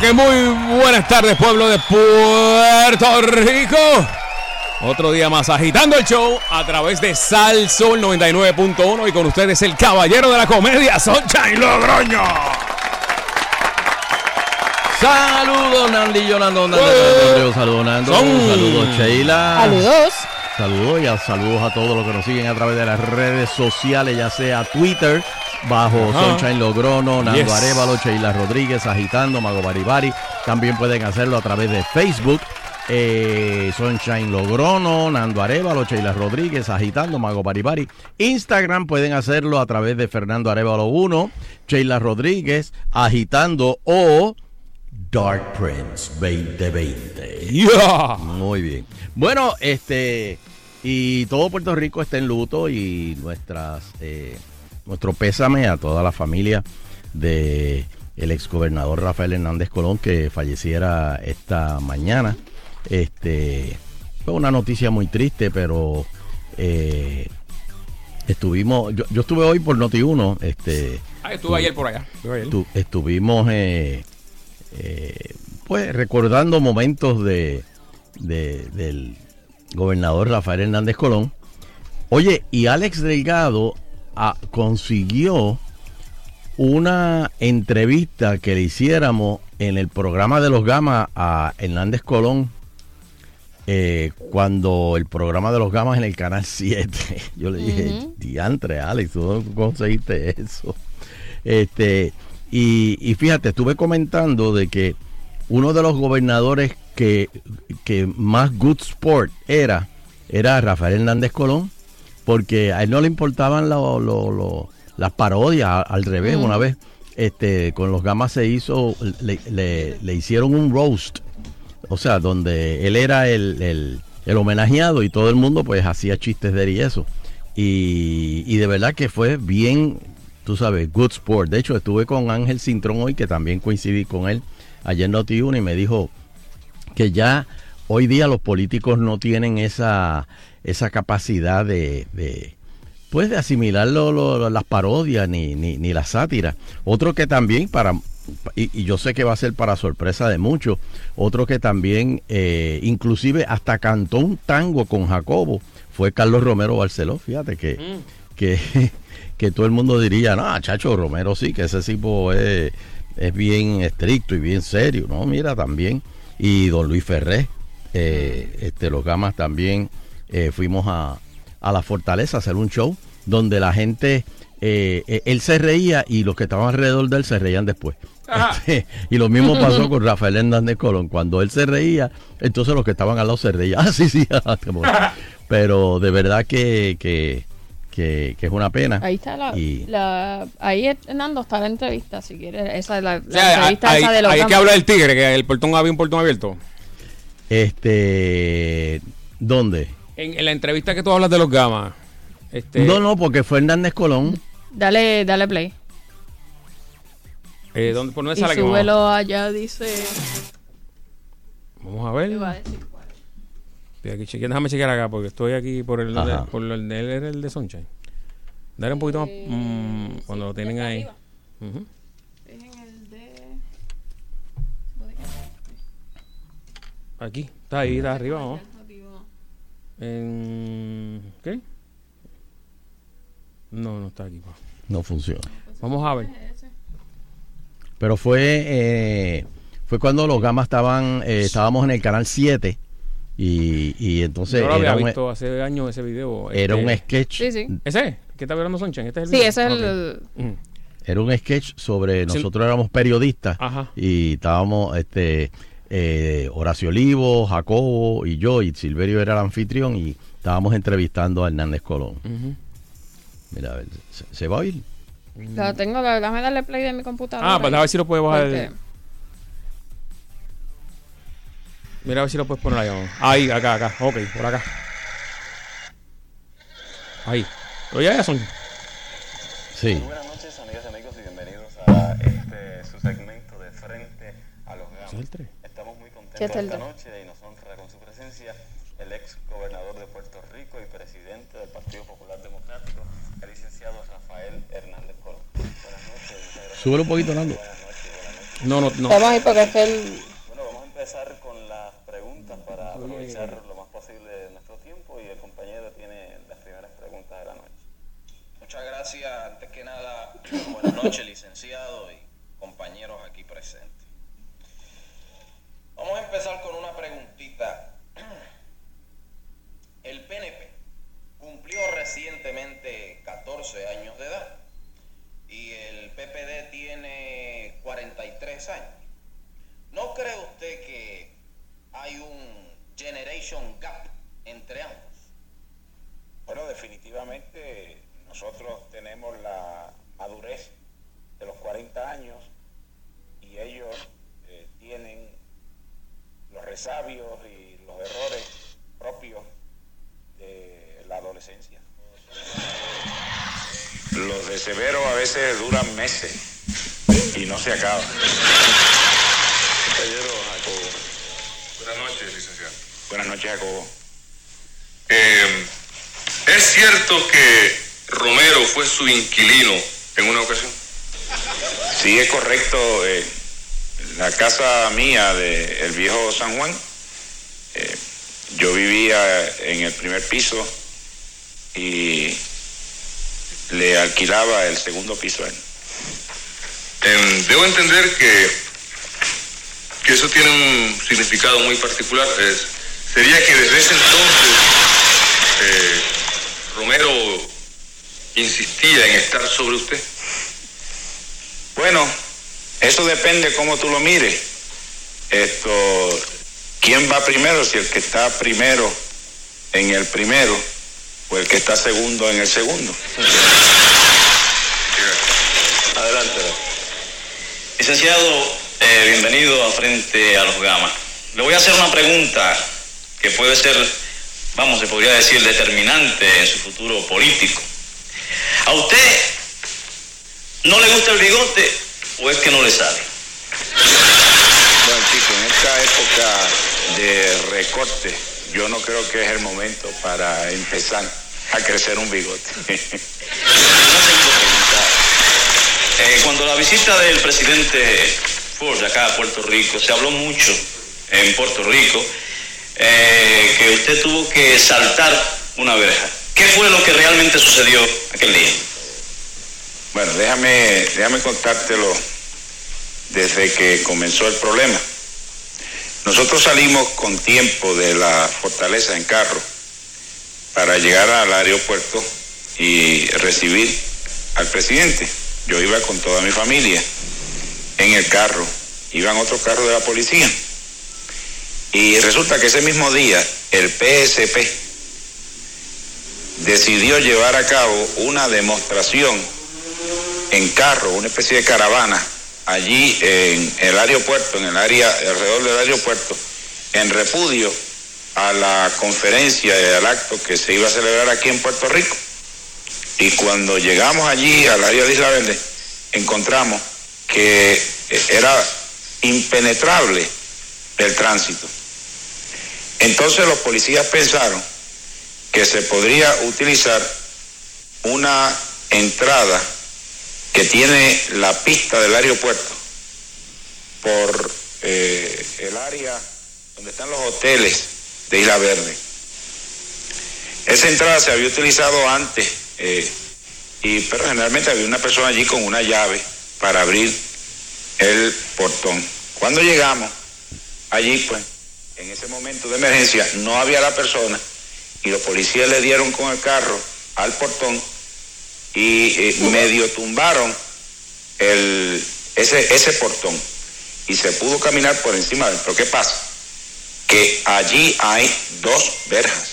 Que muy buenas tardes, pueblo de Puerto Rico. Otro día más agitando el show a través de Sal Sol 99.1 y con ustedes el caballero de la comedia, Sunshine Logroño. Saludos Nandi Yolando, Nando. Nando, saludos Nando, Son. saludos Sheila. Saludos. Saludos y a- saludos a todos los que nos siguen a través de las redes sociales, ya sea Twitter, bajo Ajá. Sunshine Logrono, Nando Yes. Arevalo, Sheila Rodríguez, Agitando, Mago Baribari. También pueden hacerlo a través de Facebook, eh, Sunshine Logrono, Nando Arevalo, Sheila Rodríguez, Agitando, Mago Baribari. Instagram pueden hacerlo a través de Fernando Arevalo 1, Sheila Rodríguez, Agitando o Dark Prince 2020. Yeah. Muy bien. Bueno, este y todo Puerto Rico está en luto y nuestras eh, nuestro pésame a toda la familia de el exgobernador Rafael Hernández Colón que falleciera esta mañana. Este fue una noticia muy triste, pero eh, estuvimos yo, yo estuve hoy por Noti 1, este Ah, estuve ayer por allá. Estuvimos eh, eh, pues recordando momentos de, de- del gobernador Rafael Hernández Colón. Oye, y Alex Delgado consiguió una entrevista que le hiciéramos en el programa de los Gamas a Hernández Colón. eh, cuando el programa de los Gamas en el canal 7, yo le dije, Ujú. diantre, Alex, ¿tú conseguiste eso? Este, y, y fíjate, estuve comentando de que uno de los gobernadores que, que más good sport era, era Rafael Hernández Colón, porque a él no le importaban lo- lo- lo- las parodias, al revés, Mm. una vez este, con los gamas se hizo, le, le- le hicieron un roast, o sea, donde él era el, el- el homenajeado y todo el mundo pues hacía chistes de él y eso. Y, y de verdad que fue bien, tú sabes, good sport. De hecho, estuve con Ángel Cintrón hoy, que también coincidí con él ayer en Noti1 y me dijo que ya hoy día los políticos no tienen esa, esa capacidad de, de, pues de asimilar lo- lo- las parodias ni, ni, ni la sátira. Otro que también para y, y yo sé que va a ser para sorpresa de muchos, otro que también eh, inclusive hasta cantó un tango con Jacobo fue Carlos Romero Barceló, fíjate que, que, que todo el mundo diría, no, chacho, Romero sí, que ese tipo es, es bien estricto y bien serio, no, mira también, y don Luis Ferré, eh, este, los gamas también eh, fuimos a, a la fortaleza a hacer un show donde la gente, eh, eh, él se reía y los que estaban alrededor de él se reían después. Este, y lo mismo pasó con Rafael Hernández Colón. Cuando él se reía, entonces los que estaban al lado se reían. Ah, sí, sí. ah. Pero de verdad que, que, que, que es una pena. Ahí está la, Y- la- ahí Hernando está la entrevista, si quieres, esa es la, la O sea, entrevista hay, esa de los hay que Gamas. hablar del tigre, que el portón había un portón abierto. Este, ¿dónde? En, en la entrevista que tú hablas de los gamas. Este, No, no, porque fue Hernández Colón. Dale, dale play. eh, ¿dónde, ¿Por dónde Y sale? que vamos? súbelo allá, dice. Vamos a ver. iba a decir cuál. Estoy aquí chequeando. Déjame chequear acá porque estoy aquí por el, Ajá. por el de, él era el de Sunshine. Dale un poquito más mm, cuando lo tienen ahí. Ujú. Es en el de. Aquí, está ahí, está arriba, vamos. En... ¿Qué? No, no está aquí. pa. No funciona. Vamos a ver. Pero fue eh, fue cuando los gamas estaban, eh, estábamos en el canal 7 Y, y entonces Yo lo había era un, visto hace años ese video. era un este, sketch Sí, sí. ¿Ese? ¿Qué está hablando Sonchen? ¿Este es el Sí, video? ese es el. Ujú. era un sketch sobre Sí. nosotros éramos periodistas Ajá. y estábamos este eh, Horacio Olivo, Jacobo y yo y Silverio era el anfitrión y estábamos entrevistando a Hernández Colón. Mira, a ver, ¿se, se va a oír? Lo tengo, déjame darle play de mi computadora. Ah, pues a ver si lo puedes bajar. Porque- Mira a ver si lo puedes poner ahí. vamos. Ahí, acá, acá. Ok, por acá. Ahí. Oye, ya son. Sí. Buenas noches, amigas y amigos, y bienvenidos a este su segmento de Frente a los ¿Ese es Gamos. Esta noche y nos honra con su presencia el ex gobernador de Puerto Rico y presidente del Partido Popular Democrático, el licenciado Rafael Hernández Colón. Buenas noches, muchas gracias. Súbelo un poquito, Nando. Buenas noches, buenas noches. No, no, no. Vamos a ir porque es que el. Bueno, vamos a empezar con las preguntas para aprovechar lo más posible de nuestro tiempo y el compañero tiene las primeras preguntas de la noche. Muchas gracias. Antes que nada, buenas noches, licenciado y compañeros aquí presentes. Vamos a empezar con una preguntita. El PNP cumplió recientemente 14 años de edad y el PPD tiene 43 años. ¿No cree usted que hay un generation gap entre ambos? Bueno, definitivamente nosotros tenemos la madurez de los 40 años y ellos eh, tienen los resabios y los errores propios de la adolescencia. Los de severo a veces duran meses y no se acaban. Jacobo. Buenas noches, licenciado. Buenas noches, Jacobo. Eh, ¿Es cierto que Romero fue su inquilino en una ocasión? Sí, es correcto. eh, la casa mía de el viejo San Juan, eh, yo vivía en el primer piso y le alquilaba el segundo piso a él. Eh, debo entender que, que eso tiene un significado muy particular. Es- sería que desde ese entonces eh, Romero insistía en estar sobre usted. Bueno, eso depende cómo tú lo mires. Esto, ¿quién va primero? Si el que está primero en el primero o el que está segundo en el segundo. Adelante. Licenciado, eh, bienvenido a Frente a los Gamas. Le voy a hacer una pregunta que puede ser, vamos, se podría decir, determinante en su futuro político. ¿A usted no le gusta el bigote o es que no le sale? Bueno, chicos, en esta época de recorte, yo no creo que es el momento para empezar a crecer un bigote. Una segunda pregunta. Eh, cuando la visita del presidente Ford acá a Puerto Rico, se habló mucho en Puerto Rico eh, que usted tuvo que saltar una verja. ¿Qué fue lo que realmente sucedió aquel día? Bueno, déjame, déjame contártelo desde que comenzó el problema. Nosotros salimos con tiempo de la fortaleza en carro para llegar al aeropuerto y recibir al presidente. Yo iba con toda mi familia en el carro, iban otro carro de la policía. Y resulta que ese mismo día el PSP decidió llevar a cabo una demostración en carro, una especie de caravana, allí en el aeropuerto, en el área alrededor del aeropuerto, en repudio a la conferencia y al acto que se iba a celebrar aquí en Puerto Rico. Y cuando llegamos allí al área de Isla Verde, encontramos que eh, era impenetrable el tránsito. Entonces los policías pensaron que se podría utilizar una entrada que tiene la pista del aeropuerto por eh, el área donde están los hoteles de Isla Verde. Esa entrada se había utilizado antes, eh, y, pero generalmente había una persona allí con una llave para abrir el portón. Cuando llegamos allí, pues, en ese momento de emergencia no había la persona y los policías le dieron con el carro al portón y eh, medio tumbaron el, ese, ese portón y se pudo caminar por encima de él. Pero ¿qué pasa? Que allí hay dos verjas.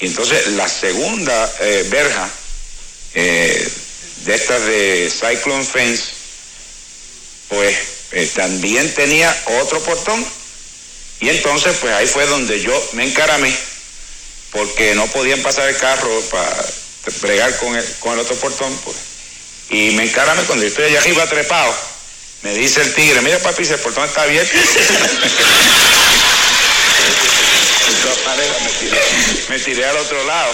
Y entonces la segunda eh, verja eh, de estas de Cyclone Fence, pues también tenía otro portón. Y entonces, pues ahí fue donde yo me encaramé, porque no podían pasar el carro para bregar con el, con el otro portón. Pues. Y me encaramé cuando yo estoy allá arriba trepado. Me dice el tigre, mira papi, si el portón está abierto. Maneras, me tiré, me tiré al otro lado.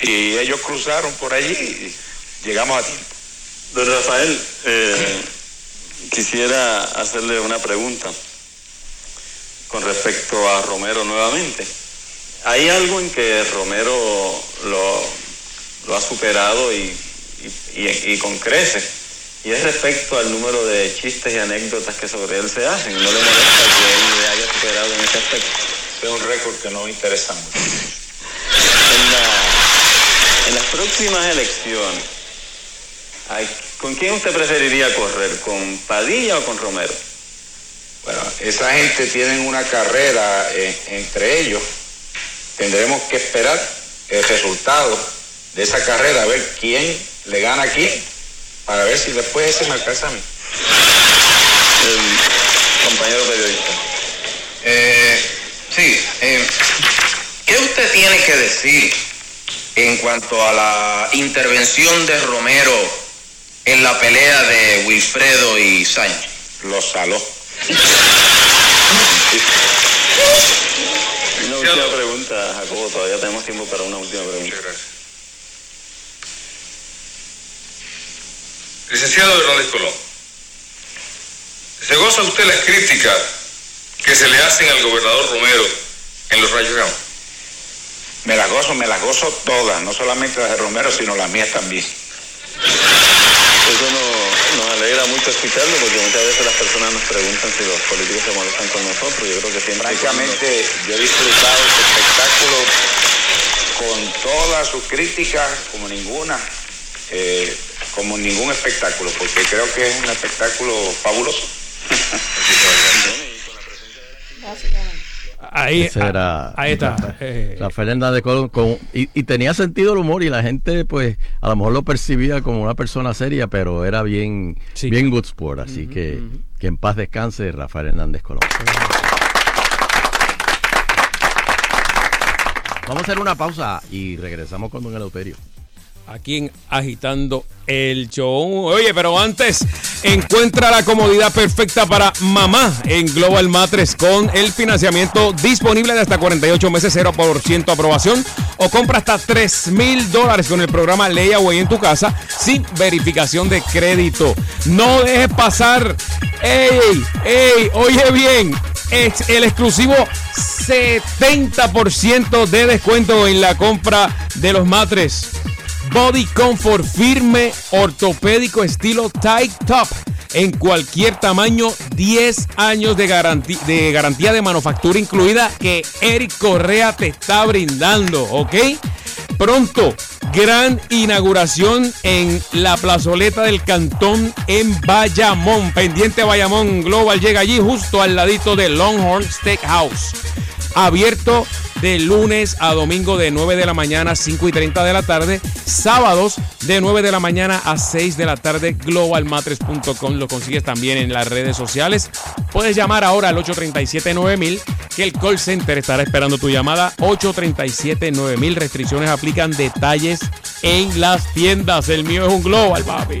Y ellos cruzaron por allí y llegamos a tiempo. Don Rafael, eh, quisiera hacerle una pregunta con respecto a Romero nuevamente. Hay algo en que Romero lo, lo ha superado y, y- y- y con creces, y es respecto al número de chistes y anécdotas que sobre él se hacen. No le molesta que él le haya superado en ese aspecto. Es un récord que no me interesa mucho. En, la- en las próximas elecciones, ¿con quién usted preferiría correr? ¿Con Padilla o con Romero? Bueno, esa gente tiene una carrera eh, entre ellos. Tendremos que esperar el resultado de esa carrera, a ver quién le gana a quién, para ver si después ese me alcanza a mí. El compañero periodista. Eh, sí, eh, ¿qué usted tiene que decir en cuanto a la intervención de Romero en la pelea de Wilfredo y Sánchez? Lo saló. Una última pregunta, Jacobo, todavía tenemos tiempo para una última pregunta. Muchas gracias. Licenciado Hernández Colón, ¿se goza usted las críticas que se le hacen al gobernador Romero en los rayos gamma? Me las gozo, me las gozo todas, no solamente las de Romero, sino las mías también. Eso no- nos alegra mucho escucharlo porque muchas veces las personas nos preguntan si los políticos se molestan con nosotros. Yo creo que siempre... cuando- Francamente, yo he disfrutado este espectáculo con todas sus críticas, como ninguna, eh, como ningún espectáculo, porque creo que es un espectáculo fabuloso. Básicamente. Ahí, Ese era ahí está. Rafael- Eh, Rafael Hernández Colón con- y, y tenía sentido el humor y la gente pues a lo mejor lo percibía como una persona seria pero era bien Sí. bien good sport así que que en paz descanse Rafael Hernández Colón. Vamos a hacer una pausa y regresamos con Don Eleuterio aquí en Agitando el Show. Oye, pero antes, encuentra la comodidad perfecta para mamá en Global Matres con el financiamiento disponible de hasta 48 meses, 0% aprobación o compra hasta 3 mil dólares con el programa Layaway en tu casa sin verificación de crédito. No dejes pasar. ¡Ey! ¡Ey! Oye bien, es el exclusivo 70% de descuento en la compra de los matres. Body Comfort firme, ortopédico estilo tight top. En cualquier tamaño, 10 años de garantía, de garantía de manufactura incluida que Eric Correa te está brindando, ¿ok? Pronto, gran inauguración en la plazoleta del Cantón en Bayamón. Pendiente Bayamón Global llega allí justo al ladito de Longhorn Steakhouse abierto de lunes a domingo de 9 de la mañana a 5 y 30 de la tarde, sábados de 9 de la mañana a 6 de la tarde, globalmatres.com, lo consigues también en las redes sociales. Puedes llamar ahora al 837-9000, que el call center estará esperando tu llamada, 837-9000, restricciones aplican detalles en las tiendas, el mío es un global, papi.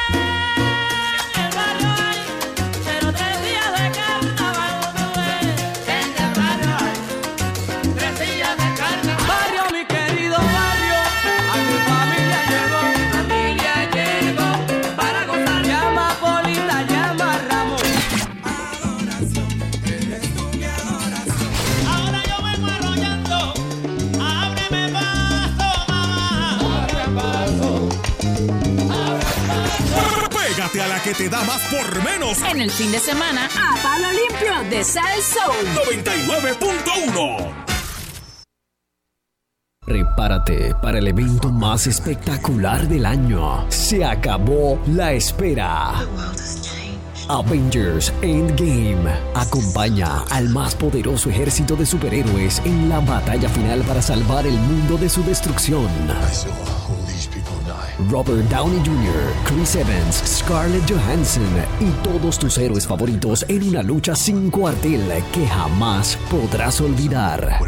Que te da más por menos. En el fin de semana, a palo limpio de Sal Soul. 99.1. Prepárate para el evento más espectacular del año. Se acabó la espera. Avengers Endgame acompaña al más poderoso ejército de superhéroes en la batalla final para salvar el mundo de su destrucción. Robert Downey Jr., Chris Evans, Scarlett Johansson y todos tus héroes favoritos en una lucha sin cuartel que jamás podrás olvidar.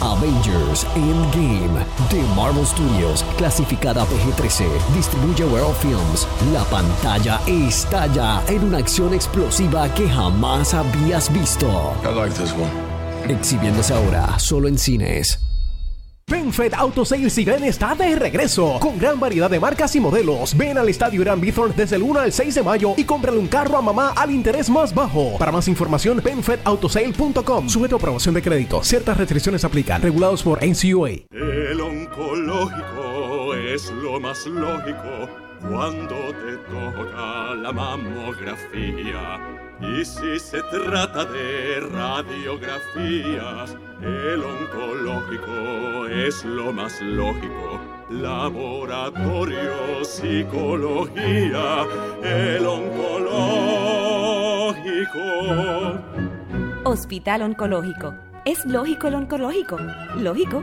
Avengers Endgame de Marvel Studios, clasificada PG-13, distribuye World Films. La pantalla estalla en una acción explosiva que jamás habías visto. Exhibiéndose ahora solo en cines. PenFed Auto Sales Irán está de regreso con gran variedad de marcas y modelos. Ven al Estadio Irán Bithorn desde el 1 al 6 de mayo y cómprale un carro a mamá al interés más bajo. Para más información, penfedautosale.com. Sujeto a aprobación de crédito. Ciertas restricciones aplican. Regulados por NCUA. El oncológico es lo más lógico cuando te toca la mamografía. Y si se trata de radiografías, el oncológico es lo más lógico. Laboratorio, psicología, el oncológico. Hospital Oncológico. ¿Es lógico el oncológico? ¿Lógico?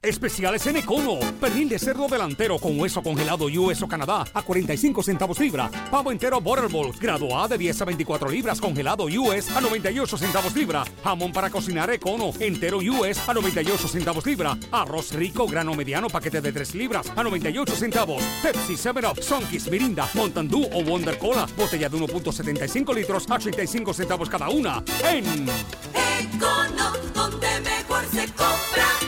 Especiales en Econo. Pernil de cerdo delantero con hueso congelado US o Canadá a 45 centavos libra. Pavo entero Butterball, grado A de 10 a 24 libras congelado US a 98 centavos libra. Jamón para cocinar Econo entero US a 98 centavos libra. Arroz rico grano mediano paquete de 3 libras a 98 centavos. Pepsi 7-Up, Sunkist, Mirinda, Mountain Dew o Wonder Cola. Botella de 1.75 litros a 85 centavos cada una. En Econo, donde mejor se compra.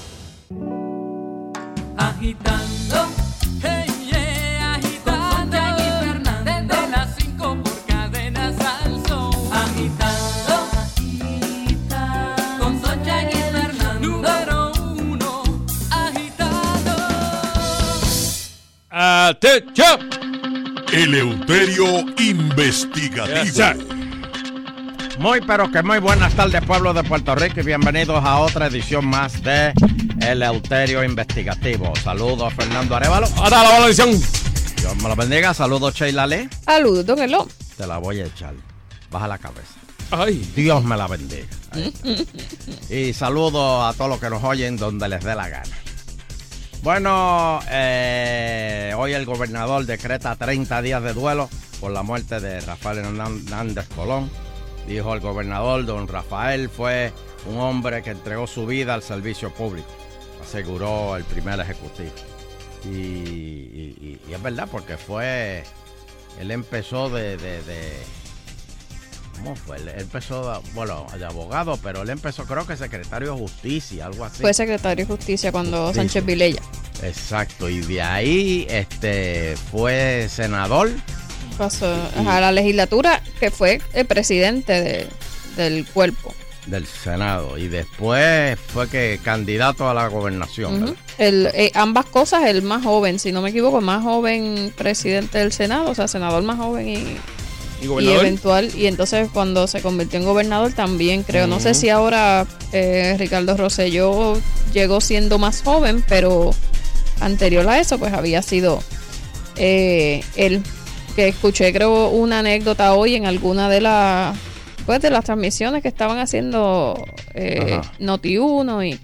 Agitando, hey, yeah, agitando. Desde las 5 por cadena salso. Agitando, con Sonja y Fernando. Número uno, agitando. Atención. Eleuterio Investigativo. Muy pero que muy buenas tardes pueblo de Puerto Rico y bienvenidos a otra edición más de El Euterio Investigativo. Saludos Fernando Arevalo. Hasta la bendición. Dios me lo bendiga. Saludos Sheila Lee. Saludos, don Elo. Te la voy a echar. Baja la cabeza. Ay. Dios me la bendiga. Y saludos a todos los que nos oyen donde les dé la gana. Bueno, eh, hoy el gobernador decreta 30 días de duelo por la muerte de Rafael Hernández Colón. Dijo el gobernador, don Rafael fue un hombre que entregó su vida al servicio público, aseguró el primer ejecutivo. Y, y- y- y es verdad, porque fue, él empezó de, de- de- ¿cómo fue? Él empezó, bueno, de abogado, pero él empezó creo que secretario de justicia, algo así. Fue secretario de justicia cuando Sánchez. Vilella Exacto, y de ahí este fue senador. pasó a la legislatura, que fue el presidente de- del cuerpo. Del Senado y después fue que candidato a la gobernación. El, eh, ambas cosas, el más joven, si no me equivoco, el más joven presidente del Senado, o sea, senador más joven y, ¿Y eventual. Y entonces cuando se convirtió en gobernador también creo, no sé si ahora eh, Ricardo Rosselló llegó siendo más joven, pero anterior a eso pues había sido eh, él. que escuché creo una anécdota hoy en alguna de las pues de las transmisiones que estaban haciendo eh, Ajá. Noti1 y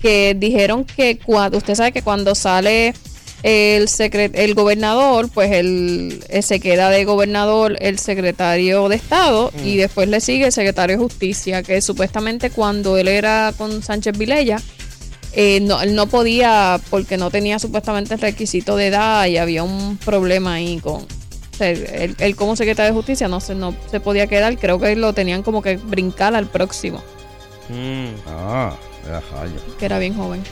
que dijeron que cuando usted sabe que cuando sale el secre- el gobernador pues él, él se queda de gobernador el secretario de estado y después le sigue el secretario de justicia que supuestamente cuando él era con Sánchez Vilella eh, no, él no podía porque no tenía supuestamente el requisito de edad y había un problema ahí con él, él como secretario de justicia no se, no se podía quedar, creo que lo tenían como que brincar al próximo, Ah, ya rayo. que era bien joven.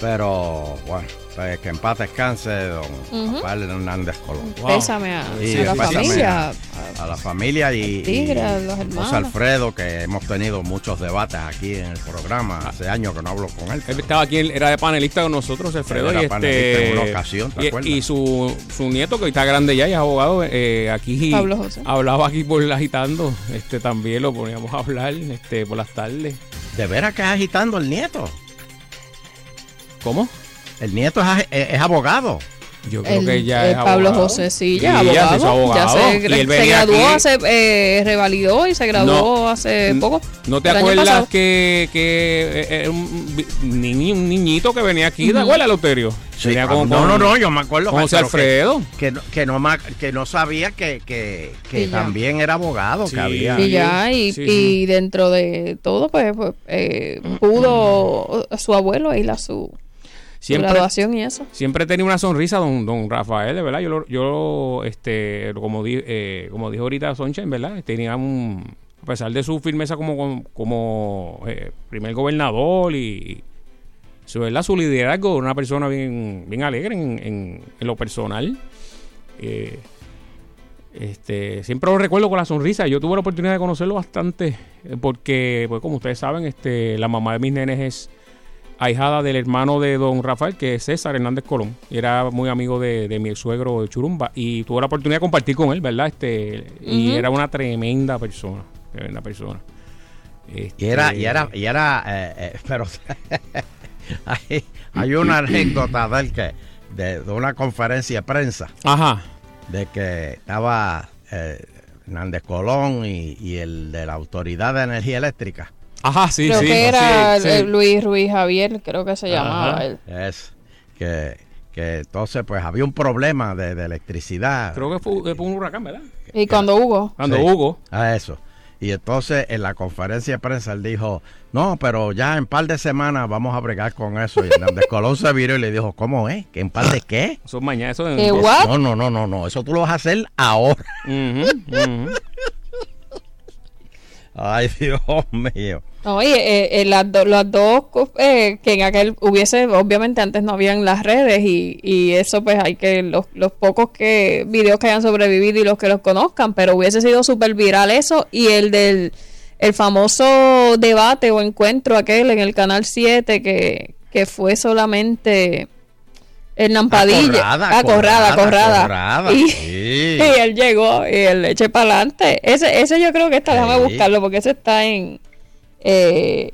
Pero bueno, pues, que en paz descanse don Ujú. Rafael Hernández Colón. Pésame a- la familia, A, a la familia y, Tigre, y a los José hermanos. Alfredo, que hemos tenido muchos debates aquí en el programa. Hace años que no hablo con él. Él estaba aquí, él era de panelista con nosotros, Alfredo. Era y panelista este, en una ocasión, ¿te y- acuerdas? y, su, su nieto, que hoy está grande ya y es abogado, eh, aquí Pablo José. hablaba aquí por agitando. Este, también lo poníamos a hablar este, por las tardes. ¿De veras que es agitando el nieto? ¿Cómo? El nieto es, es- es abogado. Yo El- el Pablo José, sí, ya, Sí, ya abogado, se hizo abogado. ya se, Y él se venía graduó aquí. hace, eh, revalidó y se graduó hace poco. ¿No te acuerdas que, que eh, era un, vi- ni- un niñito que venía aquí? ¿Te acuerdas, Loterio? Sí, Venía ah, con- no, con- no, no, yo me acuerdo. José que- Alfredo. Que, no- que, no, que no sabía que, que, que ya. también era abogado, Sí. que había. Y ya, y, Sí, y sí. dentro de todo, pues, pues, eh, pudo su abuelo ir a su Siempre- graduación y eso. Siempre tenía una sonrisa don, don Rafael, de verdad. Yo, lo- yo este, como, di- eh, como dijo ahorita Sonchen, ¿verdad? Tenía un, a pesar de su firmeza como, como eh, primer gobernador y su, ¿verdad? su liderazgo, una persona bien, bien alegre en, en- en lo personal. Eh, este, siempre lo recuerdo con la sonrisa. Yo tuve la oportunidad de conocerlo bastante porque, pues como ustedes saben, este, la mamá de mis nenes es ahijada del hermano de don Rafael, que es César Hernández Colón. Era muy amigo de, de mi suegro de Churumba. Y tuve la oportunidad de compartir con él, ¿verdad? Este, Y era una tremenda persona. Tremenda persona. Y era, Este, y era, y era, eh, eh, pero hay, hay una anécdota de él que, de, de una conferencia de prensa. Ajá. De que estaba eh, Hernández Colón y, y el de la Autoridad de Energía Eléctrica. Ajá, sí, creo que era sí, sí. Luis Ruiz Javier, creo que se llamaba Ajá. él. Es que, que entonces pues había un problema de, de electricidad. Creo que fue, fue un huracán, ¿verdad? Y cuando Hugo. Cuando Sí, Hugo. A eso. Y entonces en la conferencia de prensa él dijo, no, pero ya en par de semanas vamos a bregar con eso. Y Hernández Colón se viró y le dijo, ¿cómo es? ¿Que en par de qué? Eso es mañana. Eso ¿Eh, what? No, no, no, no, no. Eso tú lo vas a hacer ahora. Ay, Dios mío. Oye, eh, eh, las, do- las dos, eh, que en aquel hubiese, obviamente antes no habían las redes y, y eso pues hay que, los, los pocos que videos que hayan sobrevivido y los que los conozcan, pero hubiese sido súper viral eso y el del el famoso debate o encuentro aquel en el Canal 7 que, que fue solamente Hernán Padilla. Acorrada, Ah, Corrada, acorrada, Corrada. acorrada, Y, sí. y él llegó y él le eche para adelante. Ese, ese yo creo que está, déjame Sí. buscarlo porque ese está en, eh,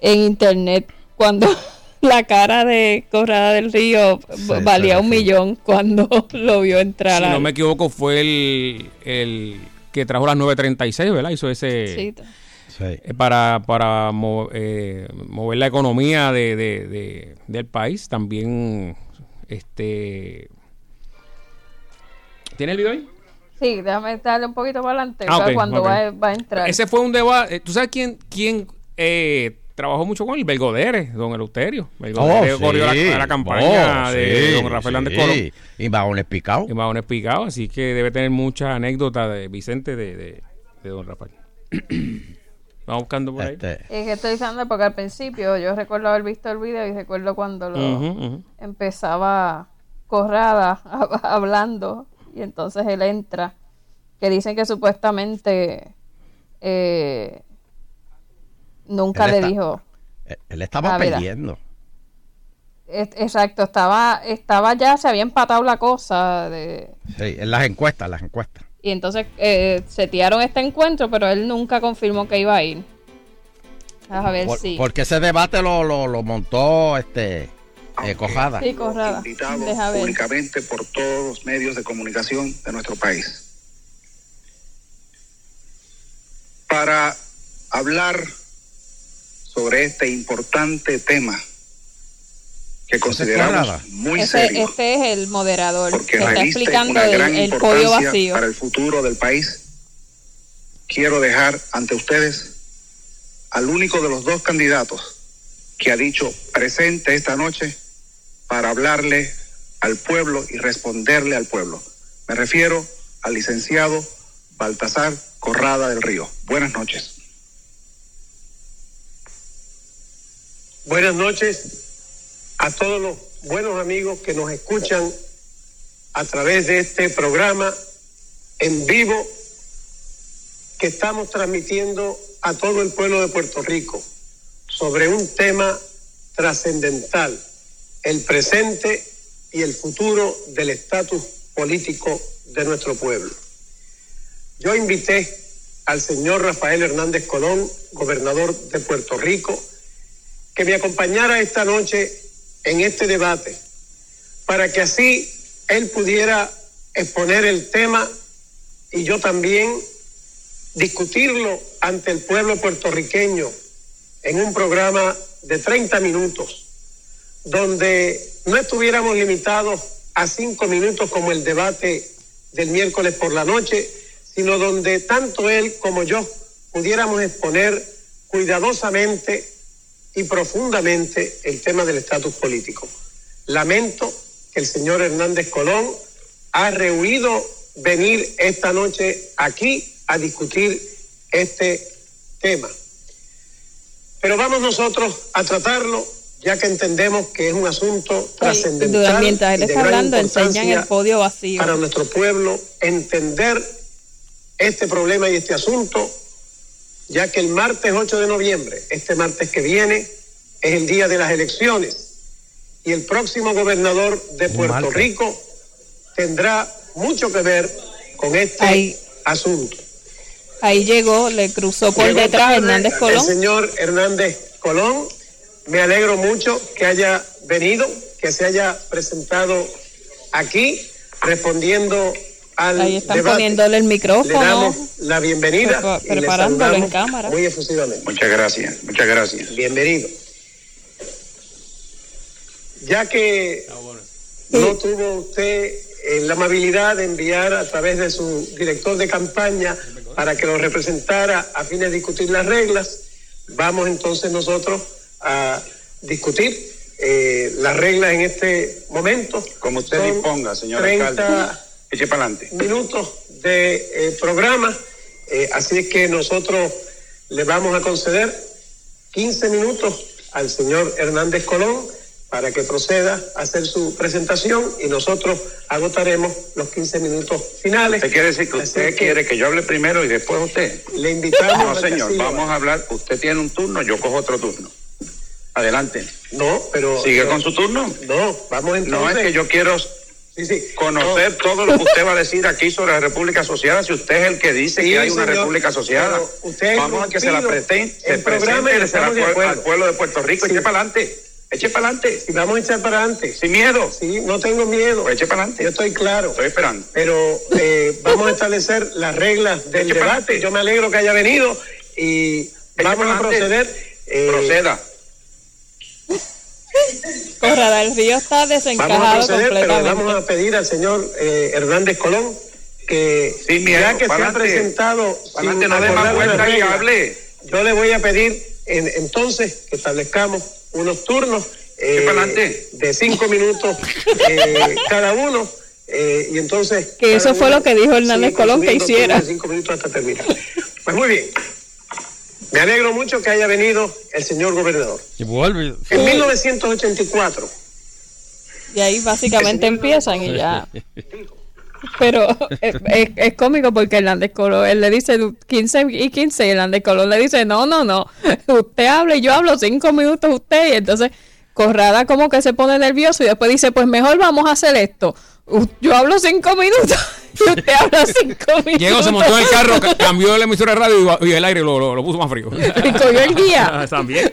en internet. Cuando la cara de Corrada del Río Sí, valía sí, un sí. millón cuando lo vio entrar. Si no me equivoco, fue el, el que trajo las 936, ¿verdad? Hizo ese. Sí. eh, para para mo- eh, mover la economía de, de- de- del país. También. Este. ¿Tiene el video ahí? Sí, déjame darle un poquito para adelante Ah, cuando ok. va, va a entrar. Ese fue un debate. ¿Tú sabes quién, quién eh, trabajó mucho con él? Belgodere, don Eleuterio. Belgodere Oh, corrió sí. la, la campaña Oh, de sí, don Rafael Hernández sí. Colón. Y Bajones Picado. Y Bajones Picado, así que debe tener muchas anécdotas de Vicente de, de, de don Rafael. Vamos buscando por ahí. Este, Es que estoy diciendo porque al principio yo recuerdo haber visto el video y recuerdo cuando lo empezaba Corrada hab- hablando y entonces él entra que dicen que supuestamente eh, nunca Él le está- dijo él- él estaba Ah, perdiendo. Es- exacto estaba estaba ya se había empatado la cosa de Sí, en las encuestas, las encuestas. y entonces eh, setearon este encuentro pero él nunca confirmó que iba a ir a ver Por- si Porque ese debate lo, lo, lo montó este Eh, Cojada. Sí, públicamente por todos los medios de comunicación de nuestro país. Para hablar sobre este importante tema que consideramos muy serio, este es el moderador porque que está explicando una el, gran el podio importancia vacío. para el futuro del país. Quiero dejar ante ustedes al único de los dos candidatos que ha dicho presente esta noche para hablarle al pueblo y responderle al pueblo. Me refiero al licenciado Baltasar Corrada del Río. Buenas noches. Buenas noches a todos los buenos amigos que nos escuchan a través de este programa en vivo que estamos transmitiendo a todo el pueblo de Puerto Rico sobre un tema trascendental, el presente y el futuro del estatus político de nuestro pueblo. Yo invité al señor Rafael Hernández Colón, gobernador de Puerto Rico, que me acompañara esta noche en este debate, para que así él pudiera exponer el tema y yo también discutirlo ante el pueblo puertorriqueño en un programa de 30 minutos, donde no estuviéramos limitados a cinco minutos como el debate del miércoles por la noche, sino donde tanto él como yo pudiéramos exponer cuidadosamente y profundamente el tema del estatus político. Lamento que el señor Hernández Colón ha rehuido venir esta noche aquí a discutir este tema. Pero vamos nosotros a tratarlo, ya que entendemos que es un asunto trascendental. Durante- mientras él está gran hablando, enseñan importancia el podio vacío. Para nuestro pueblo entender este problema y este asunto, ya que el martes 8 de noviembre, este martes que viene, es el día de las elecciones y el próximo gobernador de Puerto martes. Rico tendrá mucho que ver con este asunto. Ahí llegó, le cruzó por Llegó detrás Hernández El Colón. señor Hernández Colón, me alegro mucho que haya venido, que se haya presentado aquí respondiendo al Ahí están debate. poniéndole el Le micrófono. damos la bienvenida Prepa- y le preparándolo en cámara. muy efusivamente. Muchas gracias, muchas gracias. Bienvenido. Ya que no tuvo usted eh, la amabilidad de enviar a través de su director de campaña para que lo representara a fin de discutir las reglas, vamos entonces nosotros a discutir eh, las reglas en este momento. Como usted Son disponga, señor 30 alcalde. Eche para adelante. minutos de eh, programa, eh, así es que nosotros le vamos a conceder 15 minutos al señor Hernández Colón para que proceda a hacer su presentación y nosotros agotaremos los 15 minutos finales. ¿Usted quiere decir que usted quiere que yo hable primero y después usted? Le invitamos No, señor, vamos a hablar. Usted tiene un turno, yo cojo otro turno. Adelante. No, pero... ¿Sigue pero- con su turno? No, vamos entonces... No, es que yo quiero conocer todo lo que usted va a decir aquí sobre la República Asociada. Si usted es el que dice Sí, que hay una República Asociada, usted vamos a que se la presente, se presente y se la al pueblo de Puerto Rico. Eche para adelante. Eche para adelante. Y vamos a echar para adelante. Sin miedo. Sí, no tengo miedo. Pues eche para adelante. Yo estoy claro. Estoy esperando. Pero eh, vamos a establecer las reglas del Eche debate. Yo me alegro que haya venido y vamos a proceder. eh, Proceda. Corrada del Río está Vamos a desencajado proceder, pero le completamente. vamos a pedir al señor eh, Hernández Colón que miedo, ya que se ha presentado sin no las y hable. yo le voy a pedir en- entonces que establezcamos unos turnos eh, Sí, de cinco minutos eh, cada uno eh, y entonces Que eso fue uno lo que dijo Hernández Colón que hiciera. de cinco minutos hasta terminar pues muy bien me alegro mucho que haya venido el señor gobernador Y vuelve. en 1984 Y ahí básicamente empiezan y ya. Pero es, es- es cómico porque Hernández Colón, él le dice 15 y 15 y Hernández Colón le dice, no, no, no, usted habla y yo hablo cinco minutos usted y entonces Corrada como que se pone nervioso y después dice, pues mejor vamos a hacer esto. Yo hablo cinco minutos y usted habla cinco minutos. Llegó, se montó en el carro, ca- cambió la emisora de radio y el aire lo, lo- lo puso más frío. Y cogió el guía. También.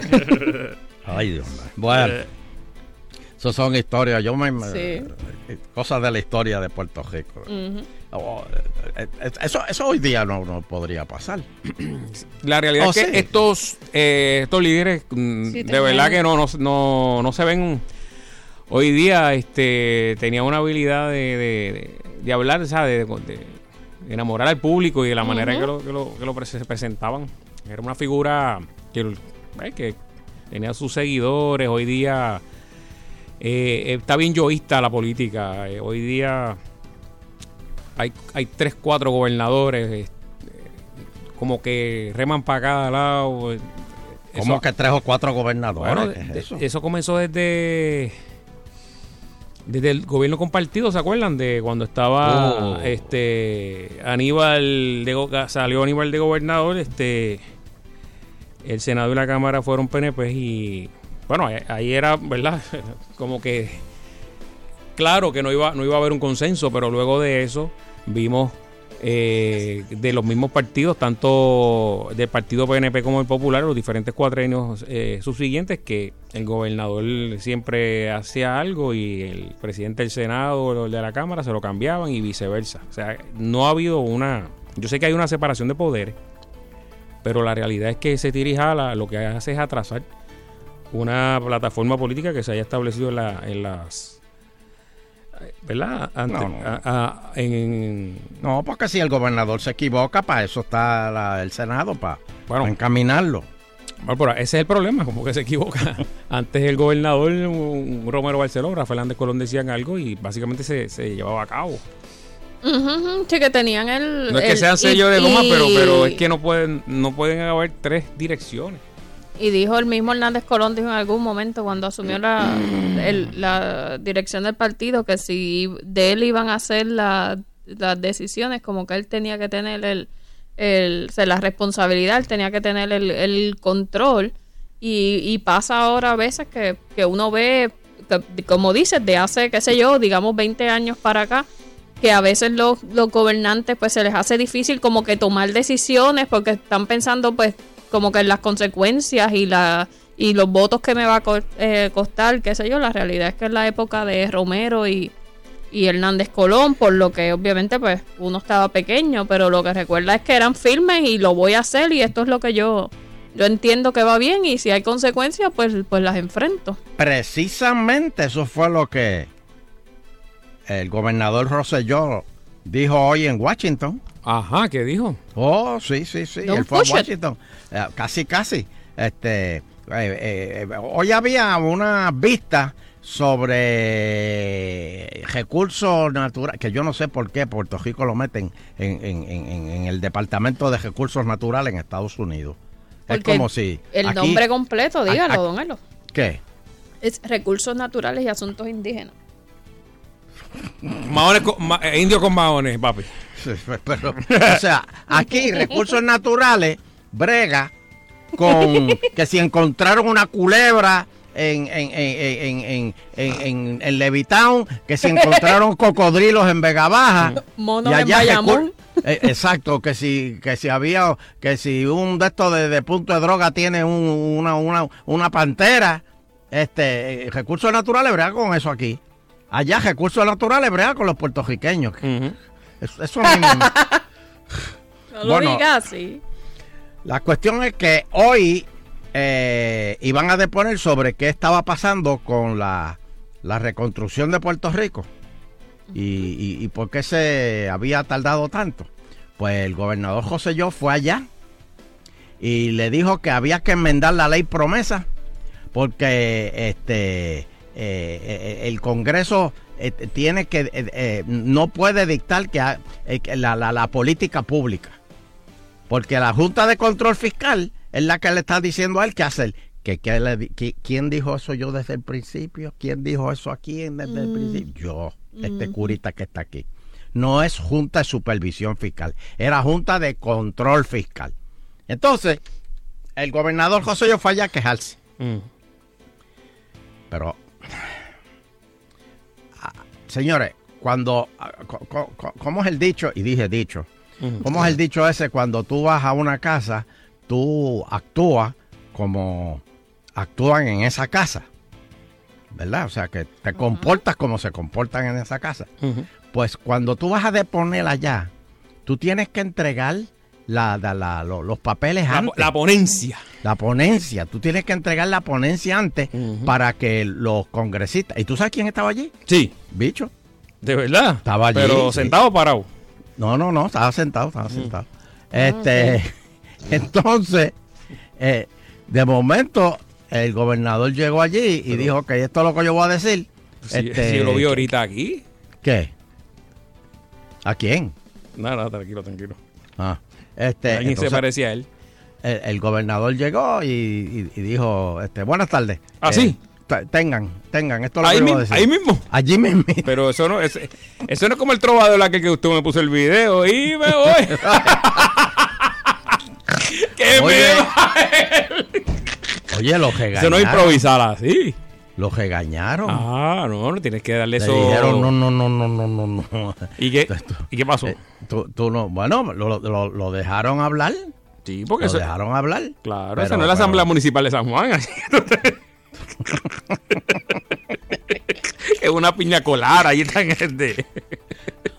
Ay, Dios mío. Bueno. Eso son historias, yo me... Sí. eh, Cosas de la historia de Puerto Rico. Oh, eh, eh, eso, eso hoy día no, no podría pasar. La realidad Oh, es que sí. estos, eh, estos líderes mm, Sí, de verdad que no, no, no, no se ven hoy día este tenían una habilidad de, de, de hablar, ¿sabes? De, de enamorar al público y de la manera Ujú. que lo, que lo, que lo pre- se presentaban. Era una figura que, eh, que tenía sus seguidores. Hoy día eh, está bien yoísta la política. Eh, hoy día hay, hay tres, cuatro gobernadores. eh, como que reman para cada lado. Como eso- que tres o cuatro gobernadores. bueno, ¿qué es de- eso? eso comenzó desde desde el gobierno compartido, ¿se acuerdan? De cuando estaba Oh. este Aníbal de go- salió Aníbal de gobernador, este el Senado y la Cámara fueron PNP y bueno, ahí- ahí era, ¿verdad? Como que claro que no iba no iba a haber un consenso, pero luego de eso vimos eh, de los mismos partidos, tanto del partido PNP como el Popular, los diferentes cuatrenios eh, subsiguientes, que el gobernador siempre hacía algo y el presidente del Senado o el de la Cámara se lo cambiaban y viceversa. O sea, no ha habido una... Yo sé que hay una separación de poderes, pero la realidad es que ese tira y jala lo que hace es atrasar una plataforma política que se haya establecido en, la- en las... ¿Verdad? Ante- No, no. a- a- en, No, porque si el gobernador se equivoca, para eso está la- el Senado, para Bueno. encaminarlo. Bueno, pero ese es el problema, como que se equivoca. Antes el gobernador, un Romero Barceló, Rafael Hernández Colón decían algo y básicamente se, se llevaba a cabo. Ujú, ujú, Sí, que tenían el. No es que sean y- sello de goma, y- pero, pero es que no pueden, no pueden haber tres direcciones. Y dijo el mismo Hernández Colón, dijo en algún momento cuando asumió la, la dirección del partido, que si de él iban a hacer la- las decisiones, como que él tenía que tener el, el, o sea, la responsabilidad, él tenía que tener el, el control. Y, y pasa ahora a veces que, que uno ve, como dices, de hace, qué sé yo, digamos 20 años para acá, que a veces los, los gobernantes pues se les hace difícil como que tomar decisiones porque están pensando pues como que las consecuencias y la y los votos que me va a eh, costar, qué sé yo, la realidad es que es la época de Romero y, y Hernández Colón, por lo que obviamente pues uno estaba pequeño, pero lo que recuerda es que eran firmes y lo voy a hacer y esto es lo que yo yo entiendo que va bien y si hay consecuencias pues pues las enfrento. Precisamente eso fue lo que el gobernador Rosselló dijo hoy en Washington. Ajá, ¿qué dijo? Oh, sí, sí, sí. Don't Él fue a. Washington. Eh, casi, casi. Este, eh, eh, hoy había una vista sobre recursos naturales, que yo no sé por qué Puerto Rico lo meten en, en- en- el Departamento de Recursos Naturales en Estados Unidos. es como si... el aquí- nombre completo, dígalo, aquí- don Elo. ¿Qué? Es Recursos Naturales y Asuntos Indígenas. Maones con- ma- eh, indio con maones, papi. Sí, pero, o sea, aquí recursos naturales brega con que si encontraron una culebra en, en, en, en, en, en, en- en Levitown, que si encontraron cocodrilos en Vega Baja. Monos y en allá Bayamón. recu- eh, exacto, que si, que si había, que si un de estos de, de punto de droga tiene un- una, una, una pantera, este, eh, recursos naturales brega con eso aquí. Allá recursos naturales brega con los puertorriqueños. Eso, eso a mí me- No lo Bueno, digas así. La cuestión es que hoy eh, iban a deponer sobre qué estaba pasando con la, la reconstrucción de Puerto Rico y, y- y por qué se había tardado tanto. Pues el gobernador José Yo fue allá y le dijo que había que enmendar la ley promesa porque este eh, eh, el Congreso eh, tiene que eh, eh, no puede dictar que, ha- eh, la, la- la política pública porque la Junta de Control Fiscal es la que le está diciendo a él qué hacer. ¿Que, que le di- que- ¿Quién dijo eso yo desde el principio? ¿Quién dijo eso aquí desde el Mm. principio? Yo, este Mm. curita que está aquí. No es Junta de Supervisión Fiscal, era Junta de Control Fiscal. Entonces, el gobernador José Yo fue allá a quejarse. Pero, ah, señores, cuando, ah, ¿cómo es el dicho? Y dije dicho. ¿Cómo es el dicho ese? Cuando tú vas a una casa, tú actúas como actúan en esa casa. ¿verdad? O sea, que te comportas como se comportan en esa casa. Pues cuando tú vas a deponer allá, tú tienes que entregar la, la- la- lo- los papeles antes. la ponencia. La ponencia. Tú tienes que entregar la ponencia antes para que los congresistas. ¿Y tú sabes quién estaba allí? Sí. Bicho. De verdad. Estaba allí. Pero sí. sentado o parado. No, no, no, estaba sentado, estaba sentado. Este, entonces, eh, de momento, el gobernador llegó allí y dijo que esto es lo que yo voy a decir. Si, Este, si yo lo vi ahorita aquí. ¿Qué? ¿A quién? Nada, nada, tranquilo, tranquilo. Ah, este, Alguien se parecía a él. El, el gobernador llegó y, y- y dijo, este, buenas tardes. ¿Ah, Eh, sí? tengan, tengan, esto es lo Ahí, mi- decir. ahí mismo. Allí mismo. Pero eso no es, eso no es como el trovador la que, que usted me puso el video y me voy. que Oye, me va él. Oye, los regañaron. Eso no improvisar así. Los regañaron. Ah, no, no tienes que darle Le eso. dijeron, no, no, no, no, no, no, no. ¿Y qué, ¿y qué pasó? Eh, tú, tú no, bueno, lo, lo- lo dejaron hablar. Sí, porque lo eso- dejaron hablar. Claro, Pero- esa no es la pero- Asamblea Municipal de San Juan. no es una piña colada, ahí están este.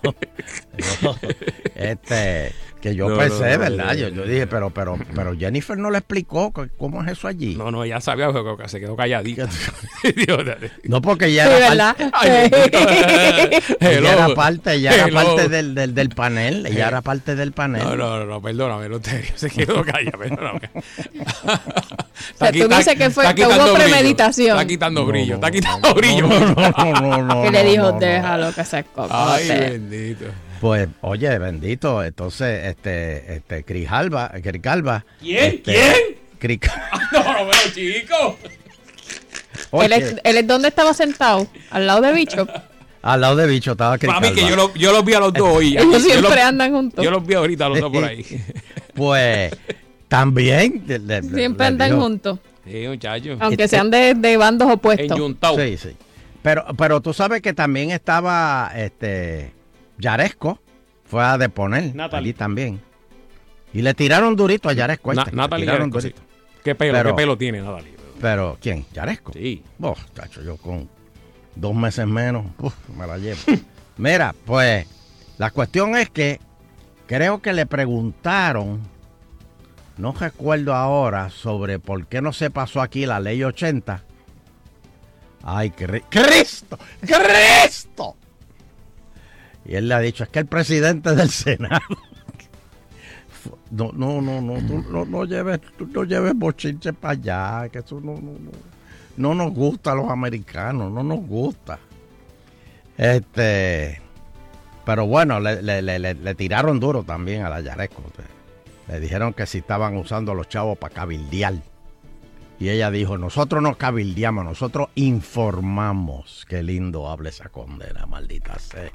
este, que yo No, no, pensé, no, ¿verdad? no, yo, yo dije, pero, pero, pero Jennifer no le explicó cómo es eso allí. No, no, ella sabía pero que se quedó calladita. No, porque ella Sí, era ¿verdad? parte, ella era parte, ella era parte del, del, del panel, ella era parte del panel. No, no, no, no, perdóname, Eleuterio, se quedó callada, perdóname. O sea, tú dices que fue- que hubo premeditación. Está quitando brillo, está quitando brillo. No, no, no, que le no, dijo, no, no. déjalo que se. Ay, bendito. Pues, oye, bendito, entonces, este, este, Crijalba, Crijalba. ¿Quién? este, ¿Quién? Cric- No, no, pero chico. ¿Él, Oye, es, él es dónde estaba sentado? Al lado de Bicho. al lado de bicho estaba Para mí Crijalba. que yo, lo- yo los vi a los dos hoy. Ellos Yo siempre los- andan juntos. Yo los vi ahorita a los dos por ahí. Pues, también. le- le- Siempre le andan juntos. Sí, muchachos. Aunque sean de, de bandos opuestos. Enyuntado. Sí, sí. Pero, pero tú sabes que también estaba este Yaresco, fue a deponer Natalie. allí también. Y le tiraron durito a Yaresco. Na- este, le Natalie tiraron Yaresco, sí. durito. ¿Qué pelo, Pero- qué pelo tiene Natalie? Pero, ¿quién? ¿Yaresco? Sí. Oh, tacho, yo con dos meses menos, uf, me la llevo. Mira, pues, la cuestión es que creo que le preguntaron, no recuerdo ahora, sobre por qué no se pasó aquí la ley 80. Ay, Cri- Cristo, Cristo. Y él le ha dicho, es que el presidente del Senado. No, no, no, no, no, no lleves, tú no lleves bochinche para allá, que eso no, no, no, no nos gusta a los americanos, no nos gusta. Este, pero bueno, le, le- le- le- le tiraron duro también a la Yaresco. Le dijeron que si estaban usando a los chavos para cabildear. Y ella dijo, nosotros no cabildeamos, nosotros informamos. Qué lindo habla esa condena, maldita sea.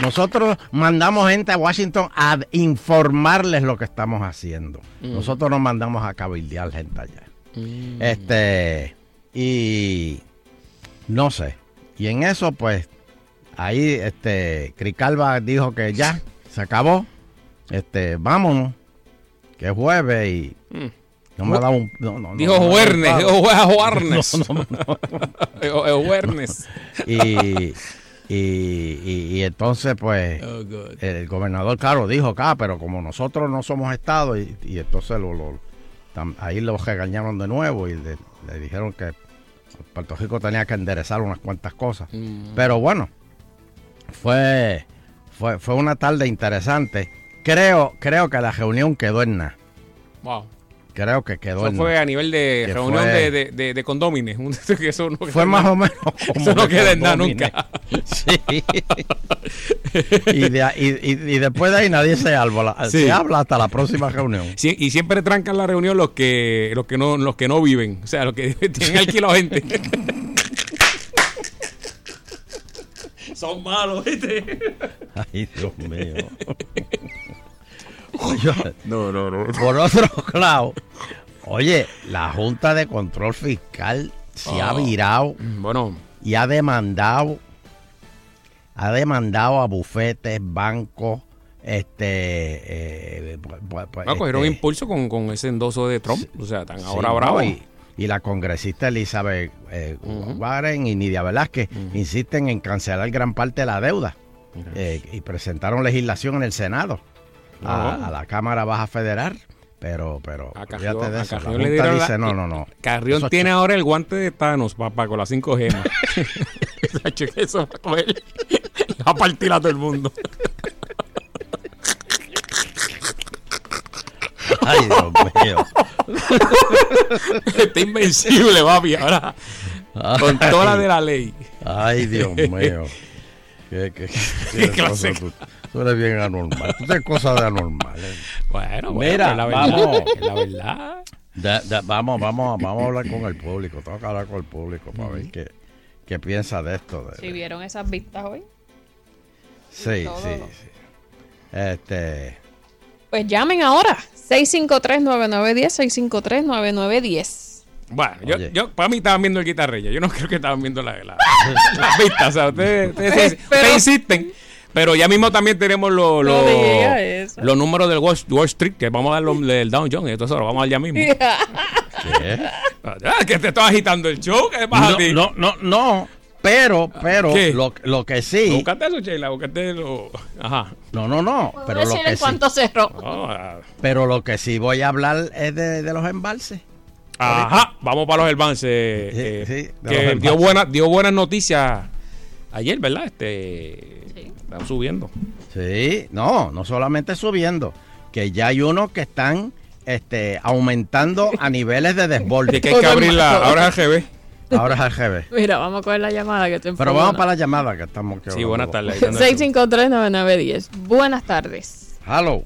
Nosotros mandamos gente a Washington a informarles lo que estamos haciendo. Mm. Nosotros no mandamos a cabildear gente allá. Mm. Este, y no sé. Y en eso, pues, ahí, este, Cricalva dijo que ya, se acabó. Este, vámonos, que es jueves y Mm. no me ha dado un. no, no, Dijo Juernes, dijo. Juernes. Y, y, y- entonces, pues, Oh, el gobernador, claro, dijo acá, pero como nosotros no somos Estado, y, y entonces lo, lo- tam- ahí lo regañaron de nuevo y le, le dijeron que Puerto Rico tenía que enderezar unas cuantas cosas. Mm. Pero bueno, fue, fue, fue una tarde interesante. Creo, creo que la reunión quedó en nada. Wow. Creo que quedó Eso en fue nada. a nivel de Que reunión fue- de, de, condómines. Eso no Fue más o menos como Eso no queda en nada nunca. Sí. y, de y- y- y después de ahí nadie se habla, Sí. se habla hasta la próxima reunión. Sí, y siempre trancan la reunión los que los que no los que no viven, o sea, los que tienen alquilado gente. Son malos, ¿viste? Ay, Dios mío. Yo- No, no, no. por otro lado, oye, la Junta de Control Fiscal se ha Oh. virado Bueno, y ha demandado, ha demandado a bufetes, bancos, Este, eh, pues, pues, No, cogieron este, impulso con, con ese endoso de Trump. O sea, están sí, ahora no, bravos. y, y la congresista Elizabeth eh, Warren y Nidia Velázquez insisten en cancelar gran parte de la deuda eh, y presentaron legislación en el Senado a, la Cámara Baja Federal. Pero, pero, A Carrión, de a la Carrión le la- dice, no, no, no. Carrión tiene ahora el guante de Thanos, papá, con las cinco gemas. Eso va a coger y va a partir a todo el mundo. Ay, Dios mío. Está invencible, papi, ahora. Con toda la de la ley. Ay, Dios mío. Qué, qué, Qué qué clase. cosa tú, tú eres bien anormal. Tú tienes cosas de anormal. eh. Bueno, bueno, Mira, es la verdad, vamos. es la verdad. Da- da- vamos, vamos, vamos a hablar con el público. Tengo que hablar con el público para ver qué, qué piensa de esto. de- Si vieron esas vistas hoy, sí, sí, sí. Este, pues llamen ahora. 653-9910, 653-9910. Bueno, yo, yo, para mí estaban viendo el guitarrilla. Yo no creo que estaban viendo la, la, las vistas. O sea, ustedes, ustedes- Pero- ustedes insisten. Pero ya mismo también tenemos los No los- números del Wall, Wall Street, que vamos a dar los del Dow Jones. Entonces lo vamos a dar ya mismo. Ah, que te estoy agitando el show. ¿Qué pasa a ti? no, no, no, pero, pero, ¿Qué? lo, lo que sí. Búscate eso, Sheila. Búscate lo. Ajá. No, no, no, pero lo que sí. cuánto cerró. No, ah, Pero lo que sí voy a hablar es de, de los embalses. Ajá, vamos para los embalses. eh, sí, de que los dio, embalses. buena, dio buenas noticias ayer, ¿verdad? Este, Están subiendo. Sí, no, no solamente subiendo, que ya hay unos que están este, aumentando a niveles de desborde. De que hay que abrirla. Ahora es al GB. Ahora es al revés. Mira, vamos a coger la llamada que te Pero vamos para la llamada que estamos. que Sí, buenas tardes. 653-9910. Buenas tardes. Hello.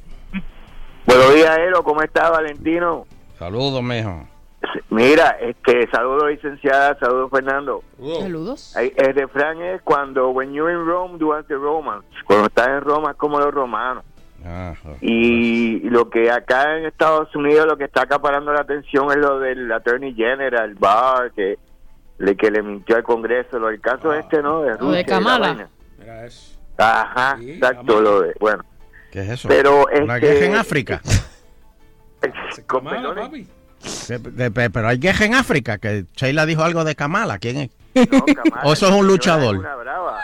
Buenos días, Elo. ¿Cómo está, Valentino? Saludos, mijo. Mira, este, saludos, licenciada. Saludos, Fernando. Saludos. Ay, El refrán es cuando, when you're in Rome, do as the Romans. Cuando estás en Roma es como los romanos. Y lo que acá en Estados Unidos lo que está acaparando la atención es lo del Attorney General Barr, que le, que le mintió al Congreso. Lo del caso este, ¿no? De, Lo Rusia de Kamala. Mira eso. Ajá, exacto, lo de, bueno. ¿Qué es eso? Pero, Una este- guerra en África. Con perdones. Que- de- de- pero hay guerra en África, que Sheila dijo algo de Kamala. ¿Quién es? o eso es un luchador.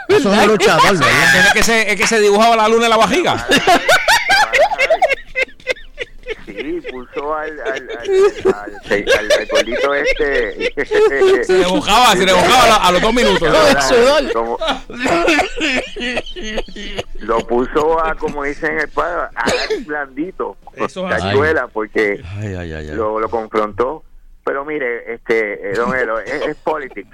Eso es un luchador, ¿verdad? ¿Es que, se, es que se dibujaba la luna en la vajiga? Puso al, al, al, al, al- al gordito este. Se dibujaba, se dibujaba a los dos minutos. Como- lo puso a, como dicen en el padre, a blandito, cachuela, porque Ay, ay, ay, ay. lo, lo confrontó. Pero mire, este, eh, don Elo, es, es politics.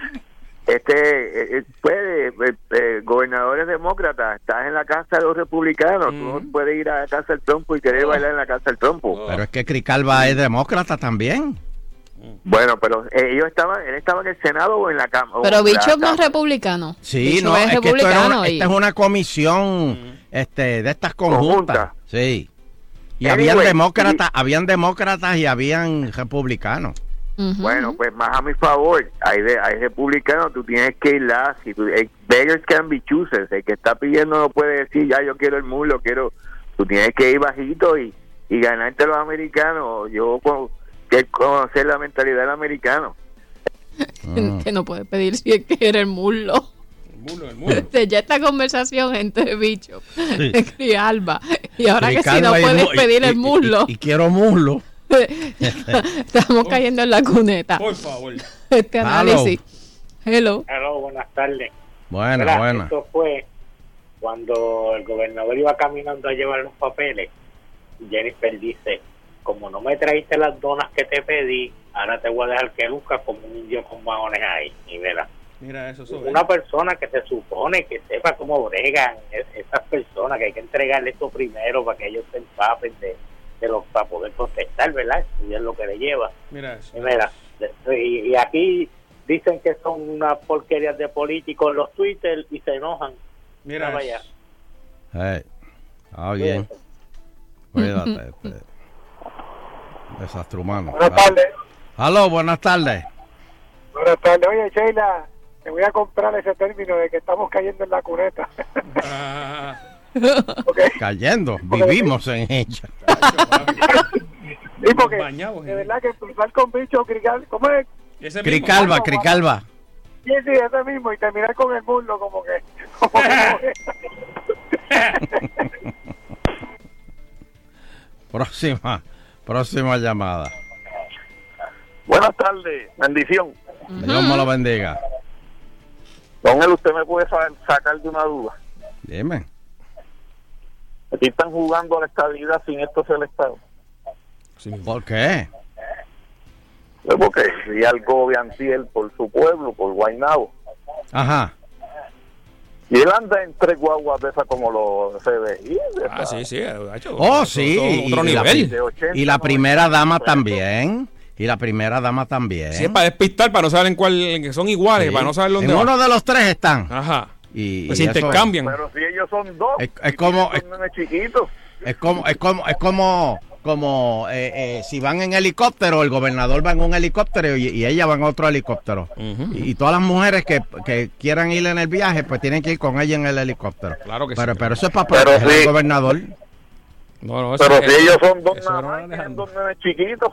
Este, puede, eh, eh, gobernadores demócratas, estás en la casa de los republicanos, tú no puedes ir a la casa del trompo y querer bailar en la casa del trompo. Pero es que Cricalva es demócrata también. Bueno, pero eh, ellos estaban, él estaba en el Senado o en la Cámara. Pero o en la Bishop no es republicano. Sí, no, es es que esto era republicano. una- y- esta es una comisión este, de estas conjuntas. Sí. Y Anyway, habían demócratas, habían demócratas y habían republicanos. Bueno, pues más a mi favor, hay, de- hay republicanos, tú tienes que ir lá, si tú, eh, beggars can be choosers, el que está pidiendo no puede decir, ya yo quiero el mulo, quiero, tú tienes que ir bajito y, y ganarte a los americanos, yo con, que conocer la mentalidad del americano. que no puede pedir si es que era el muslo. Este, ya esta conversación entre Bishop Sí. y Alba. Y ahora que si no puedes y- pedir y- el muslo, Y, y quiero muslo. estamos cayendo en la cuneta. Por favor. Este análisis. Hello. Hello, buenas tardes. Buena, Mira, buena. Esto fue cuando el gobernador iba caminando a llevar los papeles. Jennifer dice, como no me traíste las donas que te pedí, ahora te voy a dejar que luzcas como un indio con maones ahí. Y verá, Mira eso. una persona que se supone que sepa cómo bregan es- esas personas, que hay que entregarle esto primero para que ellos se empapen de, de lo, para poder contestar, ¿verdad? Y es lo que le lleva. Mira eso. Y mira, y, y aquí dicen que son unas porquerías de políticos los Twitter y se enojan. Mira vaya. Hey, ah, bien. Cuídate. este, Desastre humano. Buenas tardes. Aló, buenas tardes. Buenas tardes. Oye, Sheila, te voy a comprar ese término de que estamos cayendo en la cuneta. Cayendo, vivimos en ella. Sí, porque de verdad que cruzar con bicho, crical, ¿cómo es? Cricalva, Cricalva. Sí, sí, ese mismo, y terminar con el muslo como que... Como que Próxima, próxima llamada. Buenas tardes, bendición. Dios me lo bendiga. Don él, usted me puede sa- sacar de una duda. Dime. Aquí están jugando a la estabilidad sin esto ser el Estado. ¿Por qué? Pues porque si algo de Antiel por su pueblo, por Guaynabo. Ajá. Y él anda en tres guaguas de esas como los CBI. Ah, sí, sí. ha hecho Oh, otro- sí. Otro y, la, nivel. y la primera dama también. Y la primera dama también. Sí, es para despistar, para no saber en cuál, son iguales, Sí. para no saber dónde En va. uno de los tres están. Ajá. Y, Pues y intercambian. Pero si ellos son dos. Es, es como, es, chiquitos. es como, es como, es como, como eh, eh, si van en helicóptero, el gobernador va en un helicóptero y, y ella va en otro helicóptero. y, y todas las mujeres que, que quieran ir en el viaje, pues tienen que ir con ella en el helicóptero. Claro que pero, sí. Pero eso es para Pero proteger sí. al gobernador. No, no, eso Pero es- si ellos son dos dos nenes chiquitos.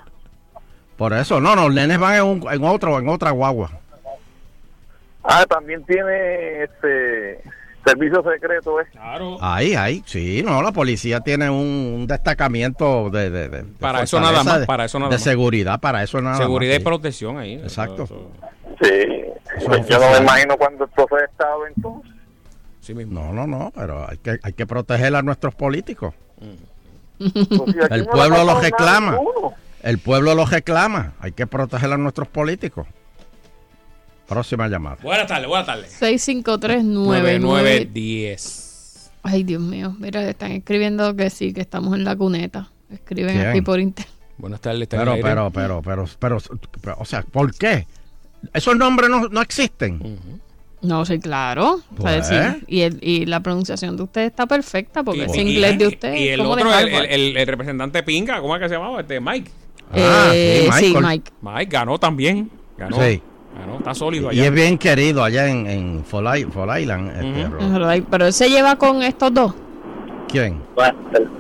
Por eso, no, no, los nenes van en, un, en otro, en otra guagua. Ah, también tiene este servicio secreto, ¿eh? Claro. Ahí, ahí, sí, no, la policía tiene un, un destacamiento de, de- de- de Para eso nada más, de- para eso nada de más. seguridad, para eso nada Seguridad más, y sí. protección ahí. Exacto. Sí. Eso Pues es yo no me imagino cuando esto sea Estado entonces. Sí mismo. No, no, no, pero hay que, hay que proteger a nuestros políticos. Pues si El no pueblo ha los reclama. El pueblo los reclama. Hay que proteger a nuestros políticos. Próxima llamada. Buenas tardes, buenas tardes. 65399. 9910. Ay, Dios mío. Mira, están escribiendo que sí, que estamos en la cuneta. Escriben ¿Quién? aquí por internet. Buenas tardes, Pero, pero, pero, pero, pero, pero, o sea, ¿por qué? Esos nombres no, no existen. No, sí, claro. O sea, Pues. sí. y, el- y la pronunciación de usted está perfecta porque y- inglés de usted Y es el otro, el, el- el- el representante Pinga, ¿cómo es que se llamaba? Este Mike. Ah, Eh, sí. Mike. Mike ganó también. Ganó. Sí. Ganó, está sólido Y allá. es bien querido allá en, en Fall, I- Fall Island. este, Pero él se lleva con estos dos. ¿Quién?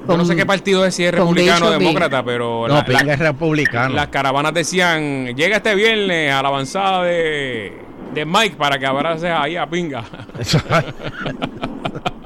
Yo no sé qué partido es, si es republicano o y- demócrata, pero No, la- Pinga la- es republicano. las caravanas decían, llega este viernes a la avanzada de, de Mike para que abrace ahí a Pinga.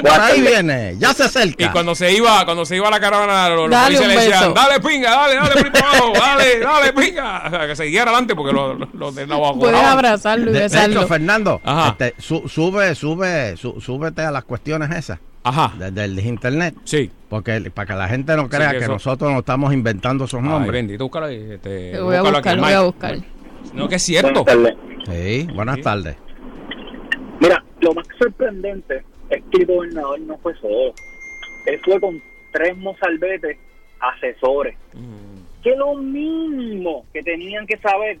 Por ahí viene, ya se Y acerca. cuando se iba, cuando se iba a la caravana, los, los Dale policías le decían, dale pinga, dale, dale abajo, dale, dale pinga. O sea, que siguiera adelante porque los, los de Navajo. Puedes abrazarlo y De, de besarlo. hecho, Fernando, Ajá. este, su- sube, sube, su- súbete a las cuestiones esas. Ajá. de- del internet. Sí. Porque para que la gente no crea que que, eso- nosotros nos estamos inventando esos Ay, nombres. bendito, búscalo ahí. Este, Lo voy a buscar, lo voy a buscar. No, que es cierto. Buenas tardes. Sí, buenas tardes. Mira, lo más sorprendente es que el gobernador no fue solo. Él fue con tres mozalbetes asesores. Que lo mínimo que tenían que saber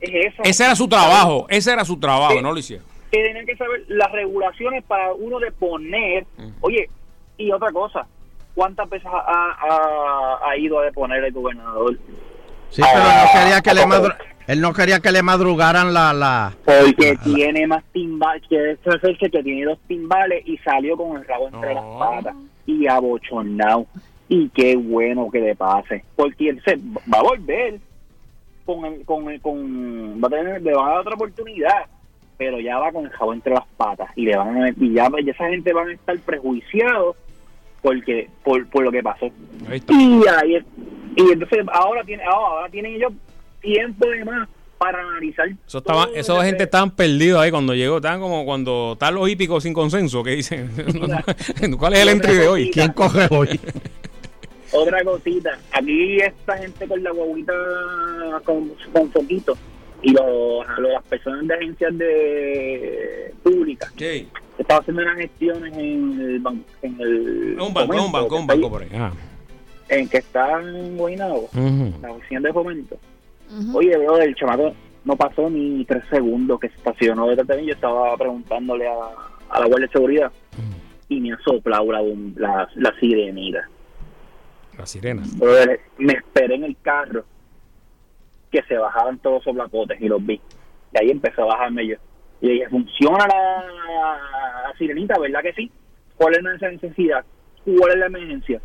es eso. Ese era su trabajo, ese era su trabajo, no lo hicieron. Que tenían que saber las regulaciones para uno de poner. Oye, y otra cosa, ¿cuántas veces ha, ha- ha ido a deponer el gobernador? Sí, pero no quería que le madru- él no quería que le madrugaran la, la Porque tiene más timbales, que es hacerse que tiene dos timbales y salió con el rabo entre las patas y abochornado. Y qué bueno que le pase, porque él se va a volver con, el- con, el- con va a tener, le van a dar otra oportunidad, pero ya va con el jabón entre las patas y le van a, y ya, ya esa gente van a estar prejuiciados porque por, por lo que pasó. Y ahí y entonces ahora tiene ahora, ahora tienen ellos tiempo de más para analizar Eso estaba, esos gente estaban perdidos ahí cuando llegó. Estaban como cuando están los hípicos sin consenso que dicen. ¿Cuál es el entry de hoy? ¿Quién coge hoy? Otra cosita, aquí esta gente con la guaguita con, con foquito y los, las personas de agencias de públicas estaban haciendo unas gestiones en el banco, en el Un banco, un banco, un banco por ahí. En que está en Guaynabo, la oficina de fomento. Oye, bro, el chamaco no pasó ni tres segundos que se estacionó detrás de mí. Yo estaba preguntándole a, a la guardia de seguridad y me ha soplado la, la, la sirenita. La sirena. Brother, me esperé en el carro que se bajaban todos los soplapotes y los vi. Y ahí empezó a bajarme yo. Y dije, ¿funciona la, la sirenita? ¿Verdad que sí? ¿Cuál es esa necesidad? ¿Cuál es la emergencia?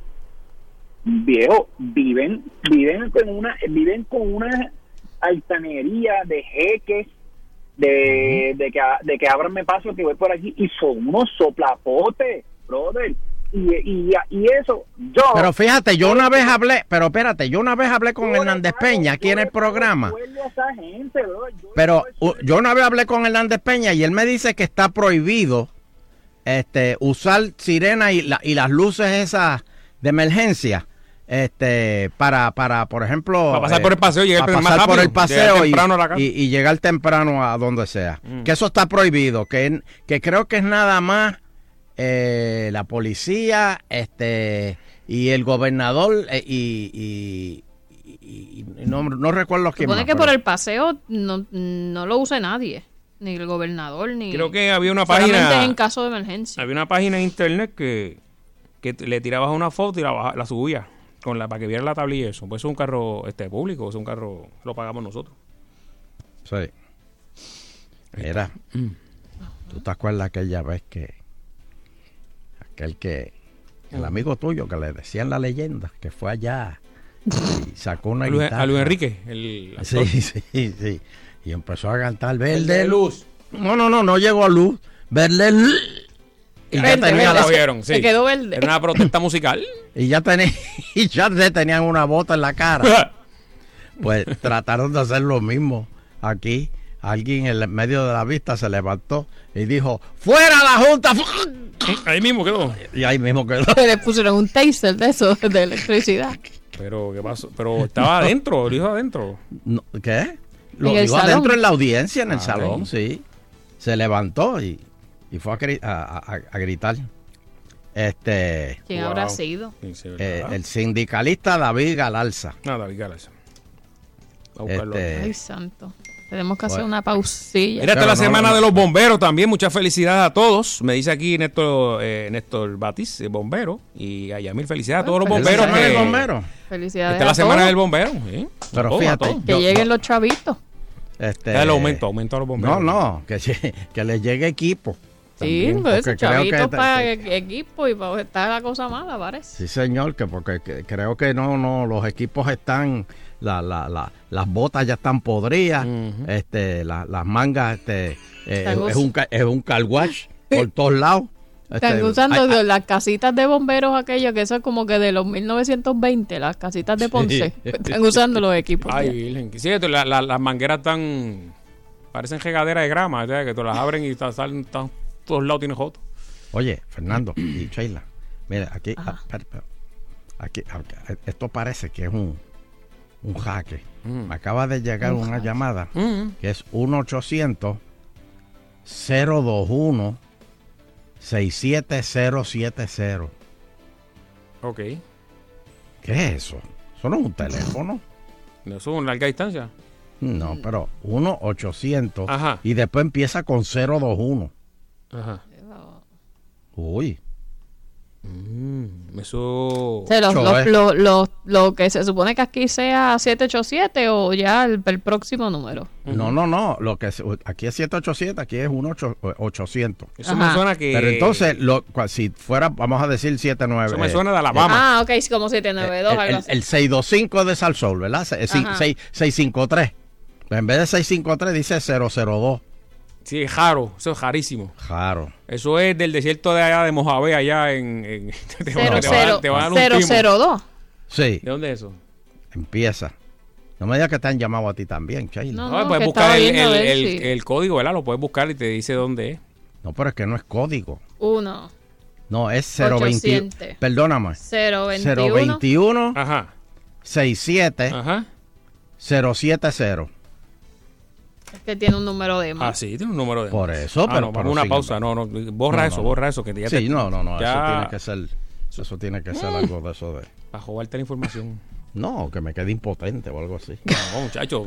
Viejo, viven, viven con una, viven con una altanería de jeques, de, de que de que ábranme paso que voy por aquí, y son unos soplapotes, brother. Y, y, y eso, yo. Pero fíjate, yo una vez hablé, pero espérate, yo una vez hablé con Hernández Peña aquí en el programa. Pero yo una vez hablé con Hernández Peña y él me dice que está prohibido este usar sirena y, la- y las luces esas de emergencia este para para por ejemplo Para pasar por el paseo y llegar para más pasar por rápido, el paseo y, temprano a la casa. y- y llegar temprano a donde sea Mm. que eso está prohibido que que creo que es nada más eh, la policía este y el gobernador eh, y, y- no, no recuerdo quién Supone más, que por pero- el paseo no, no lo use nadie. Ni el gobernador, ni. Creo que había una página- en caso de emergencia. Había una página en internet que, que le tirabas una foto y la, la subías con la, para que viera la tablilla y eso. Pues es un carro este público, es un carro lo pagamos nosotros. Sí. Mira, ¿tú te acuerdas aquella vez que aquel que el amigo tuyo que le decían la leyenda, que fue allá y sacó una A Luis- guitarra? a Luis Enrique, el actor. Sí, sí, sí. Y empezó a cantar verde luz. No, no, no, no llegó a luz. Verde luz. Y ya tenía la- Cogieron, sí. Se quedó verde. Era una protesta musical. Y ya tenía, y ya le tenían una bota en la cara. Pues trataron de hacer lo mismo aquí. Alguien en el medio de la vista se levantó y dijo, ¡Fuera la Junta! Ahí mismo quedó. Y ahí mismo quedó. Le pusieron un taser de eso, de electricidad. Pero, ¿qué pasó? Pero estaba adentro, lo dijo adentro. No, ¿Qué? Lo dijo adentro en la audiencia, en el Ah, salón, sí. Se levantó y, y fue a, gri- a- a- a gritar. Este. ¿Quién habrá sido? eh, el sindicalista David Galarza. No, David Galarza. Este, Ay, santo. Tenemos que hacer Bueno. una pausilla. Mira, esta es la semana de los bomberos también. Muchas felicidades a todos. Me dice aquí Néstor, eh, Néstor Batiz, eh, bombero. Y a Yamil, felicidades a todos los ¿Es la bomberos. semana del que- bombero? Felicidades. Esta es la semana todos. del bombero. Pero todos, fíjate. Que yo- lleguen los chavitos. Este, El aumento, aumento a los bomberos. No, no, que, que les llegue equipo. Sí, también, pues creo que chavitos para e- equipo y para estar la cosa mala, parece. Sí, señor, que porque que- creo que no, no, los equipos están, la, la, la- las botas ya están podridas, este, la- las mangas, este, eh, es, un, ca- es un car wash por todos lados. Están Este, usando las casitas de bomberos aquellas que eso es como que de los 1920, las casitas de Ponce. Están usando los equipos. Ay. Sí, esto, la- la- las mangueras están. Parecen regaderas de grama, ¿sabes? que tú las abren y salen están todos lados, tienen joto. Oye, Fernando y Sheila, mira, aquí, ah, aquí, aquí, esto parece que es un, un jaque. Mm. Me acaba de llegar Un una jaque. llamada Mm. que es 1-800-021 67070. Ok. ¿Qué es eso? ¿Eso no es un teléfono? ¿Eso es una larga distancia? No, pero 1-800 Ajá. y después empieza con 021. Ajá. Uy. Mm, eso. O sea, los- los- eh. lo, lo- lo que se supone que aquí sea 787 o ya el, el próximo número. No, no, no. Lo que es- aquí es 787, aquí es 1-800. Eso me Ajá. suena que- Pero entonces, lo, si fuera, vamos a decir 79. Eso me suena de Alabama. Ah, ok, sí, como 792, el, algo el, así. el 625 de Salsol, ¿verdad? Se- seis- Ajá. seis- 653. Pues en vez de 653 dice 002. Sí, es raro. Eso es rarísimo. Raro. Eso es del desierto de allá de Mojave, allá en. en te van- Cero, te cero, te van a dar un cero, cero, dos. Sí, ¿De dónde es eso? empieza. No me digas que te han llamado a ti también, Sheila. No, No, no, puedes buscar el, el- el- código, ¿verdad? Lo puedes buscar y te dice dónde es. No, pero es que no es código. Uno. No, es 021. 800. Perdóname. 021. 021 Ajá. 67 Ajá. 070. Es que tiene un número de Ah, más. sí, tiene un número de. Por eso, Ah, pero- no, pero vamos a una pausa. No, no, borra No, eso, no. borra eso. Que ya Sí, te- no, no, no. Eso ya- tiene que ser. Eso tiene que ser algo de eso de. Para robarte la información. No, que me quede impotente o algo así. No, muchacho,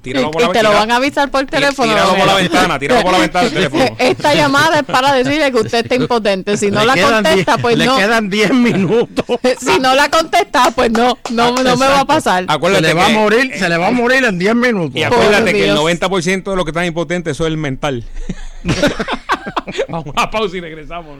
tíralo por y la te lo van a avisar por teléfono. Tíralo por la ventana, tíralo por la ventana del teléfono. Esta llamada es para decirle que usted está impotente. Si no Le la contesta, diez- pues le no. quedan 10 minutos. Si no la contesta, pues no, no, no me va a pasar. Se le va a morir, se le va a morir en 10 minutos. Y acuérdate que el Dios. 90% de lo que están impotentes eso es el mental. Vamos a pausa y regresamos.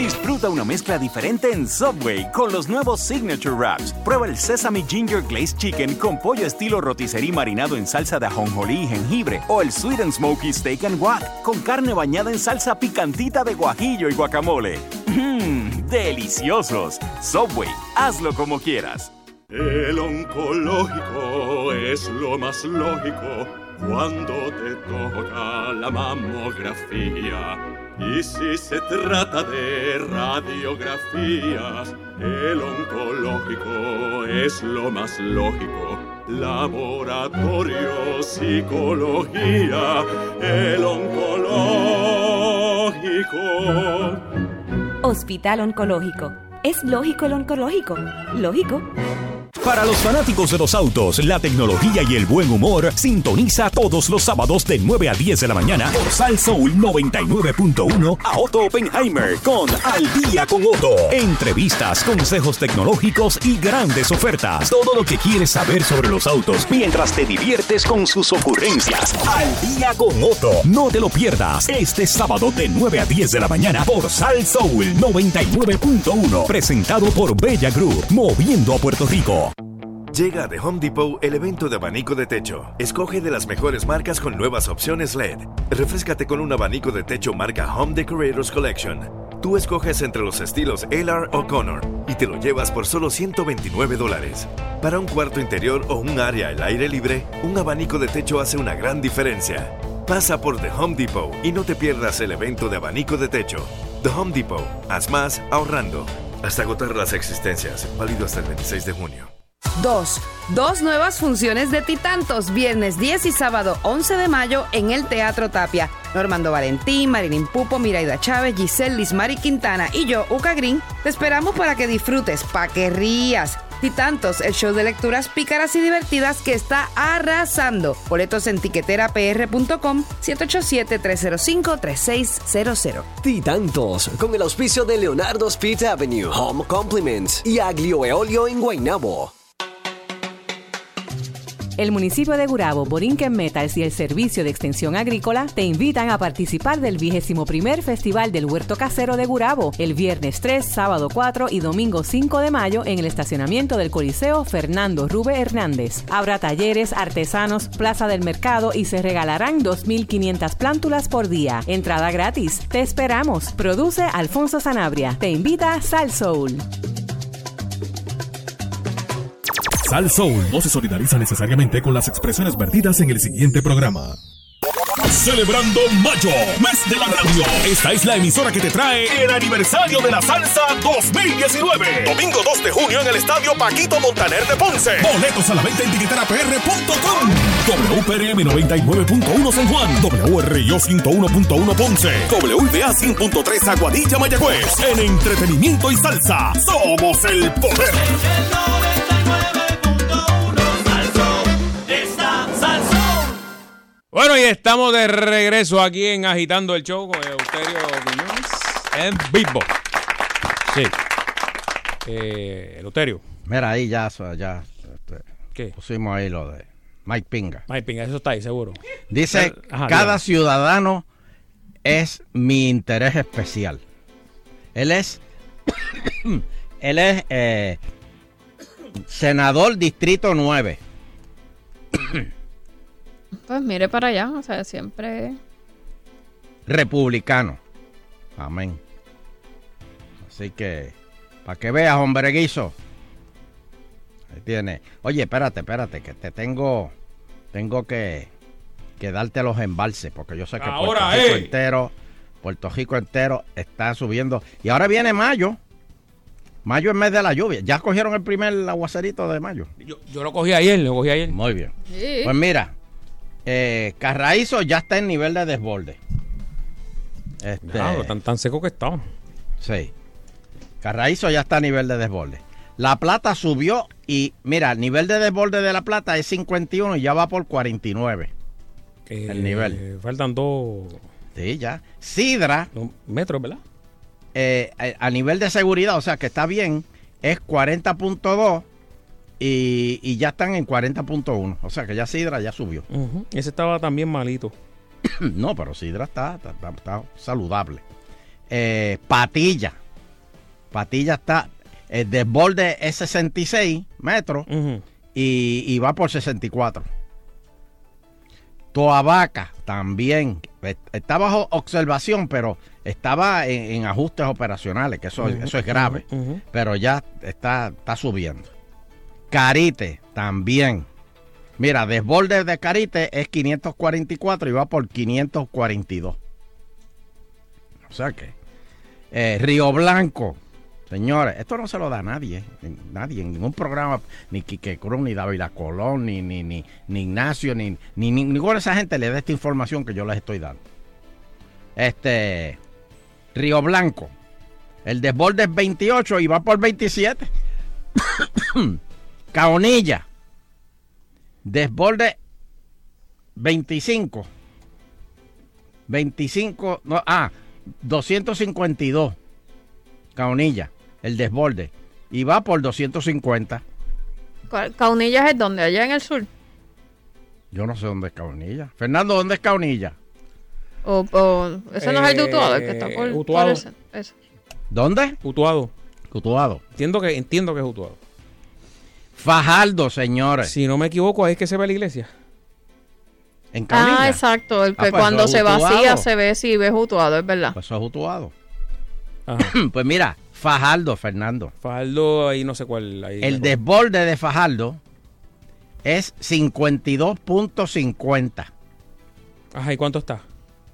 Disfruta una mezcla diferente en Subway con los nuevos Signature Wraps. Prueba el Sesame Ginger Glazed Chicken con pollo estilo rotisserie marinado en salsa de ajonjolí y jengibre. O el Sweet and Smoky Steak and Guac con carne bañada en salsa picantita de guajillo y guacamole. Mmm, deliciosos. Subway, hazlo como quieras. El oncológico es lo más lógico cuando te toca la mamografía. Y si se trata de radiografías, el oncológico es lo más lógico. Laboratorio, psicología, el oncológico. Hospital Oncológico. ¿Es lógico el oncológico? Lógico. Para los fanáticos de los autos, la tecnología y el buen humor, sintoniza todos los sábados de 9 a 10 de la mañana por Sal Soul 99.1 a Otto Oppenheimer con Al Día con Otto. Entrevistas, consejos tecnológicos y grandes ofertas. Todo lo que quieres saber sobre los autos mientras te diviertes con sus ocurrencias. Al Día con Otto. No te lo pierdas este sábado de 9 a 10 de la mañana por Sal Soul 99.1. Presentado por Bella Group, moviendo a Puerto Rico. Llega de Home Depot el evento de abanico de techo. Escoge de las mejores marcas con nuevas opciones LED. Refrescate con un abanico de techo marca Home Decorators Collection. Tú escoges entre los estilos LR o Connor y te lo llevas por solo 129 dólares. Para un cuarto interior o un área al aire libre, un abanico de techo hace una gran diferencia. Pasa por The Home Depot y no te pierdas el evento de abanico de techo. The Home Depot. Haz más ahorrando. Hasta agotar las existencias. Válido hasta el 26 de junio. Dos. Dos nuevas funciones de Titantos, viernes 10 y sábado 11 de mayo en el Teatro Tapia. Normando Valentín, Marilyn Pupo, Miraida Chávez, Giselle Lismari Quintana y yo, Uca Green, te esperamos para que disfrutes, pa' que rías. Titantos, el show de lecturas pícaras y divertidas que está arrasando. Boletos en tiqueterapr.com 787-305-3600. Titantos, con el auspicio de Leonardo's Pizza Avenue, Home Compliments y Aglio Eolio en Guaynabo. El municipio de Gurabo, Borinquen Metals y el Servicio de Extensión Agrícola te invitan a participar del 21 Festival del Huerto Casero de Gurabo, el viernes 3, sábado 4 y domingo 5 de mayo en el estacionamiento del Coliseo Fernando Rube Hernández. Habrá talleres, artesanos, plaza del mercado y se regalarán 2.500 plántulas por día. Entrada gratis. Te esperamos. Produce Alfonso Sanabria. Te invita Sal Soul. Sal Soul no se solidariza necesariamente con las expresiones vertidas en el siguiente programa. Celebrando Mayo, mes de la radio. Esta es la emisora que te trae el aniversario de la salsa 2019. Domingo 2 de junio en el estadio Paquito Montaner de Ponce. Boletos a la venta en tiqueterapr.com. WPRM 99.1 San Juan. WRIO 101.1 Ponce. WIBA 100.3 Aguadilla Mayagüez. En entretenimiento y salsa, somos el poder. Bueno, y estamos de regreso aquí en Agitando el Show con Euterio Quiñones en vivo. Sí. Eh, Euterio. Mira, ahí ya, ya este, ¿Qué? pusimos ahí lo de Mike Pinga. Mike Pinga, eso está ahí, seguro. Dice, Ajá, cada ciudadano es mi interés especial. Él es, él es eh, senador distrito 9. Pues mire para allá, o sea, siempre. republicano. Amén. Así que, para que veas, hombre guiso. Ahí tiene. Oye, espérate, espérate, que te tengo, tengo que, que darte los embalses, porque yo sé que Ahora, Puerto Rico eh. entero, Puerto Rico entero está subiendo. Y ahora viene mayo. Mayo es mes de la lluvia. Ya cogieron el primer aguacerito de mayo. Yo, yo lo cogí ayer, lo cogí ayer. Muy bien. Sí. Pues mira, eh, Carraízo ya está en nivel de desborde. Este, Diablo, tan, tan seco que estaba. Sí. Carraízo ya está a nivel de desborde. La plata subió y mira, el nivel de desborde de la plata es 51 y ya va por 49. el nivel. Eh, Faltan dos Sí, ya. Sidra. metros, ¿verdad? eh, a a nivel de seguridad, o sea que está bien, es 40.2 y, y ya están en 40.1. O sea que ya Sidra ya subió. Ese estaba también malito. no, pero Sidra está, está, está- está saludable. Eh, Patilla. Patilla está. El desborde es 66 metros y, y va por 64. Toabaca también. Eh, Está bajo observación, pero estaba en, en ajustes operacionales, que eso, eso es grave. Pero ya está, está subiendo. Carite también. Mira, desborde de Carite es 544 y va por 542. O sea que. eh, Río Blanco. Señores, esto no se lo da a nadie. Nadie, en ningún programa. Ni Quique Cruz, ni David Colón, ni, ni, ni, ni Ignacio, ni, ni, ni ninguna de esa gente le da esta información que yo les estoy dando. Este. Río Blanco. El desborde es 28 y va por 27. Caonilla. Desborde 25. 25. No, ah, 252. Caonilla. El desborde. Y va por 250. ¿Cuál- Caunillas es donde, allá en el sur. Yo no sé dónde es Caonilla. Fernando, ¿dónde es Caonilla? O, o- ese no es el de Utuado, el que está por, Eh, por Utuado. ese- ese. ¿Dónde? Utuado. Utuado. Entiendo que, entiendo que es Utuado. Fajardo, señores. Si no me equivoco, ahí es que se ve la iglesia. En Ah, exacto. El que Ah, pues cuando se vacía se ve si ves Utuado, es verdad. Pues eso es Utuado. pues mira, Fajardo, Fernando. Fajardo, ahí no sé cuál. Ahí El desborde de Fajardo es 52.50. Ajá, ¿y cuánto está?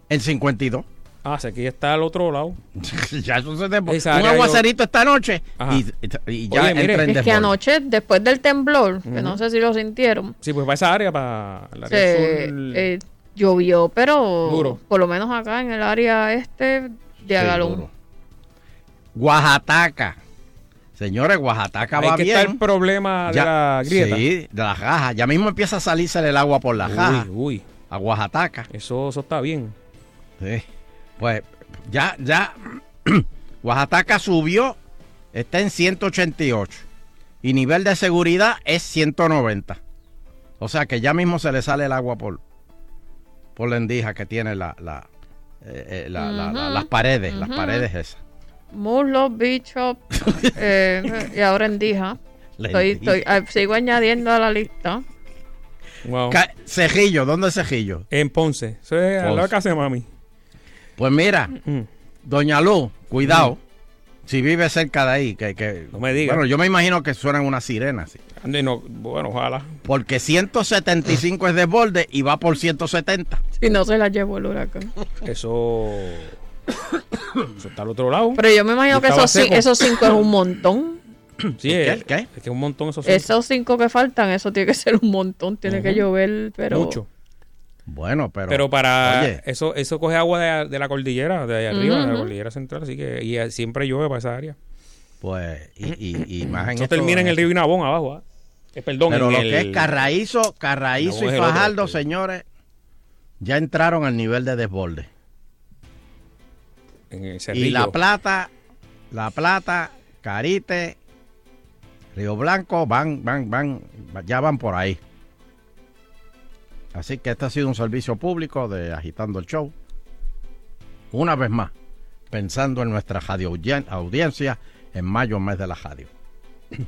En 52. Ah, que ya está al otro lado. ya eso se te- Esa Un aguacerito esta noche y, y ya Oye, mire. entra en Es que anoche, después del temblor, que no sé si lo sintieron, Sí, pues para esa área, para el área se, sur. eh, llovió, pero Duro. por lo menos acá en el área este de Agalón. duro. Oaxaca. Señores, Oaxaca va que bien. está el problema de la grieta. Sí, de las gajas. Ya mismo empieza a salirse el agua por las Uy, gajas. uy. A Oaxaca. Eso, eso está bien. Sí. Pues ya, ya. Oaxaca subió. Está en 188. Y nivel de seguridad es 190. O sea que ya mismo se le sale el agua por, por la endija que tiene la, la, eh, eh, la- la- la- Ujú, las paredes. Las paredes esas. Muslos, bichos eh, y ahora endija. Estoy, estoy, ah, sigo añadiendo a la lista. Wow. Cejillo, ¿dónde es Cejillo? En Ponce. Eso es casa de mami. Pues mira, Doña Luz, cuidado. Si vive cerca de ahí, que, que- No me diga. Bueno, yo me imagino que suenan unas sirenas. sí. No, bueno, ojalá. Porque 175 es de borde y va por 170. Si no se la llevo el huracán. Eso. eso está al otro lado. Pero yo me imagino que esos, cinco es un montón. Sí, ¿Qué? es, ¿Qué? es que un montón esos cinco. Esos cinco que faltan, eso tiene que ser un montón. Tiene que llover, pero. Mucho. Bueno, pero. Pero, para Oye, eso eso coge agua de, de la cordillera, de ahí arriba, de la cordillera central, así que y eh, siempre llueve para esa área. pues. Y, y, y más en Eso esto- termina en el río Inabón abajo, ¿ah? Eh, perdón, Pero en lo el, que es Carraízo, Carraízo y otro, Fajardo, señores, ya entraron al nivel de desborde. en Y. La Plata, La Plata, Carite, Río Blanco, van, van, van, ya van por ahí. Así que este ha sido un servicio público de Agitando el Show. Una vez más, pensando en nuestra radio audien- audiencia en mayo, mes de la radio.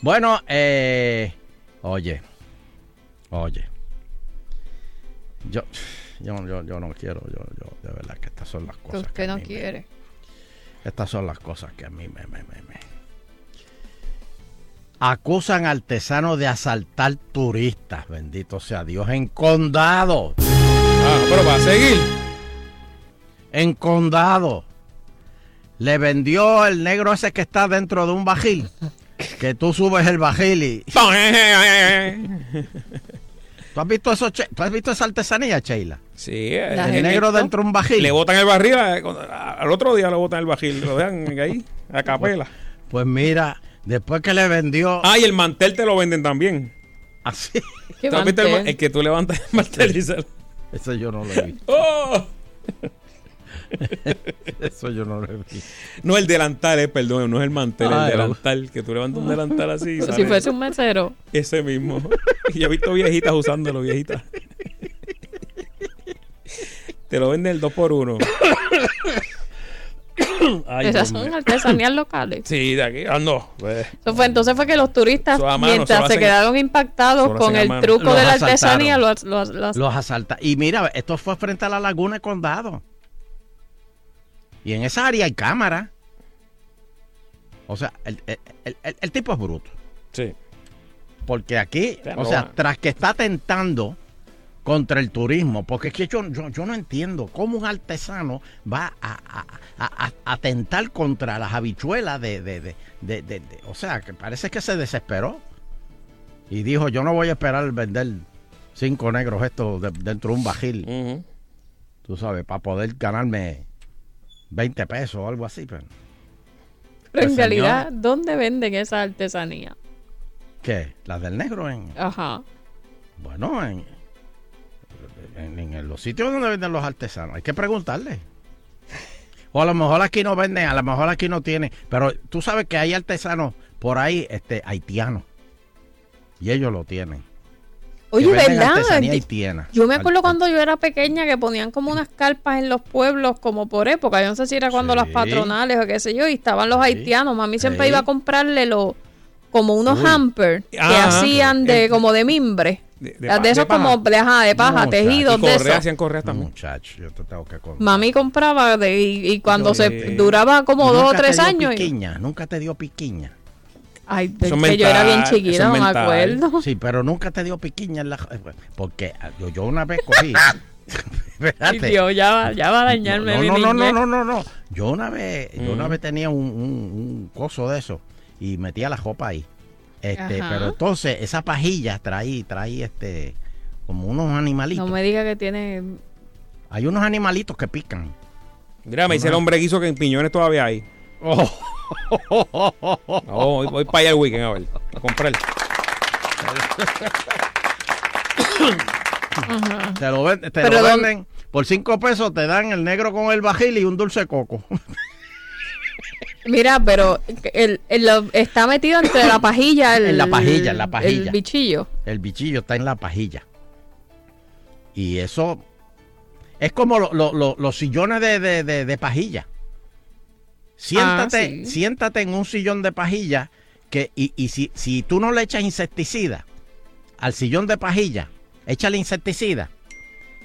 Bueno, eh, oye, oye, yo, yo, yo, yo no quiero, yo, yo, de verdad que estas son las cosas. que usted no me- quiere. estas son las cosas que a mí me, me, me, me- Acusan al artesano de asaltar turistas, bendito sea Dios, en condado. Ah, pero va a seguir. En condado. Le vendió el negro ese que está dentro de un bajil. Que tú subes el bajil y. ¿Tú has visto eso, Che- ¿Tú has visto esa artesanía, Sheila? Sí, La El he negro dentro de un bajil. Le botan el barril, eh, al otro día le botan el barril, lo dejan ahí, a capela. Pues mira, después que le vendió. Ah, y el mantel te lo venden también. Así. ¿Qué ¿Tú has visto el, mantel? el que tú levantas el mantel y se... Eso yo no lo he visto. ¡Oh! Eso yo no lo he visto. No el delantal, eh, perdón, no es el mantel, Ay, el delantal, que tú levantas un delantal así. sale si fuese un mesero. Ese mismo. Y yo he visto viejitas usándolo, viejitas. Te lo venden el 2 por 1 Esas son artesanías locales. Sí, de aquí ando. Pues, Eso fue, entonces fue que los turistas, mano, mientras se hacen- quedaron impactados con el mano. truco Los de la asaltaron. artesanía, los, los- los- Los asalta. Y mira, esto fue frente a la laguna de condado. Y en esa área hay cámara. O sea, el, el- el- el- el tipo es bruto. Sí. Porque aquí, o no sea, tras que está tentando contra el turismo, porque es que yo, yo, yo no entiendo cómo un artesano va a, a, a- a- a tentar contra las habichuelas de, de, de, de- de- de- O sea, que parece que se desesperó. Y dijo, yo no voy a esperar vender cinco negros estos de- dentro de un bajil. Tú sabes, para poder ganarme 20 pesos o algo así. Pero, Pero en Pues, realidad, señor. ¿dónde venden esa artesanía? ¿Qué? ¿Las del negro? En, Ajá. Bueno, en, en- en los sitios donde venden los artesanos. Hay que preguntarle. O a lo mejor aquí no venden, a lo mejor aquí no tienen. Pero tú sabes que hay artesanos por ahí este, haitianos. Y ellos lo tienen. Oye, ¿verdad? haitiana. Yo me acuerdo cuando yo era pequeña que ponían como unas carpas en los pueblos como por época. Yo no sé si era cuando Sí. las patronales o qué sé yo, y estaban los haitianos. Mami siempre Sí. iba a comprarle los como unos Uy. hampers que Ah, hacían de el- como de mimbre. De, De, esos de paja. como de, ajá, de paja, No, tejidos Y de correas, esos. hacían correas también. Muchacho, yo te tengo que contar. Mami compraba de, y, y cuando se Sí. duraba como dos o Nunca te tres dio años. y- Piquiña, nunca te dio piquiña. Ay, es Eso que es yo era bien mental, chiquita, no es me mental. acuerdo. Sí, pero nunca te dio piquiña en la... Porque ah, yo, yo una vez cogí... Espérate. Dios, ya va, ya va a dañarme no, mi no, no, no, no, no, no. Yo una vez, yo una Mm. vez tenía un, un- un coso de eso y metía la ropa ahí. Este, Ajá. pero entonces esa pajilla traí, traí este, como unos animalitos. No me diga que tiene. Hay unos animalitos que pican. Mira, me dice el hombre guiso que en Piñones todavía hay. Oh. No, voy, voy para allá el weekend a ver, a comprar. Ajá. Te lo, ven- te lo ¿dónde- venden por cinco pesos, te dan el negro con el bajil y un dulce de coco. Mira, pero el, el- está metido entre la pajilla. El, En la pajilla, en la El pajilla. bichillo. El bichillo está en la pajilla. Y eso es como lo- lo- lo- los sillones de, de- de- de pajilla. Siéntate, Ah, sí. siéntate en un sillón de pajilla que, y, y si, si tú no le echas insecticida al sillón de pajilla, échale insecticida.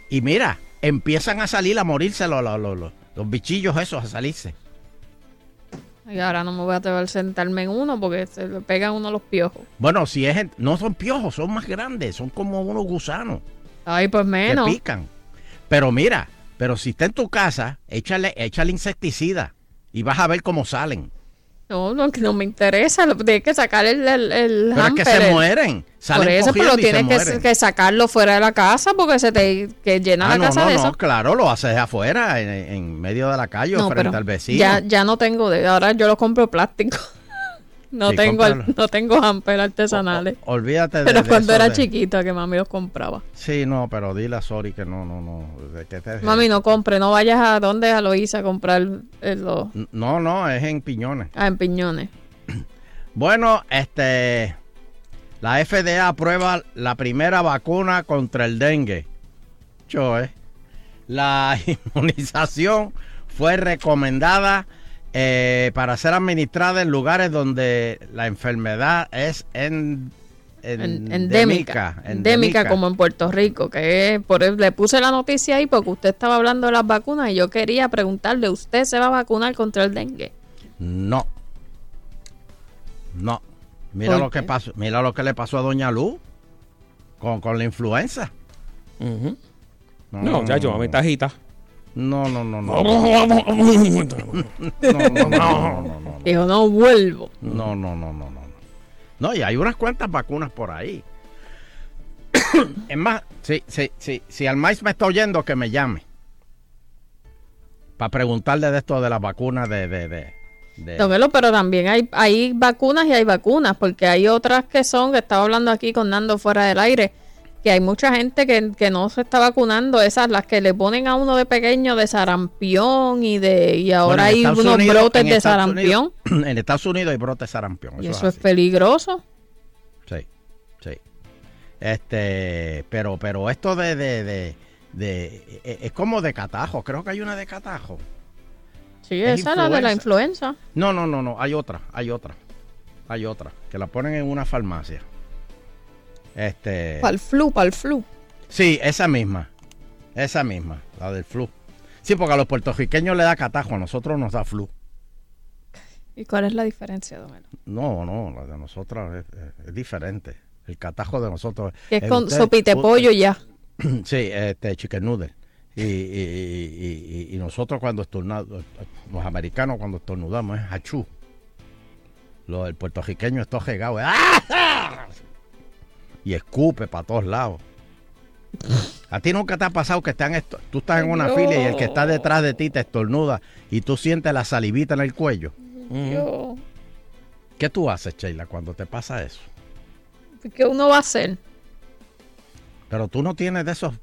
Y mira, empiezan a salir a morirse los, los- los- los bichillos esos, a salirse. Y ahora no me voy a atrever a sentarme en uno porque se le pegan uno los piojos. Bueno, si es, no son piojos, son más grandes, son como unos gusanos. Ay, pues menos. que pican. Pero mira, pero si está en tu casa, échale, échale insecticida y vas a ver cómo salen. No, no, no me interesa. lo- Tienes que sacar el, el, el Pero es que hamper, se mueren. Salen Por eso, pero tienes que, que sacarlo fuera de la casa porque se te que llena Ah, la no, casa no, de no, eso. claro, lo haces afuera, en, en medio de la calle o No, frente al vecino. Ya, ya no tengo de ahora yo lo compro plástico. No Sí, tengo cómpralo. no tengo artesanales. Olvídate de, pero de cuando eso era de- chiquita que mami los compraba. Sí, no, pero dile a Sori que no, no, no. de que te- Mami, no compre, no vayas a donde a Loíza a comprar eh, los No, no, es en piñones. ah, en piñones. Bueno, este. La FDA aprueba la primera vacuna contra el dengue. Yo, eh. La inmunización fue recomendada eh, para ser administrada en lugares donde la enfermedad es en, En- endémica, endémica, endémica como en Puerto Rico, que por le puse la noticia ahí porque usted estaba hablando de las vacunas y yo quería preguntarle, ¿usted se va a vacunar contra el dengue? No. No. Mira ¿Por lo que pasó. Mira lo que le pasó a Doña Luz con, con la influenza. No, no, no, no. No, no, no, no, no, no, no. Dijo, no vuelvo. No, no, no, no, no. No, y hay unas cuantas vacunas por ahí. es más, si, si, si, si Almais me está oyendo, que me llame. Para preguntarle de esto de las vacunas de... de, de, de- pero también hay, hay vacunas y hay vacunas, porque hay otras que son, que estaba hablando aquí con Nando fuera del aire, que hay mucha gente que, que no se está vacunando, esas las que le ponen a uno de pequeño de sarampión y de y ahora Bueno, hay Estados unos Unidos- brotes de Estados sarampión Unidos- en Estados Unidos hay brotes de sarampión. y eso eso es es peligroso. Sí, sí. Este, pero, pero esto de, de, de, de- e- es como de catajo. Creo que hay una de catajo. Sí, Es esa es la de la influenza. No, no, no, no. Hay otra, hay otra, hay otra que la ponen en una farmacia. Este. Para el flu, para el flu. Sí, esa misma, esa misma, la del flu. Sí, porque a los puertorriqueños le da catajo, a nosotros nos da flu. ¿Y cuál es la diferencia, don Elo? No, no, la de nosotros es, es- es diferente. El catajo de nosotros Que es eh, con usted- sopite pollo ya. Sí, este chicken noodle. Y, y, y- y- y nosotros cuando estornudamos, los americanos cuando estornudamos es hachú. Lo del puertorriqueño es todo regado. ¡Ah! Y escupe para todos lados. ¿A ti nunca te ha pasado que están esto- tú estás en una No. fila y el que está detrás de ti te estornuda y tú sientes la salivita en el cuello? ¿Qué tú haces, Sheila, cuando te pasa eso? ¿Qué uno va a hacer? Pero tú no tienes de esos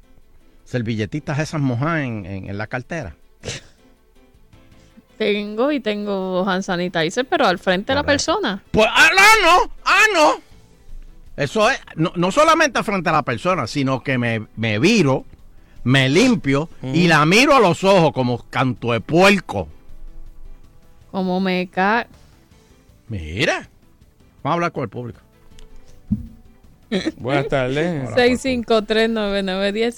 servilletitas esas mojadas en, en- en la cartera. Tengo y tengo hand sanitizer, pero al frente de la persona. Pues, ah, no, no, ah, no. Eso es, no, no solamente frente a la persona, sino que me, me viro, me limpio y la miro a los ojos como canto de puerco. Como me cae. Mira. Vamos a hablar con el público. Buenas tardes. 6539910,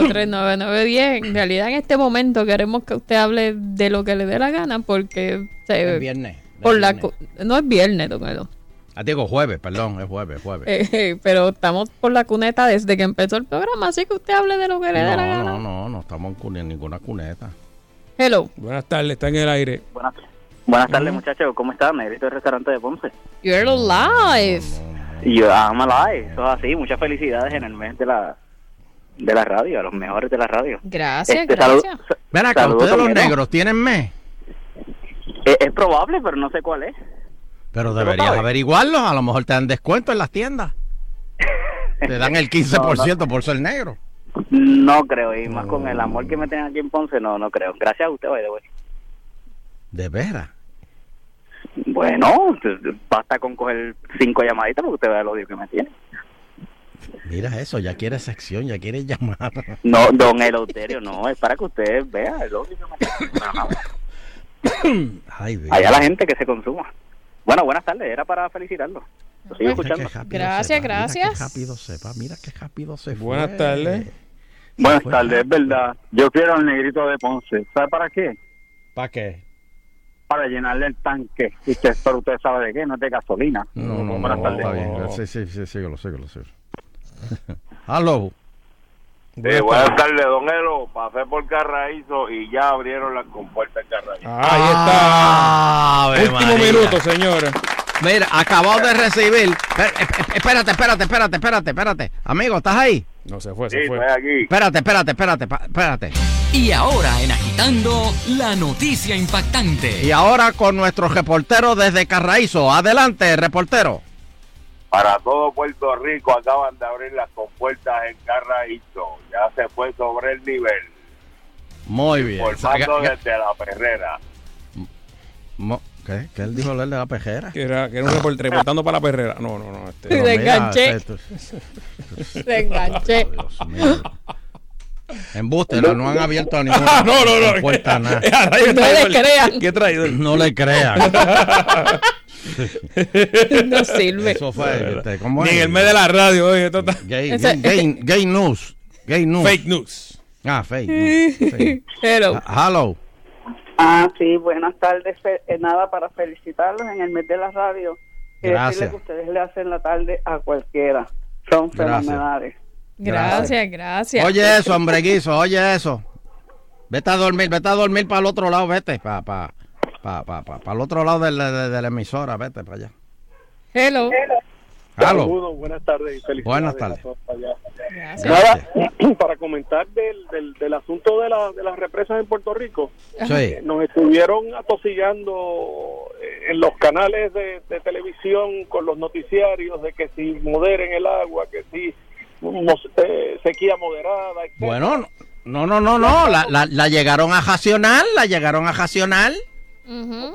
6539910. En realidad, en este momento queremos que usted hable de lo que le dé la gana porque se, Es viernes. por la cu- no es viernes, don Edo. Ah, digo jueves, perdón, es jueves, jueves. Eh, eh, pero estamos por la cuneta desde que empezó el programa, así que usted hable de lo que le dé la no, gana. no, no, no estamos en cune- ninguna cuneta. Hello. Buenas tardes, está en el aire. Buenas, buenas tardes, muchachos. ¿Cómo están? Negrito del restaurante de Ponce. You're alive. Yo, I'm alive. Eso es así. Muchas felicidades en el mes de la de la radio, a los mejores de la radio. Gracias, Este, gracias. salud- Ven acá, Saludos, ustedes los negros tienen mes, Es, es probable, pero no sé cuál es. Pero deberías sabe? averiguarlos. A lo mejor te dan descuento en las tiendas. Te dan el 15% por ser negro. No creo, y más con el amor que me tienen aquí en Ponce, no, no creo. Gracias a usted, by the way. De veras. Bueno, basta con coger cinco llamaditas porque usted vea el odio que me tiene. Mira eso, ya quiere sección, ya quiere llamar. No, don Eleuterio, no, es para que usted vea el odio que me tiene. No. Allá la gente que se consuma. Bueno, buenas tardes, era para felicitarlo. Lo sigo escuchando. Gracias, va, Mira gracias. qué rápido se va, mira qué rápido se fue. Buenas tardes. Buenas Fue tardes, es verdad. Yo quiero al negrito de Ponce. ¿Sabe para qué? ¿Para qué? Para llenarle el tanque. Y usted, pero usted sabe de qué, no es de gasolina. No, no, Buenas no, tardes. está bien. Sí, sí, sí, síguelo, síguelo, síguelo. Hello. Eh, buenas tardes, don Elo. Pasé por Carraízo y ya abrieron las compuertas de Carraízo. Ahí está. Último María. minuto, señora. Mira, acabado de recibir. Espé- espé- Espérate, espérate, espérate, espérate, espérate. Amigo, ¿estás ahí? No se fue, Sí, se fue. estoy aquí. Espérate, espérate, espérate, espérate. Y ahora en Agitando, la noticia impactante. Y ahora con nuestro reportero desde Carraízo. Adelante, reportero. Para todo Puerto Rico acaban de abrir las compuertas en Carraízo. Ya se fue sobre el nivel. Muy bien. Formando Ga- ga- desde la perrera. Mo- ¿Qué? ¿Qué él dijo él de la pejera? Que era, que era un report- reportando para la perrera. No, no, no. Este, mira, enganché. esto- Te enganché. Dios mío. Embuste, no, no han abierto ninguna Ah, no, no, no. nada. Rayos, No le crean. ¿Qué traidor? No le crean. No sirve. Eso fue, este, ¿cómo Ni es? en el mes de la radio, oye, esto está- gay, gay, gay news. Gay news. Fake news. Ah, fake news. Sí. Hello. Ah, Hello. Ah, sí, buenas tardes. Fe- eh, nada, para felicitarlos en el mes de la radio. Y Gracias. decirles que ustedes le hacen la tarde a cualquiera. Son fenomenales. Gracias, gracias. Oye eso, hombre guiso, oye eso. Vete a dormir, vete a dormir para el otro lado, vete, para pa, pa, pa, pa, pa el otro lado de la, de- de la emisora, vete para allá. Hello. Hello. Saludos, buenas tardes y felicidades. Buenas tardes. Gracias. Nada, para comentar del, del, del asunto de, la, de las represas en Puerto Rico, Sí. eh, nos estuvieron atosigando eh, en los canales de, de televisión con los noticiarios de que si moderen el agua, que si eh, sequía moderada. Bueno, no, no, no, no. La, la- la llegaron a racionar, la llegaron a racionar.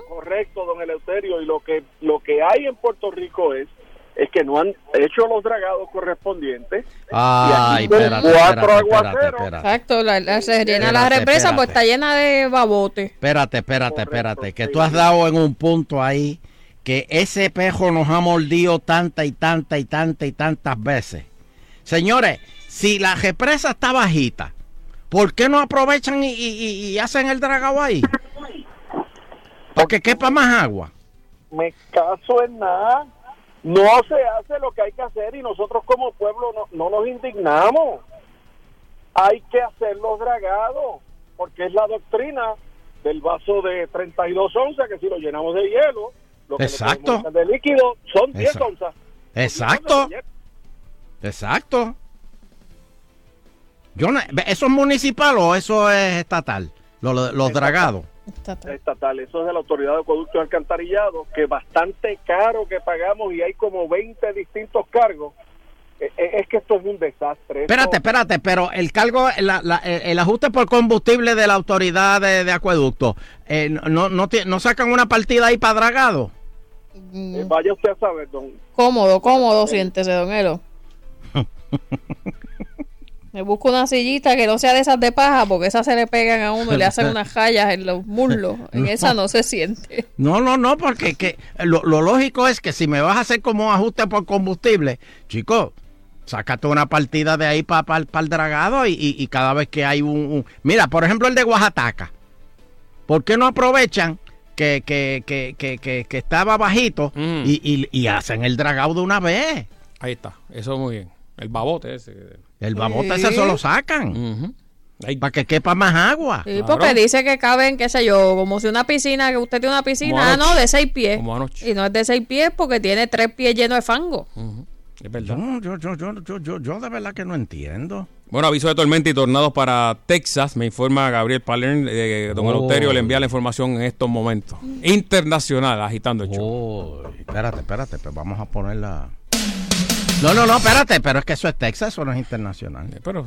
Correcto, don Eleuterio, y lo que lo que hay en Puerto Rico es es que no han hecho los dragados correspondientes. Ay, y aquí espérate, cuatro espérate, aguaceros. espérate. Exacto, la, la- se llena la Espérate, represa, pues está llena de babote. Espérate, espérate, espérate. Que tú has dado en un punto ahí que ese pejo nos ha mordido tanta y tanta y tanta y tantas veces. Señores, si la represa está bajita, ¿por qué no aprovechan y, y- y hacen el dragado ahí? Para que quepa más agua. me caso en nada. No se hace lo que hay que hacer y nosotros como pueblo no, no nos indignamos. Hay que hacer los dragados, porque es la doctrina del vaso de 32 onzas, que si lo llenamos de hielo, lo que le Exacto. echar de líquido son 10 Eso. onzas. Exacto. Exacto. Yo no- ¿Eso es municipal o eso es estatal? Lo- lo- los dragados. Estatal. Eso es de la Autoridad de Acueducto y Alcantarillado, que bastante caro que pagamos y hay como 20 distintos cargos. Eh, eh, Es que esto es un desastre. Esto- Espérate, espérate, pero el cargo, la- la- el, el ajuste por combustible de la autoridad de, de acueducto, eh, no, no, no sacan una partida ahí para dragado. eh, vaya usted a saber, don. Cómodo, cómodo, siéntese, don Elo. Me busco una sillita que no sea de esas de paja, porque esas se le pegan a uno y le hacen unas rayas en los muslos. En esa no se siente. No, no, no, porque que, lo, lo lógico es que si me vas a hacer como un ajuste por combustible, chico, sácate una partida de ahí para el dragado y, y- y cada vez que hay un, un- Mira, por ejemplo, el de Oaxaca. ¿Por qué no aprovechan que, que, que, que, que- que estaba bajito y, y- y hacen el dragado de una vez? Ahí está, eso muy bien. El babote ese. El babote ese se lo sacan. Para que quepa más agua. Sí, porque dice que caben, qué sé yo, como si una piscina, que usted tiene una piscina, ah, no, de seis pies. Como anoche. Y no es de seis pies porque tiene tres pies llenos de fango. Es verdad. Yo, yo, yo, yo, yo, yo de verdad que no entiendo. Bueno, aviso de tormenta y tornados para Texas. Me informa Gabriel Palern. eh, don Oh. Eleuterio le envía la información en estos momentos. Internacional, agitando el show. Oh, espérate, espérate, pues vamos a ponerla. No, no, no, espérate, pero es que eso es Texas, eso no es internacional. Pero,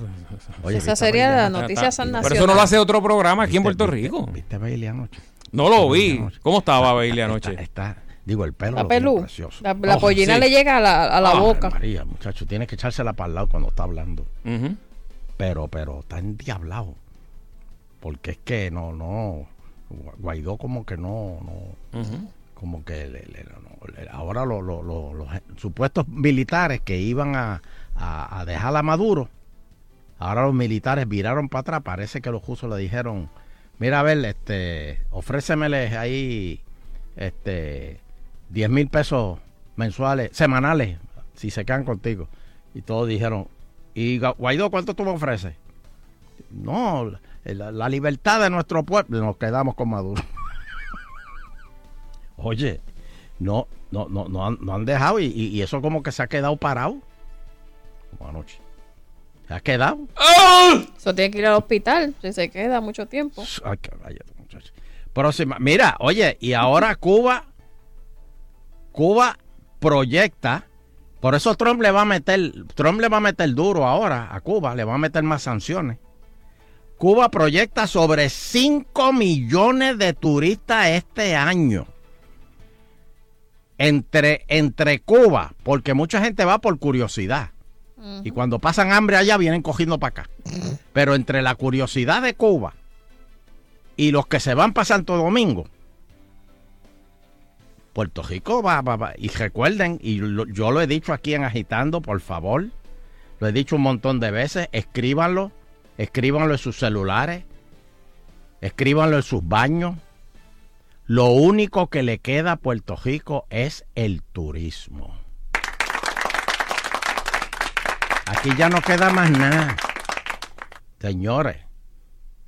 Oye, Esa ¿viste sería la noticia San Pero eso no lo hace otro programa aquí en ¿Viste- Puerto viste- Rico. ¿Viste Bailey anoche? No lo vi. ¿Cómo estaba Bailey anoche? Está, digo, el pelo La pelú. precioso. La, la Oh, pollina sí. le llega a la, a la boca. María, muchacho, tiene que echársela para el lado cuando está hablando. Pero, pero está endiablado. Porque es que no, no. Guaidó como que no, no. Como que le- le- no, le- ahora lo- lo- lo- los supuestos militares que iban a, dejar a Maduro, ahora los militares viraron para atrás. Parece que los jusos le dijeron: Mira, a ver, este, ofrécemeles ahí este, 10 mil pesos mensuales, semanales, si se quedan contigo. Y todos dijeron: ¿Y Guaidó cuánto tú me ofreces? No, la libertad de nuestro pueblo. Nos quedamos con Maduro. Oye, no, no, no, no, han, no han dejado y, y- eso como que se ha quedado parado. Como anoche. Se ha quedado. Eso tiene que ir al hospital si se queda mucho tiempo. Ay. Próxima. Mira, oye, y ahora Cuba, Cuba proyecta, por eso Trump le va a meter, Trump le va a meter duro ahora a Cuba, le va a meter más sanciones. Cuba proyecta sobre 5 millones de turistas este año. Entre, entre Cuba, porque mucha gente va por curiosidad. Y cuando pasan hambre allá vienen cogiendo para acá. Pero entre la curiosidad de Cuba y los que se van para Santo Domingo, Puerto Rico va, va, va. Y recuerden, y lo- yo lo he dicho aquí en Agitando, por favor, lo he dicho un montón de veces, escríbanlo, escríbanlo en sus celulares, escríbanlo en sus baños. Lo único que le queda a Puerto Rico es el turismo. Aquí ya no queda más nada. Señores.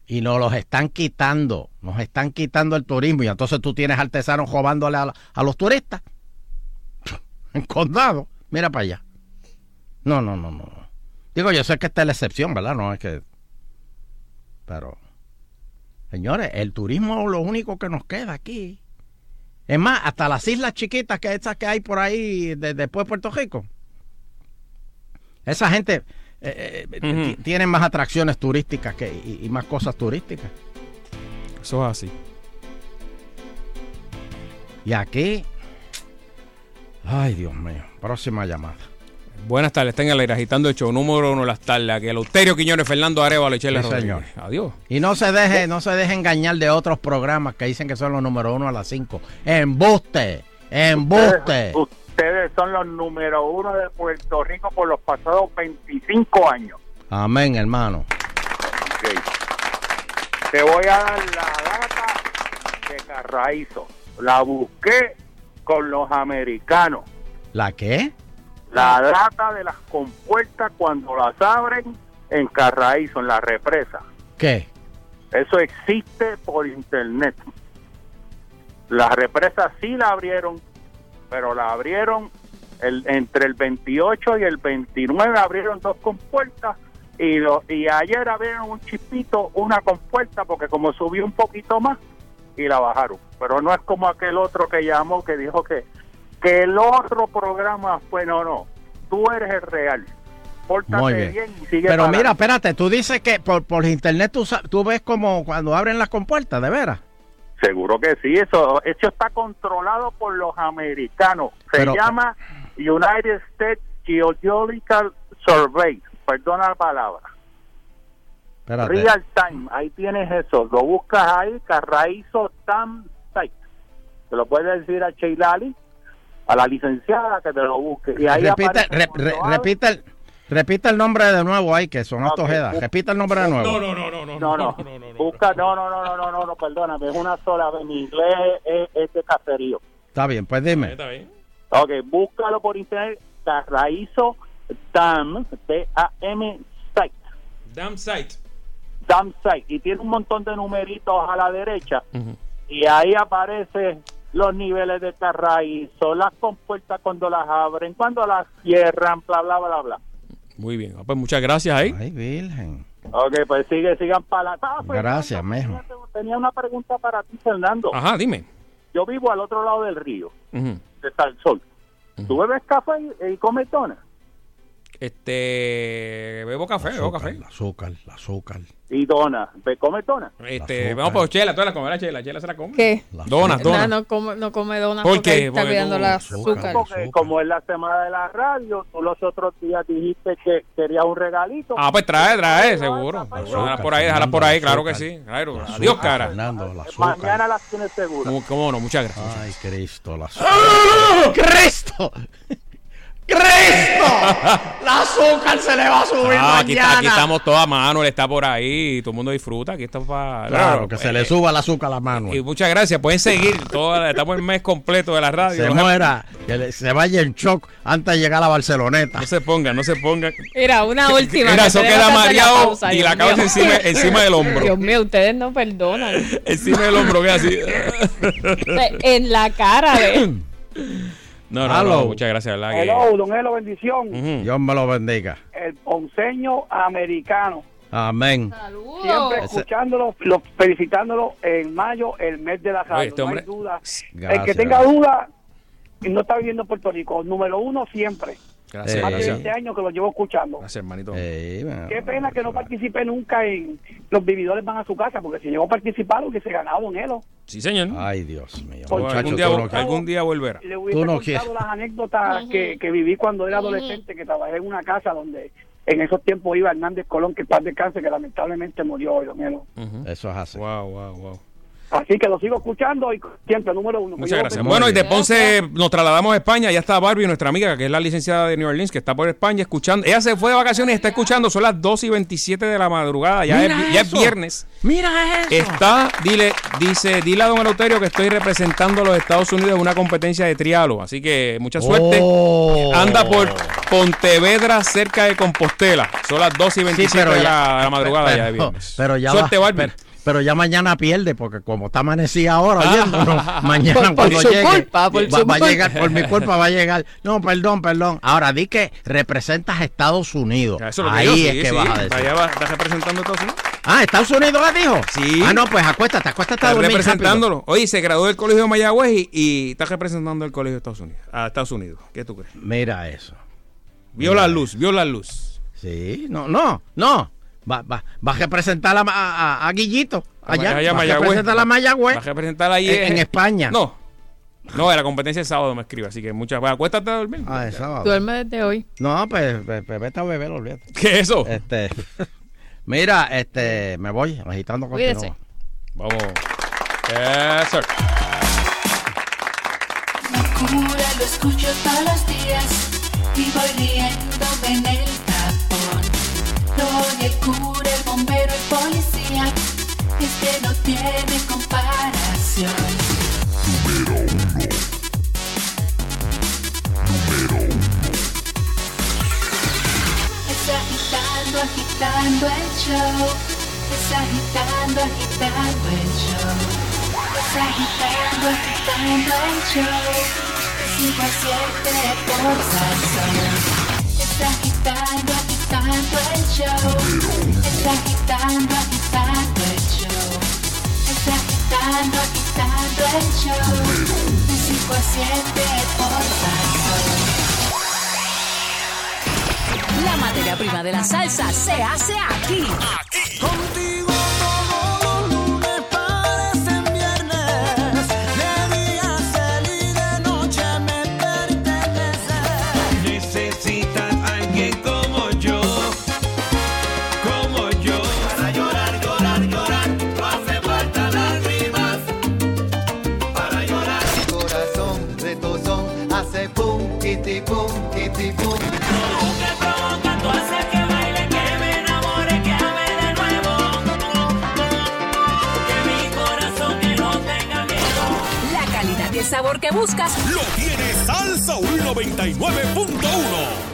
Y nos los están quitando. Nos están quitando el turismo. Y entonces tú tienes artesanos robándole a, a los turistas. En condado. Mira para allá. No, no, no, no. Digo, yo sé que esta es la excepción, ¿verdad? No es que. Pero. Señores, el turismo es lo único que nos queda aquí. Es más, hasta las islas chiquitas que estas que hay por ahí de- después de Puerto Rico. Esa gente eh, eh, ti- tiene más atracciones turísticas que, y, y más cosas turísticas. Eso es así. Y aquí. Ay, Dios mío. Próxima llamada. Buenas tardes, están en el aire agitando el show número uno de las tardes. Aquí el Euterio Quiñones, Fernando Arevalo y Chela Sí, Rodríguez. señor. Adiós. Y no se deje, no se deje engañar de otros programas que dicen que son los número uno a las cinco. Embuste, embuste. Ustedes son los número uno de Puerto Rico por los pasados 25 años. Amén, hermano. Te voy a dar la data de Carraízo. La busqué con los americanos. ¿La qué? La data de las compuertas cuando las abren en Carraízo, en la represa. ¿Qué? Eso existe por internet. La represa sí la abrieron, pero la abrieron el, entre el 28 y el 29 abrieron dos compuertas y, lo, y ayer abrieron un chispito, una compuerta, porque como subió un poquito más y la bajaron. Pero no es como aquel otro que llamó que dijo que, que el otro programa fue, no, no, tú eres el real. Pórtate Muy bien. bien. y sigue Pero mira, espérate, tú dices que por, por internet tú, tú ves como cuando abren las compuertas, ¿de veras? Seguro que sí, eso, eso está controlado por los americanos. Se Pero- llama United States Geological Survey, perdona la palabra. Espérate. Real Time, ahí tienes eso, lo buscas ahí, Carraízo Tam Site. Te lo puedes decir a Cheilali, a la licenciada que te lo busque. Y ahí repita, aparece re- repita, el, repita el nombre de nuevo ahí, que son estos Ojeda. Repita el nombre de nuevo. no, no, no, busca, no, no, no, no, no, no, no, perdóname, es una sola vez, mi inglés es, es de caserío. Está bien, pues dime. Ok, búscalo por internet, Carraízo Dam, T-A-M Site. Damn site. Dam Site. Y tiene un montón de numeritos a la derecha. Y ahí aparecen los niveles de Carraízo, las compuertas cuando las abren, cuando las cierran, bla, bla, bla, bla. Muy bien. Ah, Pues muchas gracias ahí. Ay, Virgen. Ok, pues sigue, sigan para la... Ah, pues, Gracias, mijo. Tenía una pregunta para ti, Fernando. Ajá, dime. Yo vivo al otro lado del río, Ujú. de Salsol. ¿Tú bebes café y, y comes donas? Este. Bebo café, bebo café. El azúcar, el azúcar. Y donas. ¿Be- ¿Comes donas? Este, vamos por Chela, tú la comes, la Chela, Chela se la come. ¿Qué? Donas, donas. no come, no come donas ¿Por porque qué? está Porque cuidando la azúcar. Porque como es la semana de la radio, tú los otros días dijiste que querías un regalito. Ah, pues trae, trae, seguro. Déjala por ahí, déjala por ahí, claro que sí. Claro. Adiós, cara. Fernando, azúcar. Mañana las tienes seguras. ¿Cómo, cómo no? Muchas gracias. Ay, Cristo, la azúcar. ¡Cristo! ¡Cristo! ¡La azúcar se le va a subir Ah, aquí, está- mañana! aquí estamos todos a mano, él está por ahí, todo el mundo disfruta, aquí está para... Claro, que se le suba el azúcar a la mano. Y muchas gracias, pueden seguir, toda, estamos el mes completo de la radio. Se muera, que le- se vaya en shock antes de llegar a Barceloneta. No se pongan, no se pongan. Mira, una última. Mira, que eso queda la mareado y Dios la cabeza mío. encima, encima del hombro. Dios mío, ustedes no perdonan. Encima del hombro, que así. en la cara de... No, no, no, muchas gracias, ¿verdad? Hello, don Elo, bendición. Dios me lo bendiga. El ponceño americano. Amén. Siempre Ese- escuchándolo, lo- felicitándolo en mayo, el mes de la radio. este no hombre- hay duda. Gracias. el que tenga duda y no está viviendo en Puerto Rico, número uno siempre. Gracias, Más de gracias. 20 años que lo llevo escuchando. Gracias, hermanito. Qué pena que no participe nunca en Los Vividores van a su casa, porque si llegó a participar, hubiese ganado Don Elo. Sí, señor. Ay, Dios mío. Algún Muchacho, día, tú no- algún día volverá. Le hubiese Tú no contado quieres. las anécdotas que, que viví cuando era adolescente, que trabajé en una casa donde en esos tiempos iba Hernández Colón, que paz descanse, que lamentablemente murió hoy, Don Elo. Eso es así. Wow, wow, wow. Así que lo sigo escuchando y siempre número uno. Muchas gracias. Bueno, y de Ponce nos trasladamos a España. Ya está Barbie, nuestra amiga, que es la licenciada de New Orleans, que está por España escuchando. Ella se fue de vacaciones y está escuchando. Son las 2 y 27 de la madrugada. Ya, Mira es, ya es viernes. Mira eso. Está, dile, dice, dile a don Eleuterio que estoy representando a los Estados Unidos en una competencia de trialo. Así que mucha suerte. Oh. Anda por Pontevedra, cerca de Compostela. Son las 2 y 27 Sí, pero de, ya- la, de la madrugada pero, ya de viernes. Pero ya Suerte, va- Barbie. pero, pero ya mañana pierde, porque como está amanecida ahora, Ah. oyéndonos, mañana Por- por cuando su llegue, culpa, por va, va a llegar, por mi culpa va a llegar. No, perdón, perdón. Ahora di que representas a Estados Unidos. Eso es lo Ahí digo, es sí, que sí. vas a decir. Allá va, está representando a Estados Unidos. Ah, Estados Unidos la dijo. Sí. Ah, no, pues acuéstate, acuéstate a Está dormir representándolo. Oye, se graduó del colegio de Mayagüez y, y está representando el colegio de Estados Unidos. A Estados Unidos. ¿Qué tú crees? rápido. Mira eso. Vio la luz, vio la luz. Sí, no, no, no. Va, va, va a representar a, a, a Guillito. Allá, Allá, va a Mayagüez. representar a Mayagüez. Va a representar ahí En- en España. No. No, la competencia es sábado, me escribe. Así que muchas. Bueno, acuéstate a dormir. Ah, es sábado. Duerme desde hoy. No, pues, pues, pues vete a beber, olvídate. ¿Qué es eso? Este, mira, este, me voy agitando Cuídese. continúa. Vamos. Yes, sir. Locura, lo escucho todos los días y voy riéndome en el tapón. Don el cura, el bombero, el policía, este no tiene comparación. Está agitando, agitando el show. Está agitando, agitando el show. Está agitando, agitando el show. De cinco a siete por Salsón. Agitando, agitando el show. Está agitando, agitando el show. Está agitando, agitando el show. De cinco a siete por Salsón. La materia prima de la salsa se hace aquí. Buscas Lo tiene Salsa 99.1.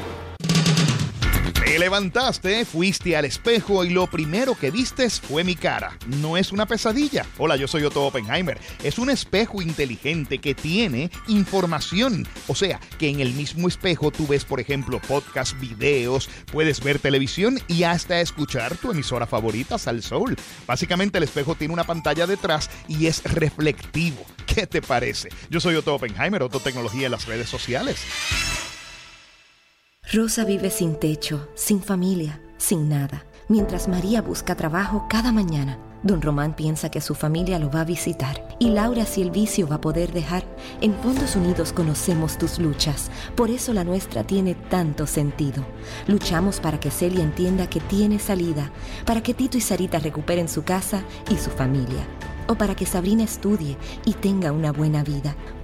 Te levantaste, fuiste al espejo y lo primero que vistes fue mi cara. No es una pesadilla. Hola, yo soy Otto Oppenheimer. Es un espejo inteligente que tiene información. O sea, que en el mismo espejo tú ves, por ejemplo, podcast, videos, puedes ver televisión y hasta escuchar tu emisora favorita, Sal Soul. Básicamente el espejo tiene una pantalla detrás y es reflectivo. ¿Qué te parece? Yo soy Otto Oppenheimer, Otto Tecnología en las redes sociales. Rosa vive sin techo, sin familia, sin nada. Mientras María busca trabajo cada mañana, Don Román piensa que su familia lo va a visitar. Y Laura si el vicio va a poder dejar. En Fondos Unidos conocemos tus luchas. Por eso la nuestra tiene tanto sentido. Luchamos para que Celia entienda que tiene salida. Para que Tito y Sarita recuperen su casa y su familia. O para que Sabrina estudie y tenga una buena vida.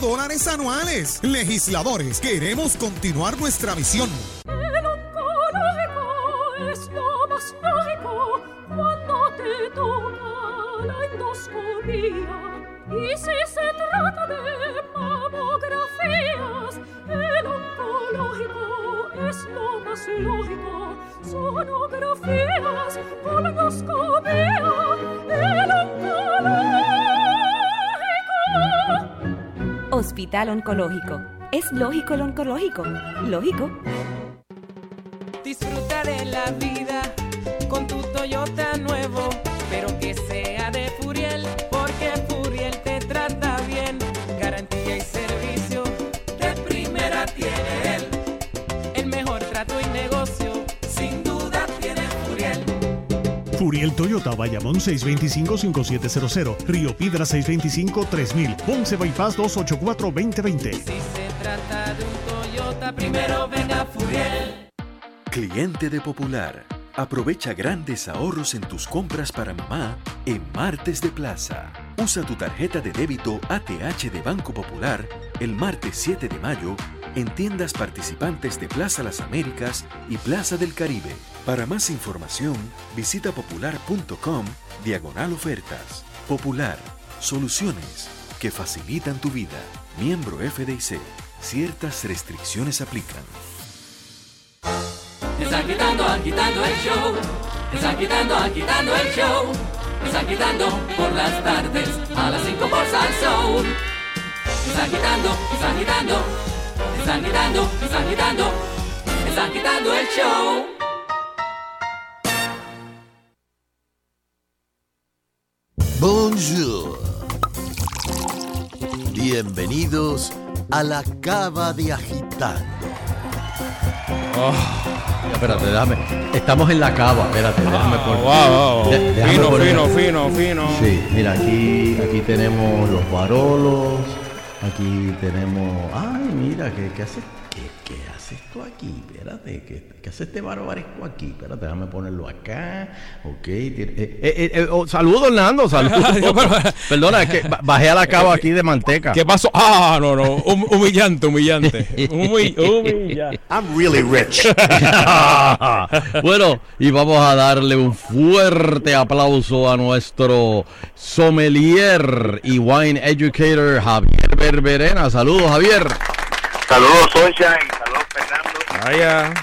dólares anuales. Legisladores, queremos continuar nuestra misión. es lo más lógico cuando te toca la endoscopía. Y si se trata de mamografías, el oncológico es lo más lógico. Sonografías, colonoscopía, el oncológico. Hospital Oncológico. ¿Es lógico el oncológico? Lógico. Disfruta de la vida con tu Toyota nuevo, Furiel Toyota, Bayamón 625-5700, Río Piedra 625-3000, Ponce Bypass 284-2020. Si se trata de un Toyota, primero venga Furiel. Cliente de Popular. Aprovecha grandes ahorros en tus compras para mamá en Martes de Plaza. Usa tu tarjeta de débito ATH de Banco Popular el martes 7 de mayo en tiendas participantes de Plaza Las Américas y Plaza del Caribe. Para más información, visita popular.com diagonal ofertas. Popular, soluciones que facilitan tu vida. Miembro FDIC. Ciertas restricciones aplican. Están quitando, agitando el show. Están quitando, agitando el show. Están quitando por las tardes a las 5 por Salsoul. Están quitando, están quitando. Están quitando, están quitando. Están quitando el show. Bonjour. Bienvenidos a la cava de agitando. Espérate, déjame. Estamos en la cava, espérate, déjame poner. wow, wow. de- déjame Fino, poner- fino, fino, fino. Sí, mira, aquí, aquí tenemos los varolos. Aquí tenemos. Ay, mira, ¿qué, qué hace? ¿Qué, qué hace esto aquí? Espérate, ¿qué, qué hace este barbaresco aquí? Espérate, déjame ponerlo acá. Ok. tiene- eh, eh, eh, oh, saludos, Hernando, saludos. Perdona, es que ba- bajé a la cava aquí de manteca. ¿Qué pasó? Ah, no, no. hum- humillante, humillante. Humi- humillante. I'm really rich. bueno, y vamos a darle un fuerte aplauso a nuestro sommelier y wine educator Javier Berberena. Saludos, Javier. Saludos, Sunshine. Fernando. Vaya.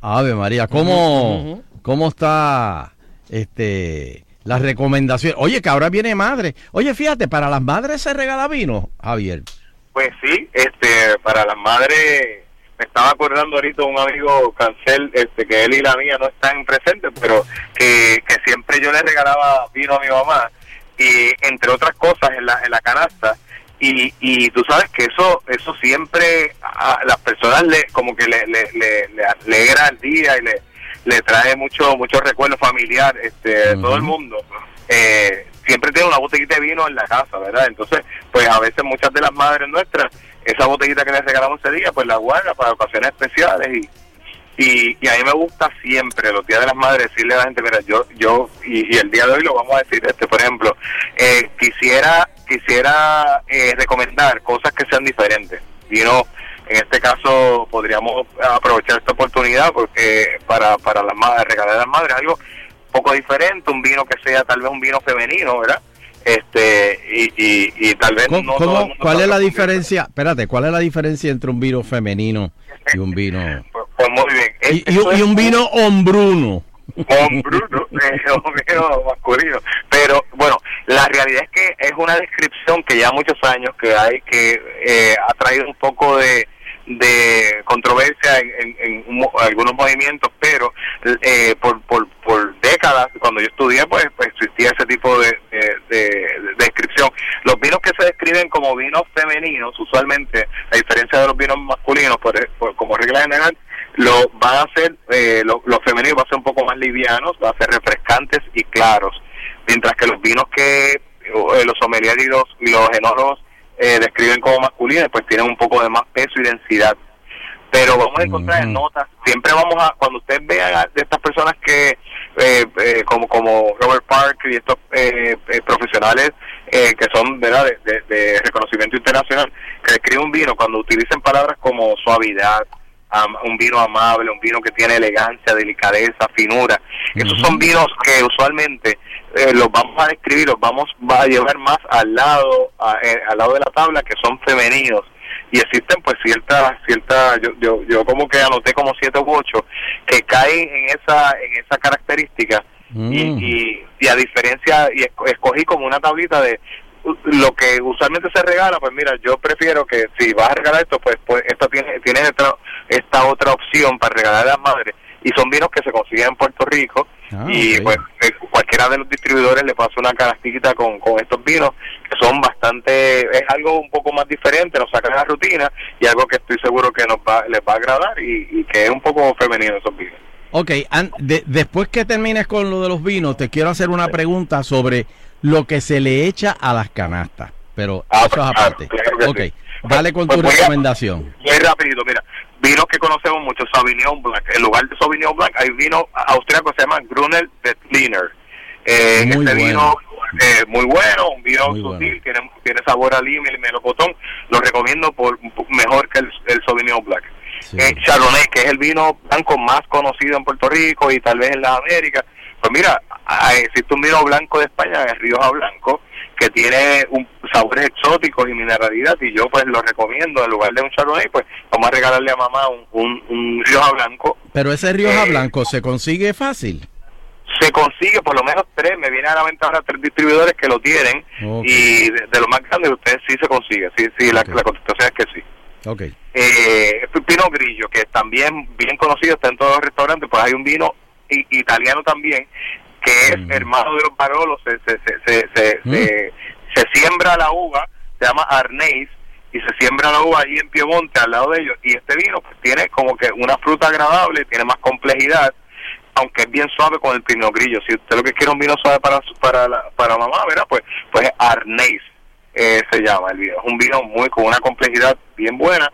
Ave María, ¿cómo, cómo está este la recomendación? Oye, que ahora viene madre. Oye, fíjate, para las madres se regala vino, Javier. Pues sí, este, para las madres, me estaba acordando ahorita un amigo Cancel, este, que él y la mía no están presentes, pero que, que siempre yo le regalaba vino a mi mamá, y entre otras cosas en la, en la canasta, y, y tú sabes que eso eso siempre a las personas le como que le, le, le, le alegra el día y le, le trae mucho mucho recuerdo familiar este de todo el mundo eh, siempre tiene una botellita de vino en la casa verdad entonces pues a veces muchas de las madres nuestras esa botellita que les regalamos ese día pues la guarda para ocasiones especiales y y, y a mí me gusta siempre los días de las madres decirle a la gente mira yo yo y, y el día de hoy lo vamos a decir este por ejemplo eh, quisiera quisiera eh, recomendar cosas que sean diferentes. Y no en este caso podríamos aprovechar esta oportunidad porque para para las madres regalar a las madres algo poco diferente un vino que sea tal vez un vino femenino verdad este y, y, y tal vez ¿Cómo- no cómo- todo el mundo ¿Cuál es la diferencia? Espérate, ¿cuál es la diferencia entre un vino femenino y un vino pues muy bien y, y un- y un vino hombruno? hombruno, un vino masculino. Pero bueno, la realidad es que es una descripción que ya muchos años que hay que eh, ha traído un poco de, de controversia en, en- en un mo- algunos movimientos, pero eh, por, por, por décadas, cuando yo estudié, pues, pues existía ese tipo de, de- de- de descripción. Los vinos que se describen como vinos femeninos, usualmente, a diferencia de los vinos masculinos, por, por- como regla general, lo van a hacer, eh, lo- los femeninos van a ser un poco más livianos, van a ser refrescantes y claros, mientras que los vinos que eh, los sommeliers y los, y los enólogos eh, describen como masculinos, pues tienen un poco de más peso y densidad. Pero vamos a encontrar en notas, siempre vamos a, cuando ustedes vean a- de estas personas que, eh, eh, como como Robert Parker y estos profesionales eh, que son verdad de, de- de reconocimiento internacional, que describen un vino, cuando utilicen palabras como suavidad, un vino amable, un vino que tiene elegancia, delicadeza, finura. Esos son vinos que usualmente eh, los vamos a describir, los vamos va a llevar más al lado, a- eh, al lado de la tabla, que son femeninos. Y existen pues ciertas, cierta, yo, yo, yo como que anoté como siete u ocho que caen en esa, en esa característica y, y, y a diferencia, y esco- escogí como una tablita de lo que usualmente se regala, pues mira, yo prefiero que si vas a regalar esto, pues, pues esto tiene, tiene esta, esta otra opción para regalar a las madres. Y son vinos que se consiguen en Puerto Rico Ah, y pues eh, cualquiera de los distribuidores le pasa una canastita con, con estos vinos que son bastante, es algo un poco más diferente, nos saca de la rutina y algo que estoy seguro que nos va, les va a agradar y, y que es un poco femenino esos vinos. Ok, an- de- después que termines con lo de los vinos, te quiero hacer una pregunta sobre lo que se le echa a las canastas. Pero eso es aparte. claro Ok, sí. dale con Pues tu a- recomendación. Muy rapidito, mira, vinos que conocemos mucho, Sauvignon Blanc. En lugar de Sauvignon Blanc hay vino austríaco que se llama Gruner Veltliner. Eh, Muy este bueno. vino eh, muy bueno, un vino Muy sutil, tiene, tiene sabor a lima y melocotón. Lo recomiendo por mejor que el, el Sauvignon Blanc. Eh, Chardonnay, que es el vino blanco más conocido en Puerto Rico y tal vez en las Américas. Pues mira, ah, existe un vino blanco de España, el Rioja Blanco, que tiene un sabores exóticos y mineralidad y yo pues lo recomiendo en lugar de un chardonnay pues vamos a regalarle a mamá un, un, un Rioja Blanco Pero ese Rioja Blanco se consigue fácil. se consigue por lo menos tres me viene a la venta ahora tres distribuidores que lo tienen y de, de los más grandes ustedes sí se consigue sí sí la, la contestación es que sí Ok. eh, Pino Grillo, que también bien conocido, está en todos los restaurantes, pues hay un vino italiano también, que es hermano de los Barolos, se, se, se, se, se, se- se siembra la uva, se llama Arneis, y se siembra la uva ahí en Piemonte, al lado de ellos, y este vino pues tiene como que una fruta agradable, tiene más complejidad, aunque es bien suave con el Pinot Grillo. Si usted lo que quiere es un vino suave para para la- para mamá, ¿verdad? Pues pues es Arneis eh, se llama el vino. Es un vino muy con una complejidad bien buena.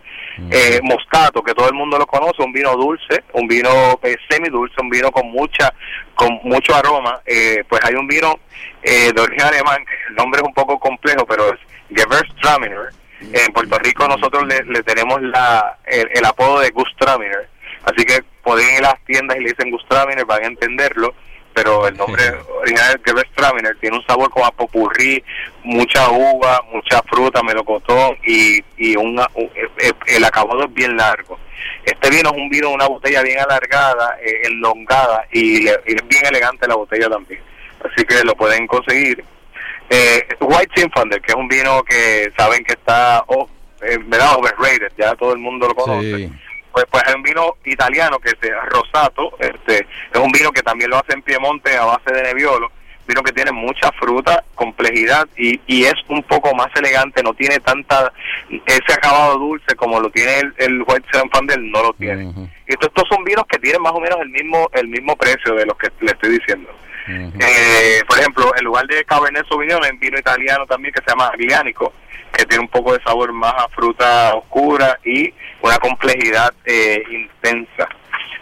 Eh, Moscato, que todo el mundo lo conoce, un vino dulce, un vino eh, semidulce, un vino con mucha con mucho aroma. Eh, pues hay un vino eh, de origen alemán, el nombre es un poco complejo, pero es Gewürztraminer. En Puerto Rico nosotros le, le tenemos la, el, el apodo de Gustraminer. Así que pueden ir a las tiendas y le dicen Gustraminer, van a entenderlo pero el nombre original es Gewürztraminer tiene un sabor como a popurrí, mucha uva, mucha fruta, melocotón y, y una- un- el, acabado es bien largo. Este vino es un vino, una botella bien alargada, eh, elongada y, le- y es bien elegante la botella también. Así que lo pueden conseguir. Eh, White Zinfandel, que es un vino que saben que está oh, eh, ¿verdad? overrated, ya todo el mundo lo conoce pues pues es un vino italiano que es rosato este es un vino que también lo hace en Piemonte a base de Nebbiolo vino que tiene mucha fruta complejidad y, y es un poco más elegante no tiene tanta ese acabado dulce como lo tiene el, el White Zinfandel no lo tiene. Y estos, estos son vinos que tienen más o menos el mismo el mismo precio de los que le estoy diciendo. Eh, por ejemplo, en lugar de Cabernet Sauvignon, hay un vino italiano también que se llama Aglianico, que tiene un poco de sabor más a fruta oscura y una complejidad eh, intensa.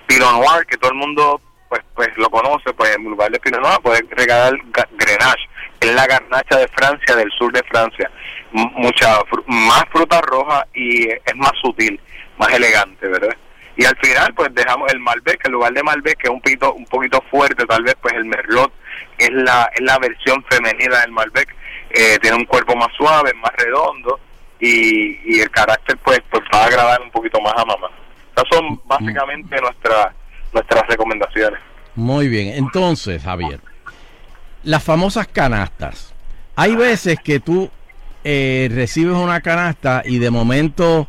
Pinot Noir, que todo el mundo pues pues lo conoce, pues en lugar de Pinot Noir puede regalar ga- Grenache, que es la garnacha de Francia, del sur de Francia. Mucha más fruta roja y es más sutil, más elegante, ¿verdad? y al final pues dejamos el Malbec en lugar de Malbec que es un poquito un poquito fuerte tal vez pues el Merlot es la es la versión femenina del Malbec eh, tiene un cuerpo más suave más redondo y, y el carácter pues pues va a agradar un poquito más a mamá esas son básicamente nuestras nuestras recomendaciones Muy bien, entonces, Javier, las famosas canastas. Hay veces que tú eh, recibes una canasta y de momento,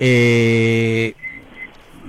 eh,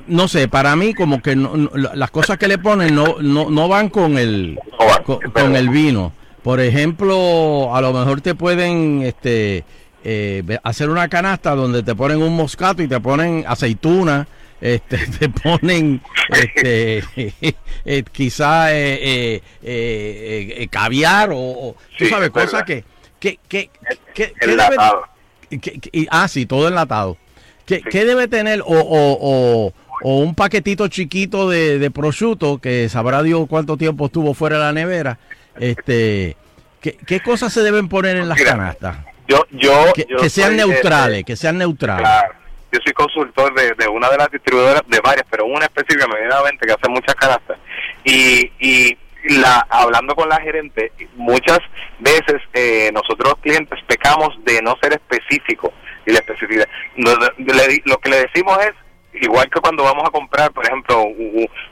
no sé, para mí como que no- no- las cosas que le ponen no, no, no van con el, con, con el vino. Por ejemplo, a lo mejor te pueden este, eh, hacer una canasta donde te ponen un moscato y te ponen aceituna, este, te ponen este, eh, quizá eh, eh, eh, eh, caviar o, o- tú Sí, sabes, es cosas que... que, que, que- que debe- Enlatado. que- ah, sí, todo enlatado. ¿Qué, qué debe tener? O, o, o, o un paquetito chiquito de, de prosciutto que sabrá Dios cuánto tiempo estuvo fuera de la nevera. Este, ¿qué, qué cosas se deben poner en las Mira, canastas? yo yo Que, yo que sean de- neutrales, que sean neutrales. Claro. Yo soy consultor de, de una de las distribuidoras, de varias, pero una específicamente que hace muchas canastas. Y, y la, hablando con la gerente, muchas veces eh, nosotros los clientes pecamos de no ser específicos y la especificidad. Lo, lo que le decimos es, igual que cuando vamos a comprar, por ejemplo,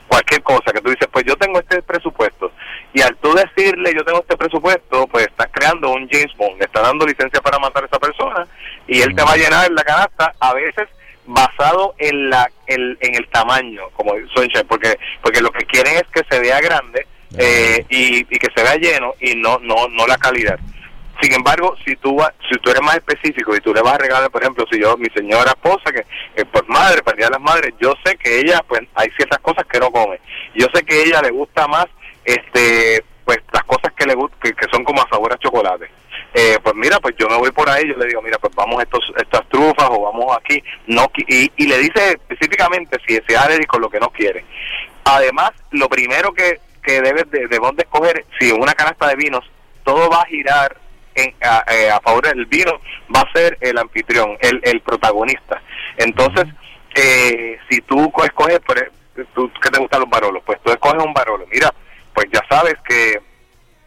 cualquier cosa, que tú dices, pues yo tengo este presupuesto. Y al tú decirle, yo tengo este presupuesto, pues estás creando un James Bond, le estás dando licencia para matar a esa persona y él te va a llenar la canasta, a veces basado en la el- en el tamaño, como Sunshine, porque porque lo que quieren es que se vea grande eh, y, y que se vea lleno y no no no la calidad. Sin embargo, si tú va- si tú eres más específico y tú le vas a regalar, por ejemplo, si yo, mi señora esposa, que eh, por madre, para de las madres, yo sé que ella, pues hay ciertas cosas que no come. Yo sé que a ella le gusta más, este, pues las cosas que le que, que son como a sabor a chocolate. Eh, pues mira, pues yo me voy por ahí, yo le digo, mira, pues vamos estos, estas trufas o vamos aquí, no y, y le dice específicamente si es alérgico lo que no quiere. Además, lo primero que, que debes de, debemos de escoger, si una canasta de vinos, todo va a girar en, a, eh, a favor del vino, va a ser el anfitrión, el, el protagonista. Entonces, eh, si tú co- escoges, por, e- tú, ¿qué te gustan los barolos? Pues tú escoges un barolo. Mira, pues ya sabes que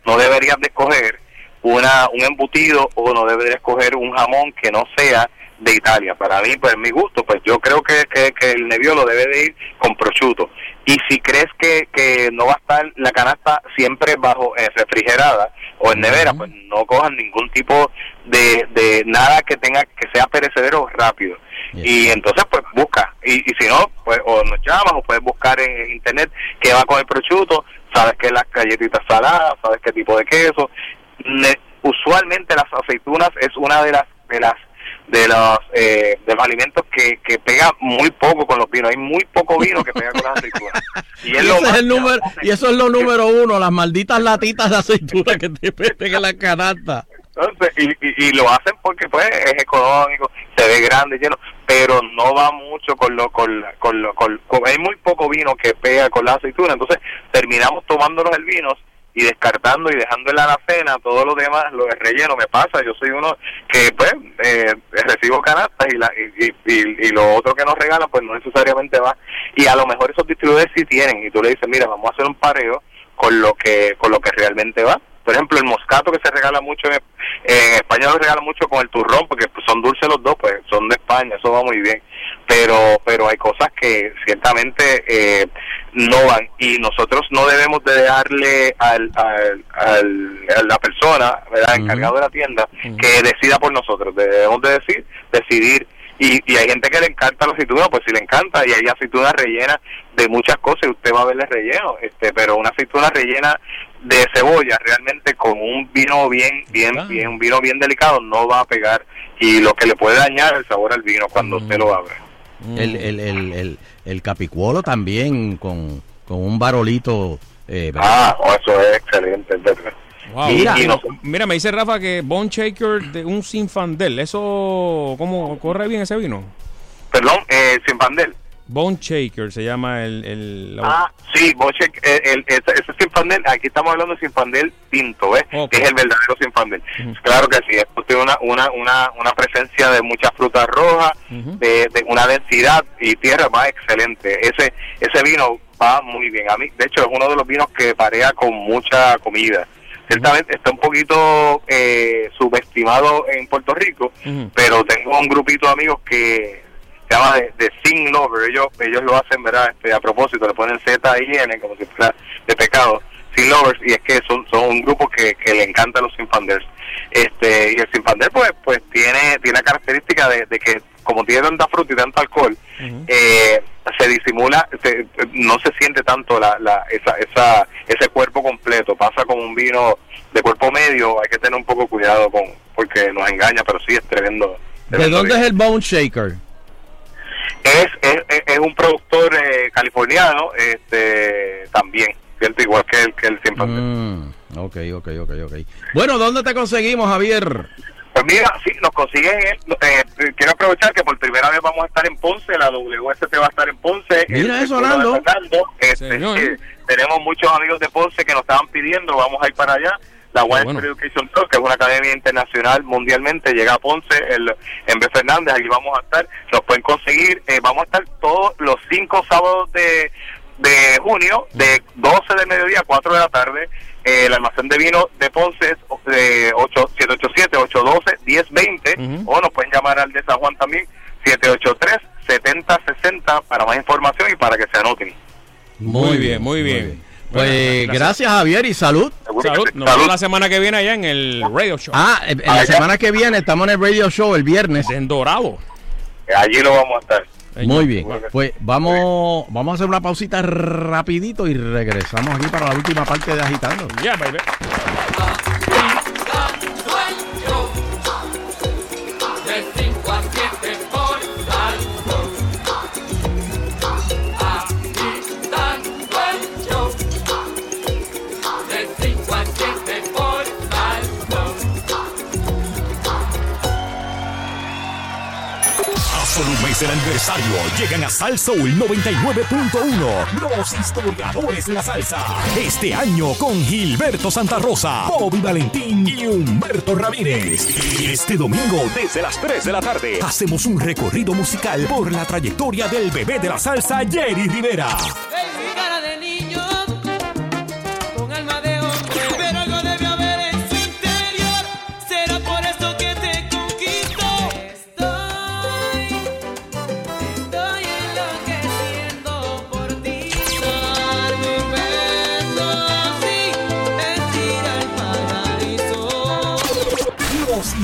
no deberías de escoger una un embutido o no debe de escoger un jamón que no sea de Italia. Para mí, pues mi gusto, pues yo creo que, que, que el Nebbiolo debe de ir con prosciutto. Y si crees que, que no va a estar la canasta siempre bajo eh, refrigerada o en nevera, pues no cojan ningún tipo de, de nada que tenga que sea perecedero rápido. Y entonces pues busca, y, y si no, pues o nos llamas o puedes buscar en internet qué va con el prosciutto, sabes que las galletitas saladas, sabes qué tipo de queso. Ne- usualmente las aceitunas es una de las de las de los eh, de los alimentos que, que pega muy poco con los vinos. Hay muy poco vino que pega con las aceitunas. Y Y, es lo ese es más el número, y eso es lo número uno, las malditas latitas de aceituna que te meten en la canasta. Entonces, y, y, y lo hacen porque pues es económico, se ve grande, lleno, pero no va mucho con lo, con, con lo, con, con- hay muy poco vino que pega con la aceituna, entonces terminamos tomándonos el vino y descartando y dejando en la alacena todo lo demás, lo de relleno. Me pasa, yo soy uno que pues eh, recibo canastas y, la, y, y- y lo otro que nos regalan pues no necesariamente va. Y a lo mejor esos distribuidores sí tienen y tú le dices mira vamos a hacer un pareo con lo que con lo que realmente va por ejemplo el moscato que se regala mucho en, en España lo regala mucho con el turrón porque son dulces los dos pues son de España eso va muy bien. Pero pero hay cosas que ciertamente eh, no van y nosotros no debemos de dejarle al, al, al- a la persona ¿verdad? encargado de la tienda que decida por nosotros. Debemos de decir decidir y, y hay gente que le encanta la aceituna, pues si le encanta, y hay aceitunas rellenas de muchas cosas y usted va a verle relleno, este, pero una aceituna rellena de cebolla realmente con un vino bien, bien, bien, un vino bien delicado no va a pegar y lo que le puede dañar el sabor al vino cuando usted lo abre. El, el, el, el, el capicuolo también con, con un varolito. Eh, Ah, oh, eso es excelente, es verdad. Wow. Y- Mira, y no- mira, me dice Rafa que Bone Shaker de un Sinfandel, ¿eso cómo corre bien ese vino? Perdón, eh, sin pandel. Bone Shaker se llama el... el la- Ah, sí, Boche, el, el- ese, ese Sinfandel, aquí estamos hablando de Sinfandel tinto, ¿ves? Que es el verdadero Sinfandel. Claro que sí, esto tiene una, una, una, una presencia de muchas frutas rojas, de, de una densidad y tierra va excelente. Ese, ese vino va muy bien. A mí, de hecho, es uno de los vinos que parea con mucha comida. Ciertamente está un poquito eh, subestimado en Puerto Rico, pero tengo un grupito de amigos que se llama de, de Sin Lover. Ellos, ellos lo hacen, ¿verdad? Este, a propósito, le ponen Z y N como si fuera de pecado. Sin Lovers, y es que son, son un grupo que, que le encantan los Sinfanders. Este, y el Sinfander, pues, pues tiene, tiene la característica de, de que, como tiene tanta fruta y tanto alcohol, eh, se disimula, se- no se siente tanto la, la, esa, esa, ese cuerpo completo. Pasa como un vino de cuerpo medio, hay que tener un poco cuidado con porque nos engaña, pero sí es tremendo. ¿De dónde vino. es el Bone Shaker? Es, es, es- un productor eh, californiano este también cierto igual que el que el siempre Mm, ok, ok, ok, ok. Bueno, ¿dónde te conseguimos, Javier? pues mira sí nos consiguen eh, quiero aprovechar que por primera vez vamos a estar en Ponce la WST va a estar en Ponce Mira el- eso, Orlando. Este, Señor. eh, tenemos muchos amigos de Ponce que nos estaban pidiendo vamos a ir para allá la Wine bueno. Education Tour, que es una academia internacional mundialmente, llega a Ponce el, en B. Fernández, allí vamos a estar, nos pueden conseguir, eh, vamos a estar todos los cinco sábados de, de junio, de 12 del mediodía a 4 de la tarde, eh, el almacén de vino de Ponce es de 8, 787-812-1020, o nos pueden llamar al de San Juan también, 783-7060 para más información y para que se anoten. Muy bien, muy bien. Pues gracias, Javier, y salud. Salud. Nos vemos la semana que viene allá en el radio show. Ah, en en la semana que viene estamos en el radio show el viernes. En Dorado. Allí lo vamos a estar. Muy bien. Pues vamos, vamos a hacer una pausita rapidito y regresamos aquí para la última parte de Agitando. Ya, baby. Un mes del aniversario llegan a Salsa Soul 99.1 los historiadores de la salsa. Este año con Gilberto Santa Rosa, Bobby Valentín y Humberto Ramírez. Y este domingo desde las 3 de la tarde hacemos un recorrido musical por la trayectoria del bebé de la salsa Jerry Rivera. Mi cara de niño,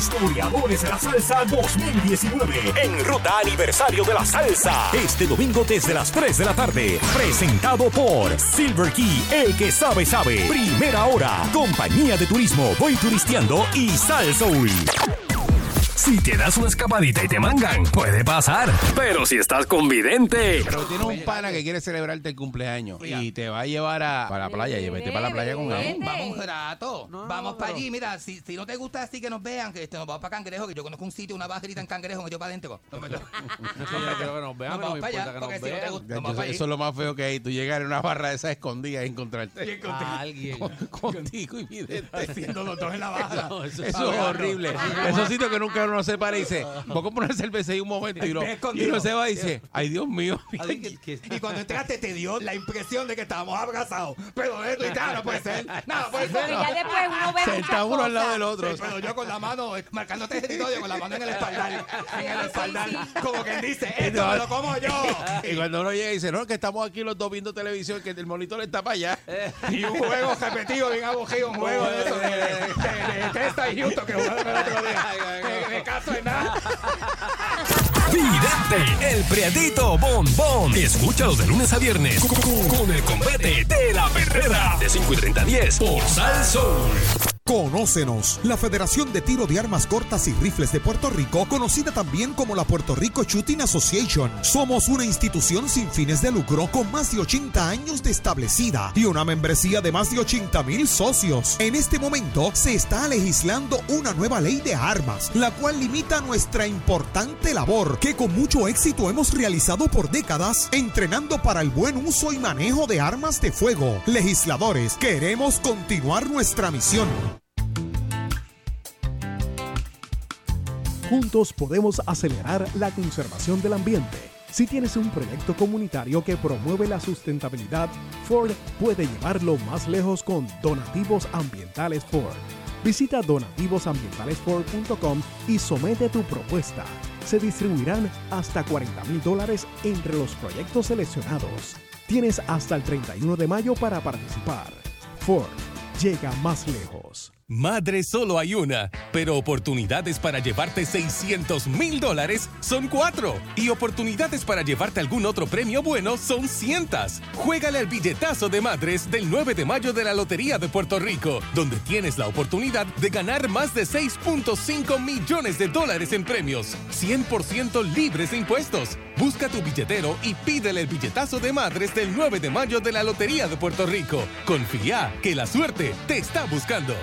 historiadores de la salsa 2019 en Ruta Aniversario de la Salsa. Este domingo desde las 3 de la tarde. Presentado por Silver Key, el que sabe sabe. Primera hora. Compañía de Turismo Voy Turisteando y Sal Soul. Si te das una escapadita y te mangan, puede pasar. Pero si estás con vidente, Pero tiene un pana que quiere celebrarte el cumpleaños y te va a llevar a, para la playa. Llévate para la playa con él. Vamos un rato. vamos para allí. Mira, si, si no te gusta así que nos vean, que este, nos vamos para Cangrejo, que yo conozco un sitio, una bajerita en Cangrejo, para adentro. Que nos vean, Nos no vamos me para allá, importa que porque nos si no te vean. gusta, Eso, vamos para eso es lo más feo que hay. Tú llegar en una barra de esas escondidas y encontrarte a alguien contigo y vidente. Haciendo los dos en la barra. No, eso, Eso es horrible. Esos sitios que nunca uno se para y dice, voy a comprar una cerveza y un momento y, lo- y uno se va y dice, ay Dios mío. Y cuando entraste te dio la impresión de que estábamos abrazados. Pero esto y tal, no puede ser. Nada, puede ser. Pero ya después uno ve Sentado muchas uno al lado del otro. Sí, pero yo con la mano, eh, marcándote territorio, con la mano en el espaldar. En el espaldar. Como quien dice, esto me lo como yo. Y cuando uno llega y dice, no, que estamos aquí los dos viendo televisión, que el monitor está para allá. Y un juego repetido, bien aburrido, un juego de eso, de, de, de, de Testa y Houston que jugaron el otro día. De caso de nada. Vidente, el priadito bombón. Escúchalo de lunes a viernes con, el combate de la perrera de 5 y 30 a 10 por Sal Soul. Conócenos, la Federación de Tiro de Armas Cortas y Rifles de Puerto Rico, conocida también como la Puerto Rico Shooting Association. Somos una institución sin fines de lucro con más de 80 años de establecida y una membresía de más de 80 mil socios. En este momento se está legislando una nueva ley de armas, la cual limita nuestra importante labor que con mucho éxito hemos realizado por décadas, entrenando para el buen uso y manejo de armas de fuego. Legisladores, queremos continuar nuestra misión. Juntos podemos acelerar la conservación del ambiente. Si tienes un proyecto comunitario que promueve la sustentabilidad, Ford puede llevarlo más lejos con Donativos Ambientales Ford. Visita donativosambientalesford.com y somete tu propuesta. Se distribuirán hasta 40 mil dólares entre los proyectos seleccionados. Tienes hasta el 31 de mayo para participar. Ford llega más lejos. Madre solo hay una, pero oportunidades para llevarte 600 mil dólares son cuatro. Y oportunidades para llevarte algún otro premio bueno son cientas. Juégale al billetazo de madres del 9 de mayo de la Lotería de Puerto Rico, donde tienes la oportunidad de ganar más de 6.5 millones de dólares en premios, 100% libres de impuestos. Busca tu billetero y pídele el billetazo de madres del 9 de mayo de la Lotería de Puerto Rico. Confía que la suerte te está buscando.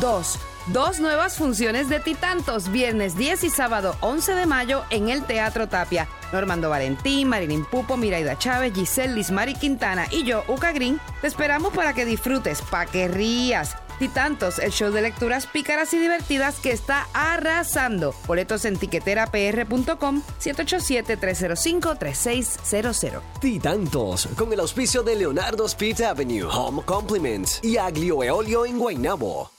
Dos. Dos nuevas funciones de Titantos, viernes 10 y sábado 11 de mayo en el Teatro Tapia. Normando Valentín, Marilyn Pupo, Miraida Chávez, Giselle Lismari Quintana y yo, Uca Green, te esperamos para que disfrutes, para que rías. Titantos, el show de lecturas pícaras y divertidas que está arrasando. Boletos en tiqueterapr.com 787-305-3600. Titantos, con el auspicio de Leonardo Speed Avenue, Home Compliments y Aglio Eolio en Guaynabo.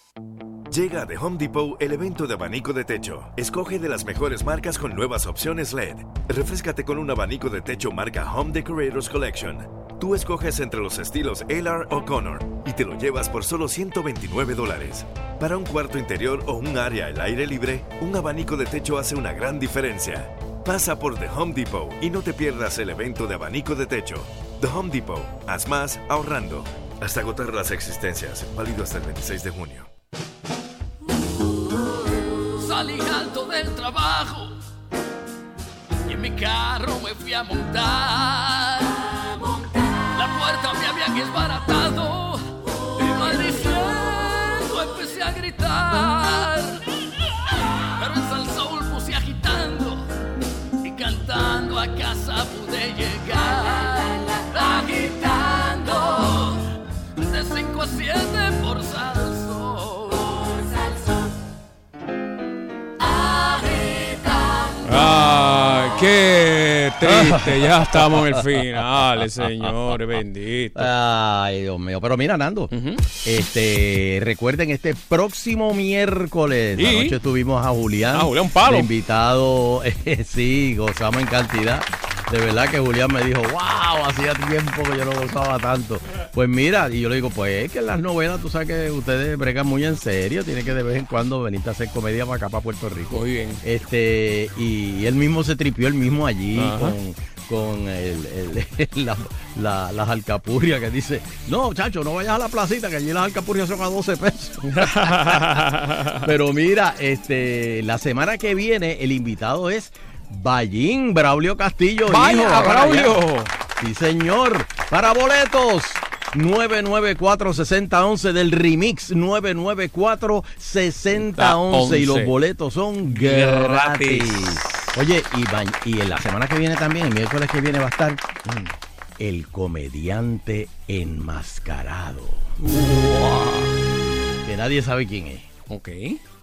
Llega de Home Depot el evento de abanico de techo. Escoge de las mejores marcas con nuevas opciones LED. Refrescate con un abanico de techo marca Home Decorators Collection. Tú escoges entre los estilos LR o Connor y te lo llevas por solo 129 dólares. Para un cuarto interior o un área al aire libre, un abanico de techo hace una gran diferencia. Pasa por The Home Depot y no te pierdas el evento de abanico de techo. The Home Depot, haz más ahorrando. Hasta agotar las existencias, válido hasta el 26 de junio. Salí alto del trabajo y en mi carro me fui a montar. La puerta me habían desbaratado y maldiciendo empecé a gritar. Pero en Salsoul puse agitando y cantando a casa pude llegar. Qué triste. Ya estamos en el final, señores. Bendito. Ay, Dios mío. Pero mira, Nando, este, recuerden este próximo miércoles. ¿Y? Anoche tuvimos a Julián. Ah, Julián Palo. invitado. eh, sí, gozamos en cantidad. De verdad que Julián me dijo, wow, hacía tiempo que yo no gozaba tanto. Pues mira, y yo le digo, pues es que en las novelas tú sabes que ustedes bregan muy en serio, tiene que de vez en cuando venirte a hacer comedia para acá, para Puerto Rico. Muy bien. Este, y él mismo se tripió él mismo allí Ajá. con, con el- el- la- la- las alcapurrias que dice, no, chacho, no vayas a la placita, que allí las alcapurrias son a 12 pesos. Pero mira, este, la semana que viene el invitado es Ballín Braulio Castillo. Vaya, hijo, allá. Braulio. Sí, señor. Para boletos. 994-6011 del remix 994-6011 y los boletos son gratis. Oye, y, y en la semana que viene también, el miércoles que viene va a estar mm, el comediante enmascarado. Que nadie sabe quién es. Ok.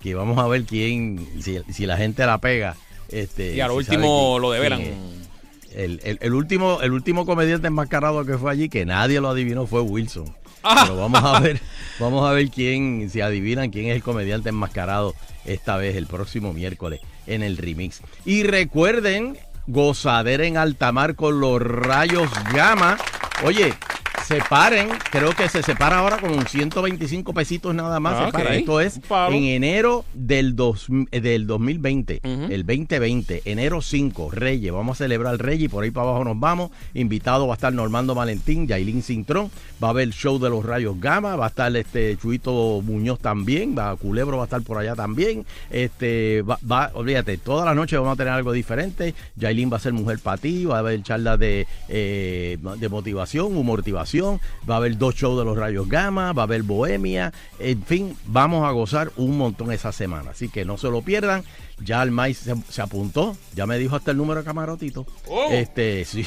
Que vamos a ver quién, si, si la gente la pega. Este, Y a lo si sabe último lo develan. El, el- el último, el último comediante enmascarado que fue allí, que nadie lo adivinó, fue Wilson. Ah. Pero vamos a ver, vamos a ver quién, si adivinan quién es el comediante enmascarado esta vez, el próximo miércoles, en el remix. Y recuerden, gozadera en alta mar con los rayos gamma. Oye, separen, creo que se separa ahora con 125 pesitos nada más. Ah. Esto es en enero del, dos, eh, del 2020, el 2020, enero 5, Reyes. Vamos a celebrar Reyes y por ahí para abajo nos vamos. Invitado va a estar Normando Valentín, Yailin Cintrón. Va a haber el show de los rayos Gama. Va a estar este Chuito Muñoz también. Va, Culebro va a estar por allá también. Este, va, va- olvídate, toda la noche vamos a tener algo diferente. Yailin va a ser mujer para ti. Va a haber charlas de, eh, de motivación, Va a haber dos shows de los rayos Gama. Va a haber Bohemia. En fin, vamos a gozar un montón esa semana. Así que no se lo pierdan. Ya el maíz se, se apuntó. Ya me dijo hasta el número de camarotito. Oh. Este, sí.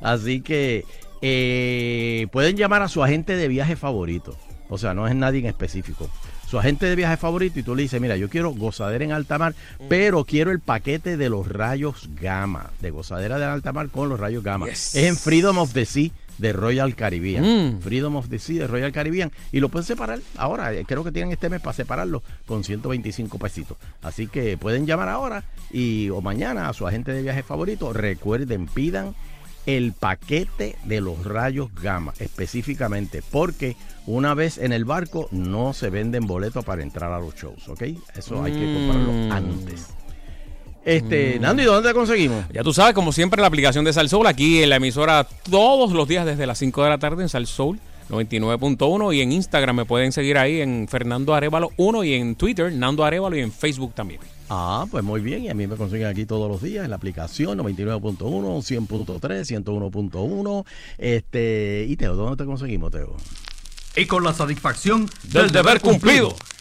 Así que eh, pueden llamar a su agente de viaje favorito. O sea, no es nadie en específico. Su agente de viaje favorito y tú le dices, mira, yo quiero gozadera en alta mar, pero quiero el paquete de los rayos gamma, de gozadera de alta mar con los rayos gamma. Yes. Es en Freedom of the Sea de Royal Caribbean. Mm. Freedom of the Sea de Royal Caribbean. Y lo pueden separar ahora. eh, Creo que tienen este mes para separarlo con 125 pesitos. Así que pueden llamar ahora y o mañana a su agente de viaje favorito. Recuerden, pidan el paquete de los rayos gamma específicamente porque una vez en el barco no se venden boletos para entrar a los shows, ¿ok? Eso hay que comprarlo Mm. antes. Este, Nando, ¿y dónde te conseguimos? Ya tú sabes, como siempre, la aplicación de Sal Soul aquí en la emisora todos los días desde las 5 de la tarde en Sal Soul 99.1 y en Instagram me pueden seguir ahí en Fernando Arevalo 1 y en Twitter Nando Arevalo y en Facebook también. Ah, pues muy bien. Y a mí me consiguen aquí todos los días en la aplicación 99.1, 100.3, 101.1. Este, y Teo, ¿dónde te conseguimos, Teo? Y con la satisfacción Del deber cumplido.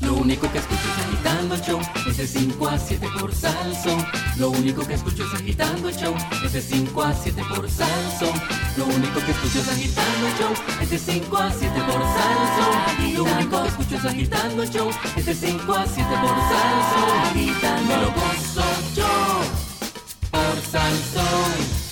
Lo único que escucho es agitando el show, es de 5 a 7 por Salsón. Lo único que escucho es agitando el show, es de 5 a 7 por Salsón. Lo único que escucho es agitando el show, es de 5 a 7 por Salsón. Lo único que escucho es agitando el show, es de 5 a 7 por Salsón. Agitando lo gozo yo por Salsón.